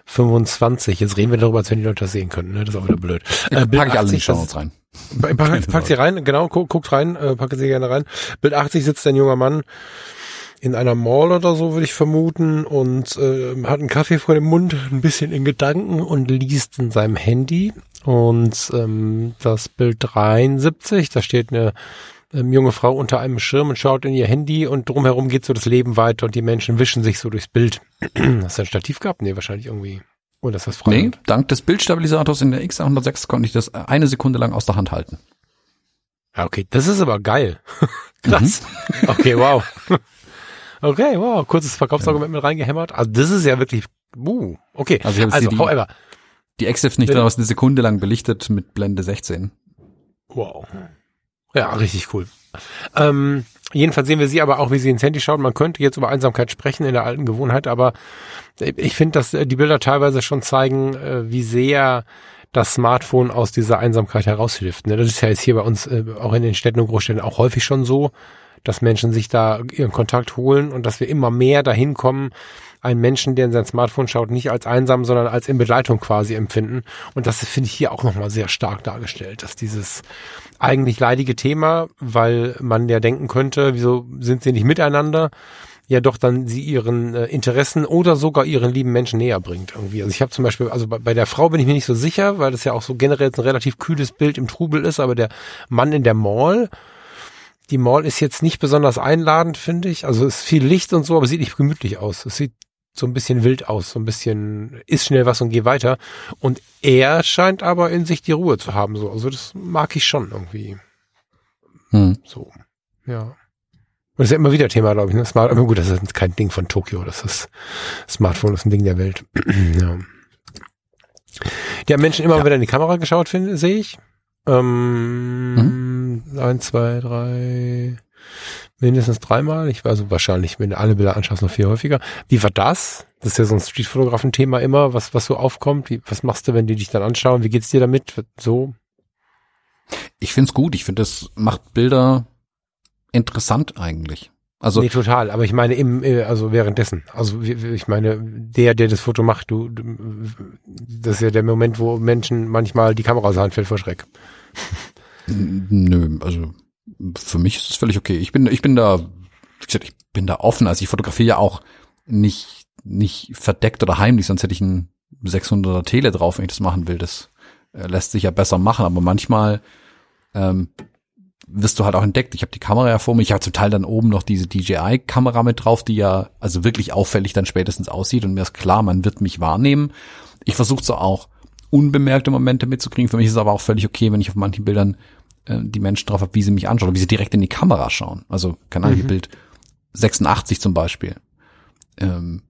25. Jetzt reden wir darüber, als wenn die Leute das sehen könnten. Ne? Das ist auch wieder blöd. Äh, pack ich alle in die Show rein. Pack, pack sie rein, genau, guck, guckt rein, äh, packe sie gerne rein. Bild 80 sitzt ein junger Mann in einer Mall oder so, würde ich vermuten, und äh, hat einen Kaffee vor dem Mund, ein bisschen in Gedanken und liest in seinem Handy. Und ähm, das Bild 73, da steht eine ähm, junge Frau unter einem Schirm und schaut in ihr Handy und drumherum geht so das Leben weiter und die Menschen wischen sich so durchs Bild. [CLEARS THROAT] Hast du ein Stativ gehabt? Nee, wahrscheinlich irgendwie. Ist das frei? Nee, dank des Bildstabilisators in der X106 konnte ich das eine Sekunde lang aus der Hand halten. Ja, okay, das ist aber geil. [LAUGHS] Krass. Mhm. Okay, wow. [LAUGHS] Okay, wow, kurzes Verkaufsargument mit reingehämmert. Also das ist ja wirklich, uh, okay. Also, also die, however. Die Exif nicht, aber eine Sekunde lang belichtet mit Blende 16. Wow. Ja, richtig cool. Ähm, jedenfalls sehen wir sie aber auch, wie sie ins Handy schaut. Man könnte jetzt über Einsamkeit sprechen in der alten Gewohnheit, aber ich finde, dass äh, die Bilder teilweise schon zeigen, äh, wie sehr das Smartphone aus dieser Einsamkeit heraushilft. Ne? Das ist ja jetzt hier bei uns äh, auch in den Städten und Großstädten auch häufig schon so, dass Menschen sich da ihren Kontakt holen und dass wir immer mehr dahin kommen, einen Menschen, der in sein Smartphone schaut, nicht als einsam, sondern als in Begleitung quasi empfinden. Und das finde ich hier auch nochmal sehr stark dargestellt, dass dieses eigentlich leidige Thema, weil man ja denken könnte, wieso sind sie nicht miteinander, ja doch dann sie ihren äh, Interessen oder sogar ihren lieben Menschen näher bringt irgendwie. Also ich habe zum Beispiel, also bei, bei, der Frau bin ich mir nicht so sicher, weil das ja auch so generell ein relativ kühles Bild im Trubel ist, aber der Mann in der Mall, die Mall ist jetzt nicht besonders einladend, finde ich. Also es ist viel Licht und so, aber sieht nicht gemütlich aus. Es sieht so ein bisschen wild aus, so ein bisschen ist schnell was und geh weiter. Und er scheint aber in sich die Ruhe zu haben, so. Also das mag ich schon irgendwie. Hm. So. Ja. Und das ist ja immer wieder Thema, glaube ich. Ne? Smart, aber gut, das ist kein Ding von Tokio, das ist Smartphone, ist ein Ding der Welt. [CLEARS THROAT] ja. Die haben Menschen immer ja. wieder in die Kamera geschaut, finde, sehe ich. Ähm, mhm. Eins, zwei, drei, mindestens dreimal. Ich weiß also wahrscheinlich, wenn du alle Bilder anschaust, noch viel häufiger. Wie war das? Das ist ja so ein Streetfotografen-Thema immer, was, was so aufkommt. Wie, was machst du, wenn die dich dann anschauen? Wie geht's dir damit? So? Ich find's gut. Ich finde, das macht Bilder interessant eigentlich. Also nee, total. Aber ich meine im, äh, also währenddessen. Also ich meine, der, der das Foto macht, du, das ist ja der Moment, wo Menschen manchmal die Kamera aus der Hand fällt vor Schreck. Nö, also für mich ist es völlig okay. Ich bin, ich bin da, wie gesagt, ich bin da offen. Also ich fotografiere ja auch nicht, nicht verdeckt oder heimlich, sonst hätte ich ein 600er Tele drauf, wenn ich das machen will. Das äh, lässt sich ja besser machen, aber manchmal ähm, wirst du halt auch entdeckt. Ich habe die Kamera ja vor mir. Ich habe zum Teil dann oben noch diese DJI-Kamera mit drauf, die ja also wirklich auffällig dann spätestens aussieht und mir ist klar, man wird mich wahrnehmen. Ich versuche so auch unbemerkte Momente mitzukriegen. Für mich ist es aber auch völlig okay, wenn ich auf manchen Bildern äh, die Menschen drauf habe, wie sie mich anschauen, oder wie sie direkt in die Kamera schauen. Also, keine Ahnung, mhm. Bild 86 zum Beispiel. Ähm,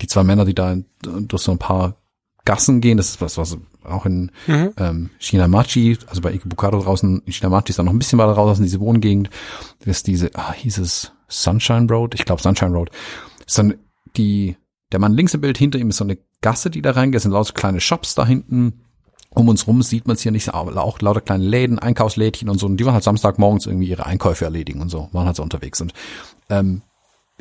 die zwei Männer, die da durch so ein paar Gassen gehen, das ist was, was auch in mhm. ähm, Shinamachi, also bei Ikebukado draußen, in Shinamachi ist da noch ein bisschen weiter draußen, diese Wohngegend, das ist diese, ah, hieß es Sunshine Road? Ich glaube Sunshine Road. ist dann die, der Mann links im Bild, hinter ihm ist so eine Gasse, die da reingeht, es sind lauter kleine Shops da hinten, um uns rum sieht man es hier nicht, aber auch lauter kleine Läden, Einkaufslädchen und so. Und die waren halt Samstagmorgens irgendwie ihre Einkäufe erledigen und so, waren halt so unterwegs. Und ähm,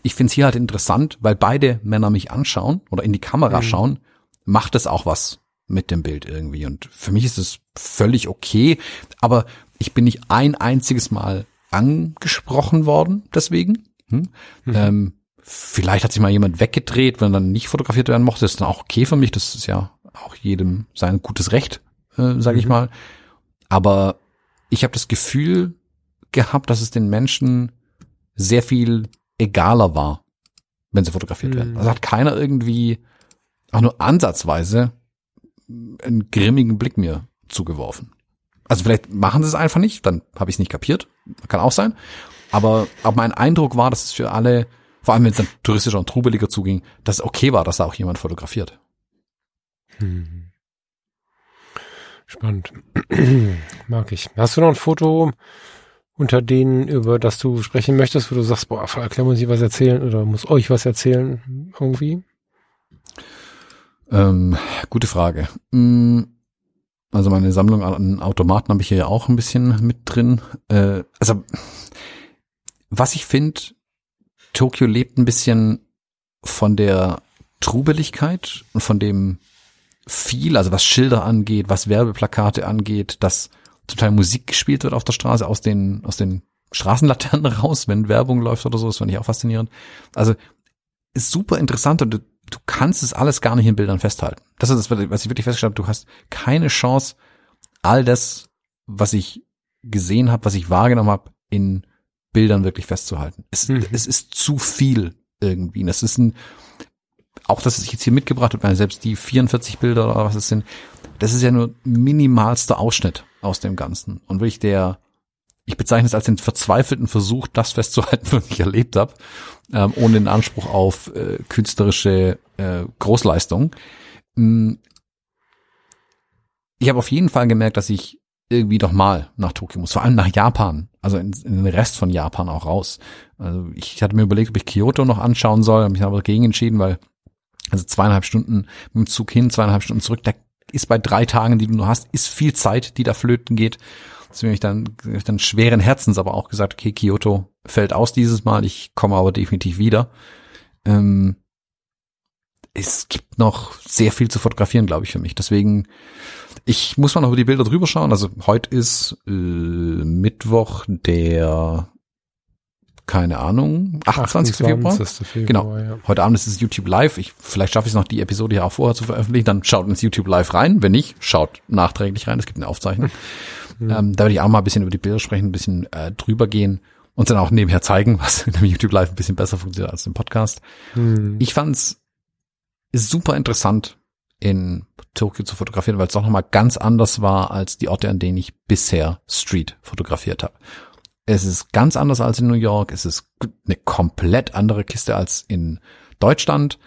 ich finde es hier halt interessant, weil beide Männer mich anschauen oder in die Kamera mhm. schauen, macht es auch was mit dem Bild irgendwie. Und für mich ist es völlig okay, aber ich bin nicht ein einziges Mal angesprochen worden deswegen. Hm? Mhm. Ähm, vielleicht hat sich mal jemand weggedreht, wenn dann nicht fotografiert werden mochte, ist dann auch okay für mich. Das ist ja auch jedem sein gutes Recht, äh, sage mhm. ich mal. Aber ich habe das Gefühl gehabt, dass es den Menschen sehr viel egaler war, wenn sie fotografiert mhm. werden. Also hat keiner irgendwie auch nur ansatzweise einen grimmigen Blick mir zugeworfen. Also vielleicht machen sie es einfach nicht, dann habe ich es nicht kapiert. Kann auch sein. Aber, aber mein Eindruck war, dass es für alle, vor allem wenn es dann touristischer und trubeliger zuging, dass es okay war, dass da auch jemand fotografiert. Hm. Spannend. [CLEARS THROAT] Mag ich. Hast du noch ein Foto unter denen, über das du sprechen möchtest, wo du sagst, boah, erklär muss ich was erzählen oder muss euch was erzählen irgendwie? Ähm, gute Frage. Hm, also meine Sammlung an Automaten habe ich hier ja auch ein bisschen mit drin. Äh, also was ich finde, Tokio lebt ein bisschen von der Trubeligkeit und von dem viel, also was Schilder angeht, was Werbeplakate angeht, dass zum Teil Musik gespielt wird auf der Straße aus den, aus den Straßenlaternen [LAUGHS] raus, wenn Werbung läuft oder so, das finde ich auch faszinierend. Also ist super interessant und du, du kannst es alles gar nicht in Bildern festhalten. Das ist das, was ich wirklich festgestellt habe. Du hast keine Chance, all das, was ich gesehen habe, was ich wahrgenommen habe, in Bildern wirklich festzuhalten. Es, mhm. es ist zu viel irgendwie. Das ist ein, auch das ich jetzt hier mitgebracht habe, selbst die 44 Bilder oder was es sind, das ist ja nur minimalster Ausschnitt aus dem Ganzen. Und wirklich der, ich bezeichne es als den verzweifelten Versuch, das festzuhalten, [LAUGHS] was ich erlebt habe, ähm, ohne den Anspruch auf äh, künstlerische äh, Großleistung. Mm. Ich habe auf jeden Fall gemerkt, dass ich irgendwie doch mal nach Tokio muss, vor allem nach Japan, also in, in, den Rest von Japan auch raus. Also ich hatte mir überlegt, ob ich Kyoto noch anschauen soll, habe mich aber dagegen entschieden, weil also zweieinhalb Stunden mit dem Zug hin, zweieinhalb Stunden zurück, da ist bei drei Tagen, die du nur hast, ist viel Zeit, die da flöten geht. Deswegen habe ich dann, ich dann schweren Herzens aber auch gesagt, okay, Kyoto fällt aus dieses Mal, ich komme aber definitiv wieder. Ähm, es gibt noch sehr viel zu fotografieren, glaube ich, für mich. Deswegen, ich muss mal noch über die Bilder drüber schauen. Also heute ist äh, Mittwoch, der keine Ahnung, 28. 28. Februar. Februar genau. Ja. Heute Abend ist es YouTube Live. Ich, vielleicht schaffe ich es noch, die Episode ja auch vorher zu veröffentlichen. Dann schaut ins YouTube Live rein. Wenn nicht, schaut nachträglich rein. Es gibt eine Aufzeichnung. Mhm. Ähm, da werde ich auch mal ein bisschen über die Bilder sprechen, ein bisschen äh, drüber gehen und dann auch nebenher zeigen, [LAUGHS] was in dem YouTube Live ein bisschen besser funktioniert als im Podcast. Mhm. Ich fand's super interessant, in Tokio zu fotografieren, weil es auch nochmal ganz anders war als die Orte, an denen ich bisher Street fotografiert habe. Es ist ganz anders als in New York. Es ist eine komplett andere Kiste als in Deutschland.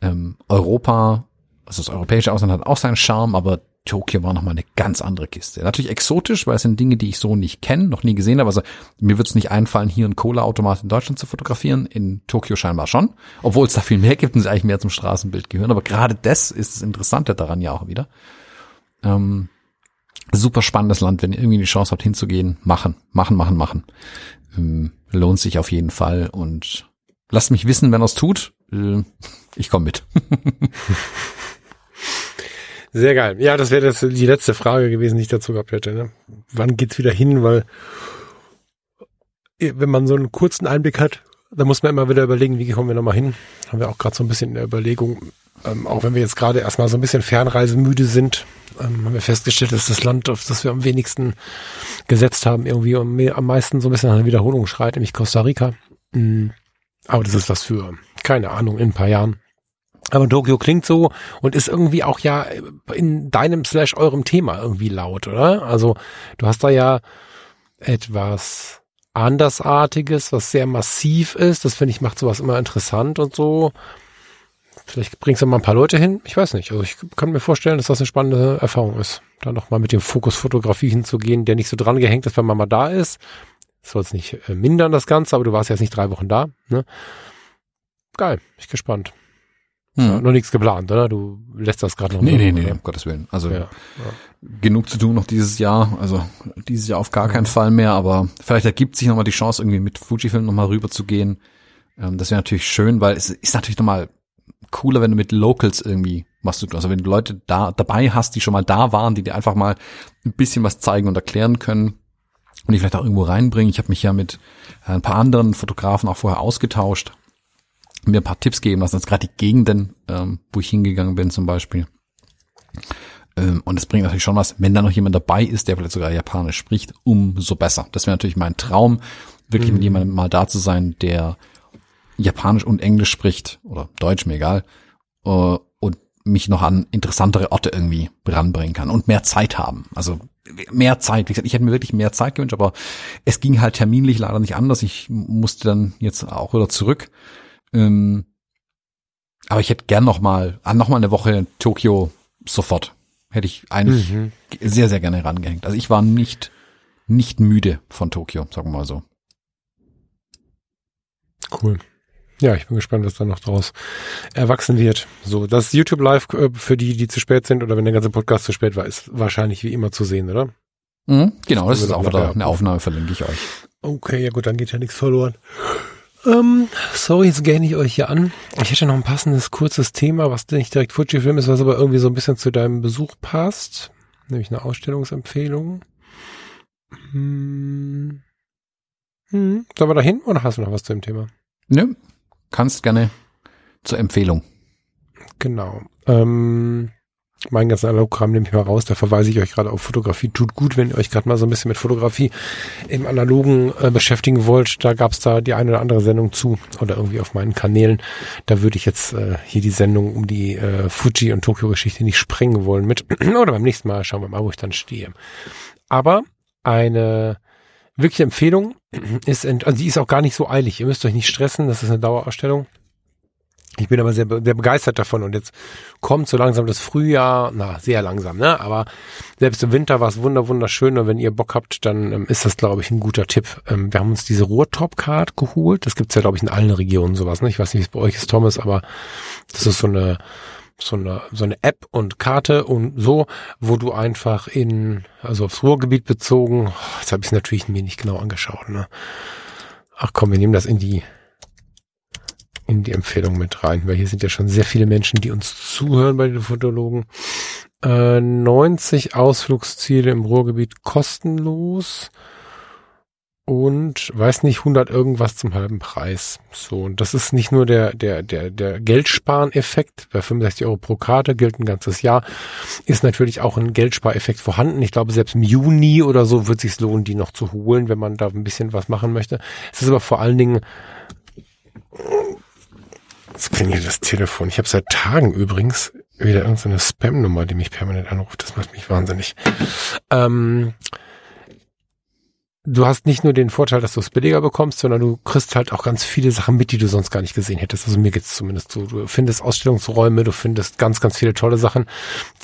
Ähm, Europa, also das europäische Ausland hat auch seinen Charme, aber Tokio war nochmal eine ganz andere Kiste. Natürlich exotisch, weil es sind Dinge, die ich so nicht kenne, noch nie gesehen habe. Also mir wird es nicht einfallen, hier einen Cola-Automat in Deutschland zu fotografieren, in Tokio scheinbar schon. Obwohl es da viel mehr gibt und sie eigentlich mehr zum Straßenbild gehören. Aber gerade das ist das Interessante daran ja auch wieder. Ähm, super spannendes Land, wenn ihr irgendwie die Chance habt hinzugehen, machen, machen, machen, machen. Ähm, lohnt sich auf jeden Fall und lasst mich wissen, wenn er es tut. Äh, ich komme mit. [LAUGHS] Sehr geil. Ja, das wäre das die letzte Frage gewesen, die ich dazu gehabt hätte. Ne? Wann geht's wieder hin? Weil äh, wenn man so einen kurzen Einblick hat, dann muss man immer wieder überlegen, wie kommen wir nochmal hin. Haben wir auch gerade so ein bisschen in der Überlegung, ähm, auch wenn wir jetzt gerade erstmal so ein bisschen fernreisemüde sind, ähm, haben wir festgestellt, dass das Land, auf das wir am wenigsten gesetzt haben, irgendwie am, meisten so ein bisschen nach einer Wiederholung schreit, nämlich Costa Rica. Mhm. Aber das ist was für, keine Ahnung, in ein paar Jahren. Aber Tokio klingt so und ist irgendwie auch ja in deinem slash eurem Thema irgendwie laut, oder? Also du hast da ja etwas andersartiges, was sehr massiv ist. Das finde ich macht sowas immer interessant und so. Vielleicht bringst du mal ein paar Leute hin. Ich weiß nicht. Also ich kann mir vorstellen, dass das eine spannende Erfahrung ist. Da nochmal mit dem Fokus Fotografie hinzugehen, der nicht so dran gehängt ist, wenn man mal da ist. Soll es nicht äh, mindern, das Ganze, aber du warst jetzt nicht drei Wochen da. Ne? Geil, ich gespannt. Hm. Ja, noch nichts geplant, oder? Du lässt das gerade noch. Nee, nee, nee, oder? um Gottes Willen. Also ja, ja. genug zu tun noch dieses Jahr. Also dieses Jahr auf gar keinen Fall mehr, aber vielleicht ergibt sich nochmal die Chance, irgendwie mit Fujifilm nochmal rüber zu gehen. Ähm, das wäre natürlich schön, weil es ist natürlich nochmal cooler, wenn du mit Locals irgendwie was du, also wenn du Leute da dabei hast, die schon mal da waren, die dir einfach mal ein bisschen was zeigen und erklären können und die vielleicht auch irgendwo reinbringen. Ich habe mich ja mit ein paar anderen Fotografen auch vorher ausgetauscht, mir ein paar Tipps geben lassen, also gerade die Gegenden, ähm, wo ich hingegangen bin zum Beispiel. Ähm, und es bringt natürlich schon was, wenn da noch jemand dabei ist, der vielleicht sogar Japanisch spricht, umso besser. Das wäre natürlich mein Traum, wirklich mhm. mit jemandem mal da zu sein, der Japanisch und Englisch spricht oder Deutsch, mir egal, äh, und mich noch an interessantere Orte irgendwie ranbringen kann und mehr Zeit haben. Also mehr Zeit. Wie gesagt, ich hätte mir wirklich mehr Zeit gewünscht, aber es ging halt terminlich leider nicht anders. Ich musste dann jetzt auch wieder zurück. Ähm, aber ich hätte gern noch mal, ah, noch mal eine Woche Tokio sofort. Hätte ich eigentlich mhm. sehr, sehr gerne rangehängt. Also ich war nicht, nicht müde von Tokio, sagen wir mal so. Cool. Ja, ich bin gespannt, was da noch draus erwachsen wird. So, das YouTube Live äh, für die, die zu spät sind oder wenn der ganze Podcast zu spät war, ist wahrscheinlich wie immer zu sehen, oder? Mhm, genau, das, das ist auch wieder eine Aufnahme, verlinke ich euch. Okay, ja gut, dann geht ja nichts verloren. Ähm, sorry, jetzt gähne ich euch hier an. Ich hätte noch ein passendes, kurzes Thema, was nicht direkt Fujifilm ist, was aber irgendwie so ein bisschen zu deinem Besuch passt. Nämlich eine Ausstellungsempfehlung. Hm. Hm. Sollen wir da hin oder hast du noch was zu dem Thema? Nö, kannst gerne zur Empfehlung. Genau. Ähm, mein ganzen Analogkram nehme ich mal raus, da verweise ich euch gerade auf Fotografie. Tut gut, wenn ihr euch gerade mal so ein bisschen mit Fotografie im Analogen äh, beschäftigen wollt. Da gab's da die eine oder andere Sendung zu oder irgendwie auf meinen Kanälen. Da würde ich jetzt äh, hier die Sendung um die äh, Fuji und Tokio-Geschichte nicht sprengen wollen mit. [CLEARS THROAT] oder beim nächsten Mal schauen wir mal, wo ich dann stehe. Aber eine wirkliche Empfehlung ist, also die ist auch gar nicht so eilig. Ihr müsst euch nicht stressen, das ist eine Dauerausstellung. Ich bin aber sehr, sehr begeistert davon und jetzt kommt so langsam das Frühjahr, na, sehr langsam, ne? Aber selbst im Winter war es wunder, wunderschön und wenn ihr Bock habt, dann ähm, ist das, glaube ich, ein guter Tipp. Ähm, wir haben uns diese Ruhrtop-Card geholt. Das gibt's ja, glaube ich, in allen Regionen sowas, ne? Ich weiß nicht, wie es bei euch ist, Thomas, aber das ist so eine, so eine, so eine App und Karte und so, wo du einfach in, also aufs Ruhrgebiet bezogen, oh, das habe ich natürlich mir nicht genau angeschaut, ne? Ach komm, wir nehmen das in die in die Empfehlung mit rein, weil hier sind ja schon sehr viele Menschen, die uns zuhören bei den Fotologen. Äh, 90 Ausflugsziele im Ruhrgebiet kostenlos und weiß nicht 100 irgendwas zum halben Preis. So und das ist nicht nur der der der der Geldspareneffekt bei 65 Euro pro Karte gilt ein ganzes Jahr ist natürlich auch ein Geldspareffekt vorhanden. Ich glaube selbst im Juni oder so wird sich lohnen, die noch zu holen, wenn man da ein bisschen was machen möchte. Es ist aber vor allen Dingen Jetzt klingelt das Telefon. Ich habe seit Tagen übrigens wieder irgendeine Spam-Nummer, die mich permanent anruft. Das macht mich wahnsinnig. Ähm, du hast nicht nur den Vorteil, dass du es billiger bekommst, sondern du kriegst halt auch ganz viele Sachen mit, die du sonst gar nicht gesehen hättest. Also mir geht's zumindest so. Du findest Ausstellungsräume, du findest ganz, ganz viele tolle Sachen,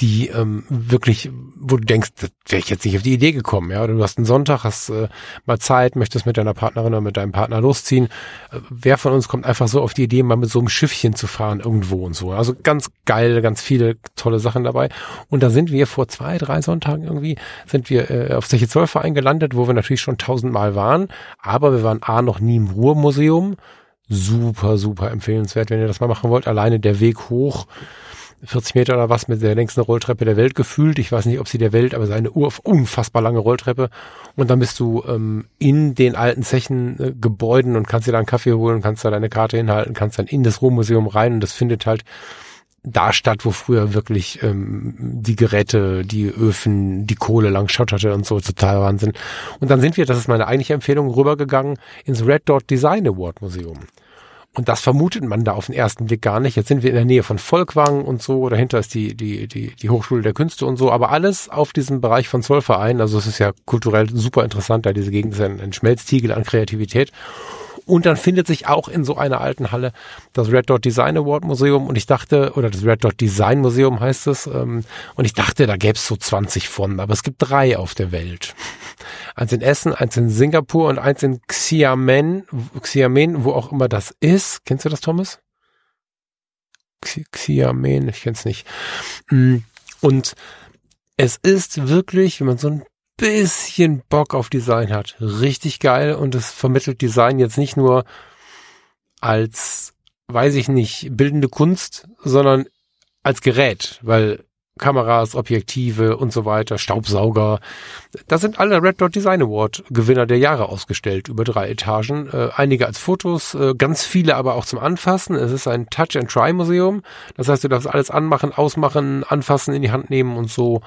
die ähm, wirklich, wo du denkst, das wäre ich jetzt nicht auf die Idee gekommen. Ja, oder du hast einen Sonntag, hast äh, mal Zeit, möchtest mit deiner Partnerin oder mit deinem Partner losziehen. Äh, wer von uns kommt einfach so auf die Idee, mal mit so einem Schiffchen zu fahren irgendwo und so. Also ganz geil, ganz viele tolle Sachen dabei. Und da sind wir vor zwei, drei Sonntagen irgendwie, sind wir äh, auf solche Zollverein gelandet, wo wir natürlich schon schon tausendmal waren, aber wir waren A noch nie im Ruhrmuseum. Super, super empfehlenswert, wenn ihr das mal machen wollt. Alleine der Weg hoch, 40 Meter oder was mit der längsten Rolltreppe der Welt gefühlt. Ich weiß nicht, ob sie der Welt, aber es ist eine unfassbar lange Rolltreppe. Und dann bist du ähm, in den alten Zechen äh, und kannst dir da einen Kaffee holen, kannst da deine Karte hinhalten, kannst dann in das Ruhrmuseum rein und das findet halt da statt, wo früher wirklich ähm, die Geräte, die Öfen, die Kohle lang schotterte und so, total Wahnsinn. Und dann sind wir, das ist meine eigentliche Empfehlung, rübergegangen ins Red Dot Design Award Museum. Und das vermutet man da auf den ersten Blick gar nicht. Jetzt sind wir in der Nähe von Volkwang und so, dahinter ist die, die, die, die Hochschule der Künste und so, aber alles auf diesem Bereich von Zollverein. Also es ist ja kulturell super interessant, da diese Gegend ist ein, ein Schmelztiegel an Kreativität. Und dann findet sich auch in so einer alten Halle das Red Dot Design Award Museum und ich dachte, oder das Red Dot Design Museum heißt es, ähm, und ich dachte, da gäbe es so 20 von, aber es gibt drei auf der Welt. Eins in Essen, eins in Singapur und eins in Xiamen, Xiamen, wo auch immer das ist. Kennst du das, Thomas? Xiamen, ich kenn's nicht. Mm, und es ist wirklich, wenn man so ein bisschen Bock auf Design hat. Richtig geil und es vermittelt Design jetzt nicht nur als, weiß ich nicht, bildende Kunst, sondern als Gerät, weil Kameras, Objektive und so weiter, Staubsauger. Da sind alle Red Dot Design Award Gewinner der Jahre ausgestellt über drei Etagen. Äh, einige als Fotos, äh, ganz viele aber auch zum Anfassen. Es ist ein Touch and Try Museum. Das heißt, du darfst alles anmachen, ausmachen, anfassen, in die Hand nehmen und so.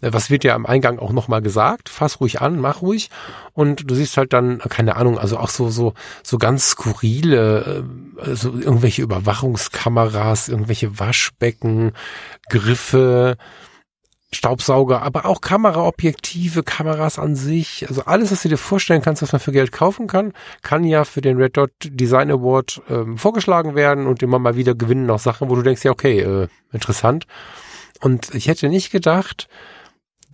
Äh, was wird ja am Eingang auch nochmal gesagt? Fass ruhig an, mach ruhig. Und du siehst halt dann, keine Ahnung, also auch so, so, so ganz skurrile, äh, so irgendwelche Überwachungskameras, irgendwelche Waschbecken, Griffe, Staubsauger, aber auch Kameraobjektive, Kameras an sich, also alles, was du dir vorstellen kannst, was man für Geld kaufen kann, kann ja für den Red Dot Design Award ähm, vorgeschlagen werden und immer mal wieder gewinnen auch Sachen, wo du denkst, ja okay, äh, interessant. Und ich hätte nicht gedacht,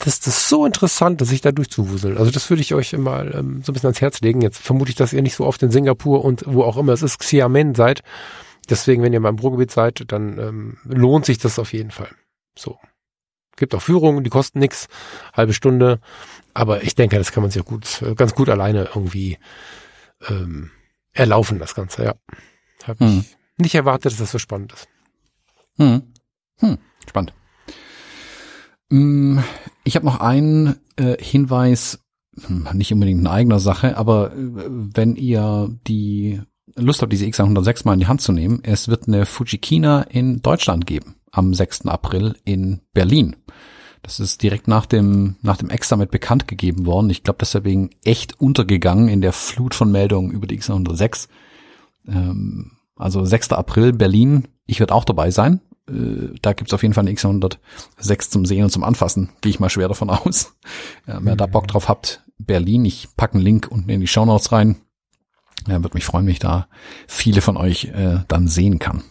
das, das ist so interessant, dass ich da durchzuwuseln. Also das würde ich euch mal ähm, so ein bisschen ans Herz legen. Jetzt vermute ich, dass ihr nicht so oft in Singapur und wo auch immer es ist, Xiamen seid. Deswegen, wenn ihr mal im Ruhrgebiet seid, dann ähm, lohnt sich das auf jeden Fall. So. Gibt auch Führungen, die kosten nix, halbe Stunde. Aber ich denke, das kann man sich auch gut, äh, ganz gut alleine irgendwie ähm, erlaufen, das Ganze, ja. Habe hm. ich nicht erwartet, dass das so spannend ist. Hm. Hm. Spannend. Mm, ich habe noch einen äh, Hinweis, hm, nicht unbedingt in eigener Sache, aber äh, wenn ihr die Lust habt, diese X106 mal in die Hand zu nehmen, es wird eine Fujikina in Deutschland geben, am 6. April in Berlin. Das ist direkt nach dem, nach dem X-Summit bekannt gegeben worden. Ich glaube, deswegen echt untergegangen in der Flut von Meldungen über die X106. Ähm, also 6. April Berlin. Ich werde auch dabei sein äh, da gibt's auf jeden Fall eine X106 zum Sehen und zum Anfassen. Gehe ich mal schwer davon aus. [LAUGHS] Ja, wer mhm. da Bock drauf habt, Berlin, ich packe einen Link unten in die Show Notes rein. Ja, würde mich freuen, wenn ich da viele von euch äh, dann sehen kann.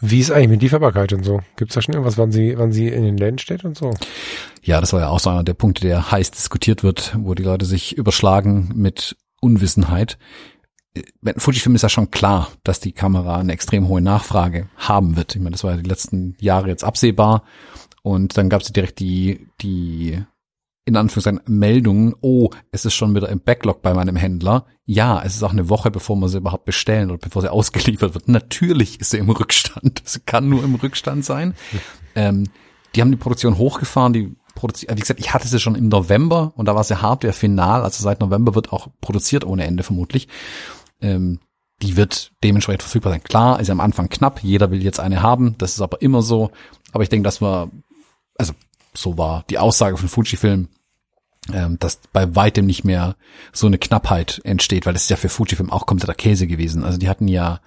Wie ist eigentlich mit Lieferbarkeit und so? Gibt's da schon irgendwas, wann sie, wann sie in den Läden steht und so? Ja, das war ja auch so einer der Punkte, der heiß diskutiert wird, wo die Leute sich überschlagen mit Unwissenheit bei Fujifilm ist ja schon klar, dass die Kamera eine extrem hohe Nachfrage haben wird. Ich meine, das war ja die letzten Jahre jetzt absehbar. Und dann gab es direkt die, die, in Anführungszeichen, Meldungen, oh, es ist schon wieder im Backlog bei meinem Händler. Ja, es ist auch eine Woche, bevor wir sie überhaupt bestellen oder bevor sie ausgeliefert wird. Natürlich ist sie im Rückstand. [LAUGHS] Es kann nur im Rückstand sein. Ähm, die haben die Produktion hochgefahren, die produziert, wie gesagt, ich hatte sie schon im November und da war sie Hardware final, also seit November wird auch produziert ohne Ende vermutlich ähm, die wird dementsprechend verfügbar sein. Klar, ist am Anfang knapp, jeder will jetzt eine haben, das ist aber immer so. Aber ich denke, dass wir, also so war die Aussage von Fujifilm, ähm, dass bei weitem nicht mehr so eine Knappheit entsteht, weil das ist ja für Fujifilm auch kompletter Käse gewesen. Also die hatten ja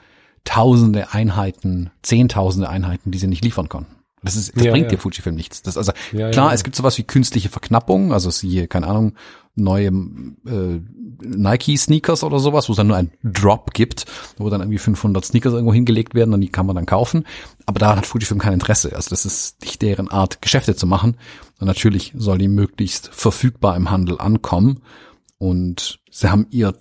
tausende Einheiten, zehntausende Einheiten, die sie nicht liefern konnten. Das ist, das ja, bringt ja. dir Fujifilm nichts. Das also ja, klar, es gibt sowas wie künstliche Verknappung, also siehe, keine Ahnung, neue äh, Nike-Sneakers oder sowas, wo es dann nur ein Drop gibt, wo dann irgendwie 500 Sneakers irgendwo hingelegt werden und die kann man dann kaufen. Aber da hat Fujifilm kein Interesse. Also das ist nicht deren Art, Geschäfte zu machen. Und natürlich soll die möglichst verfügbar im Handel ankommen. Und sie haben ihr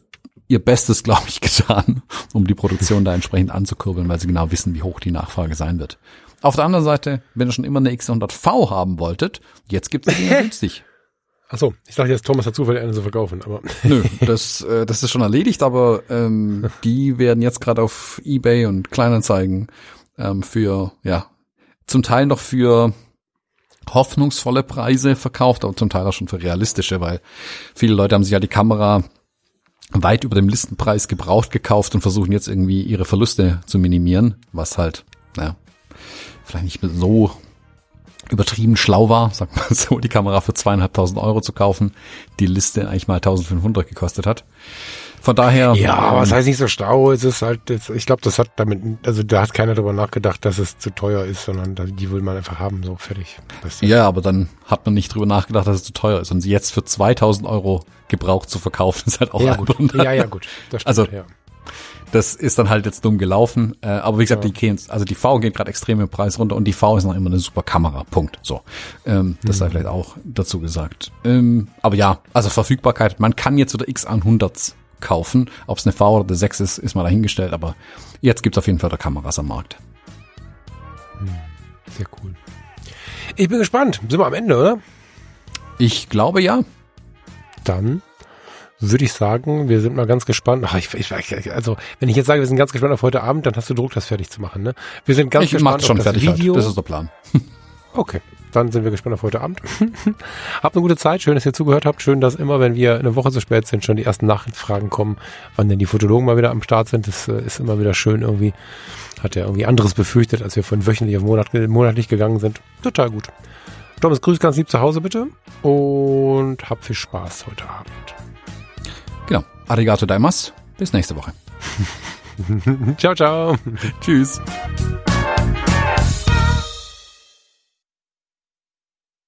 ihr Bestes, [LAUGHS] glaube ich, getan, um die Produktion da entsprechend anzukurbeln, weil sie genau wissen, wie hoch die Nachfrage sein wird. Auf der anderen Seite, wenn ihr schon immer eine X100V haben wolltet, jetzt gibt es die günstig. Achso, ich dachte jetzt, Thomas hat zufällig eine zu verkaufen, aber. [LAUGHS] Nö, das, äh, das ist schon erledigt, aber ähm, die werden jetzt gerade auf Ebay und Kleinanzeigen ähm, für, ja, zum Teil noch für hoffnungsvolle Preise verkauft, aber zum Teil auch schon für realistische, weil viele Leute haben sich ja die Kamera weit über dem Listenpreis gebraucht gekauft und versuchen jetzt irgendwie ihre Verluste zu minimieren, was halt, naja, vielleicht nicht so übertrieben schlau war, [LAUGHS] sag mal so, die Kamera für zweieinhalbtausend Euro zu kaufen, die Liste eigentlich mal 1500 gekostet hat. Von daher. Ja, aber es heißt nicht so schlau. Es ist halt, ich glaube, das hat damit, also da hat keiner darüber nachgedacht, dass es zu teuer ist, sondern die will man einfach haben, so fertig. Ja, aber dann hat man nicht drüber nachgedacht, dass es zu teuer ist. Und sie jetzt für 2000 Euro gebraucht zu verkaufen, [LAUGHS] ist halt auch ja, gut. Ja, ja, gut. Das stimmt, also, ja. Das ist dann halt jetzt dumm gelaufen. Äh, aber wie gesagt, ja. die gehen, also die V geht gerade extrem im Preis runter und die V ist noch immer eine super Kamera. Punkt. So. Ähm, das mhm. sei vielleicht auch dazu gesagt. Ähm, aber ja, also Verfügbarkeit, man kann jetzt wieder X100 kaufen. Ob es eine V oder eine 6 ist, ist mal dahingestellt, aber jetzt gibt's auf jeden Fall da Kameras am Markt. Hm, sehr cool. Ich bin gespannt. Sind wir am Ende, oder? Ich glaube ja. Dann würde ich sagen, wir sind mal ganz gespannt. Ach, ich, ich, also, wenn ich jetzt sage, wir sind ganz gespannt auf heute Abend, dann hast du Druck, das fertig zu machen. Ne? Wir sind ganz ich gespannt schon auf das fertig Video. Halt. Das ist der Plan. [LAUGHS] Okay, dann sind wir gespannt auf heute Abend. [LAUGHS] habt eine gute Zeit, schön, dass ihr zugehört habt. Schön, dass immer, wenn wir eine Woche zu spät sind, schon die ersten Nachfragen kommen, wann denn die Fotologen mal wieder am Start sind. Das äh, ist immer wieder schön irgendwie. Hat er irgendwie anderes befürchtet, als wir von wöchentlich auf Monat, monatlich gegangen sind. Total gut. Thomas, grüß ganz lieb zu Hause bitte und hab viel Spaß heute Abend. Arigato daimas. Bis nächste Woche. [LAUGHS] ciao, ciao. Tschüss.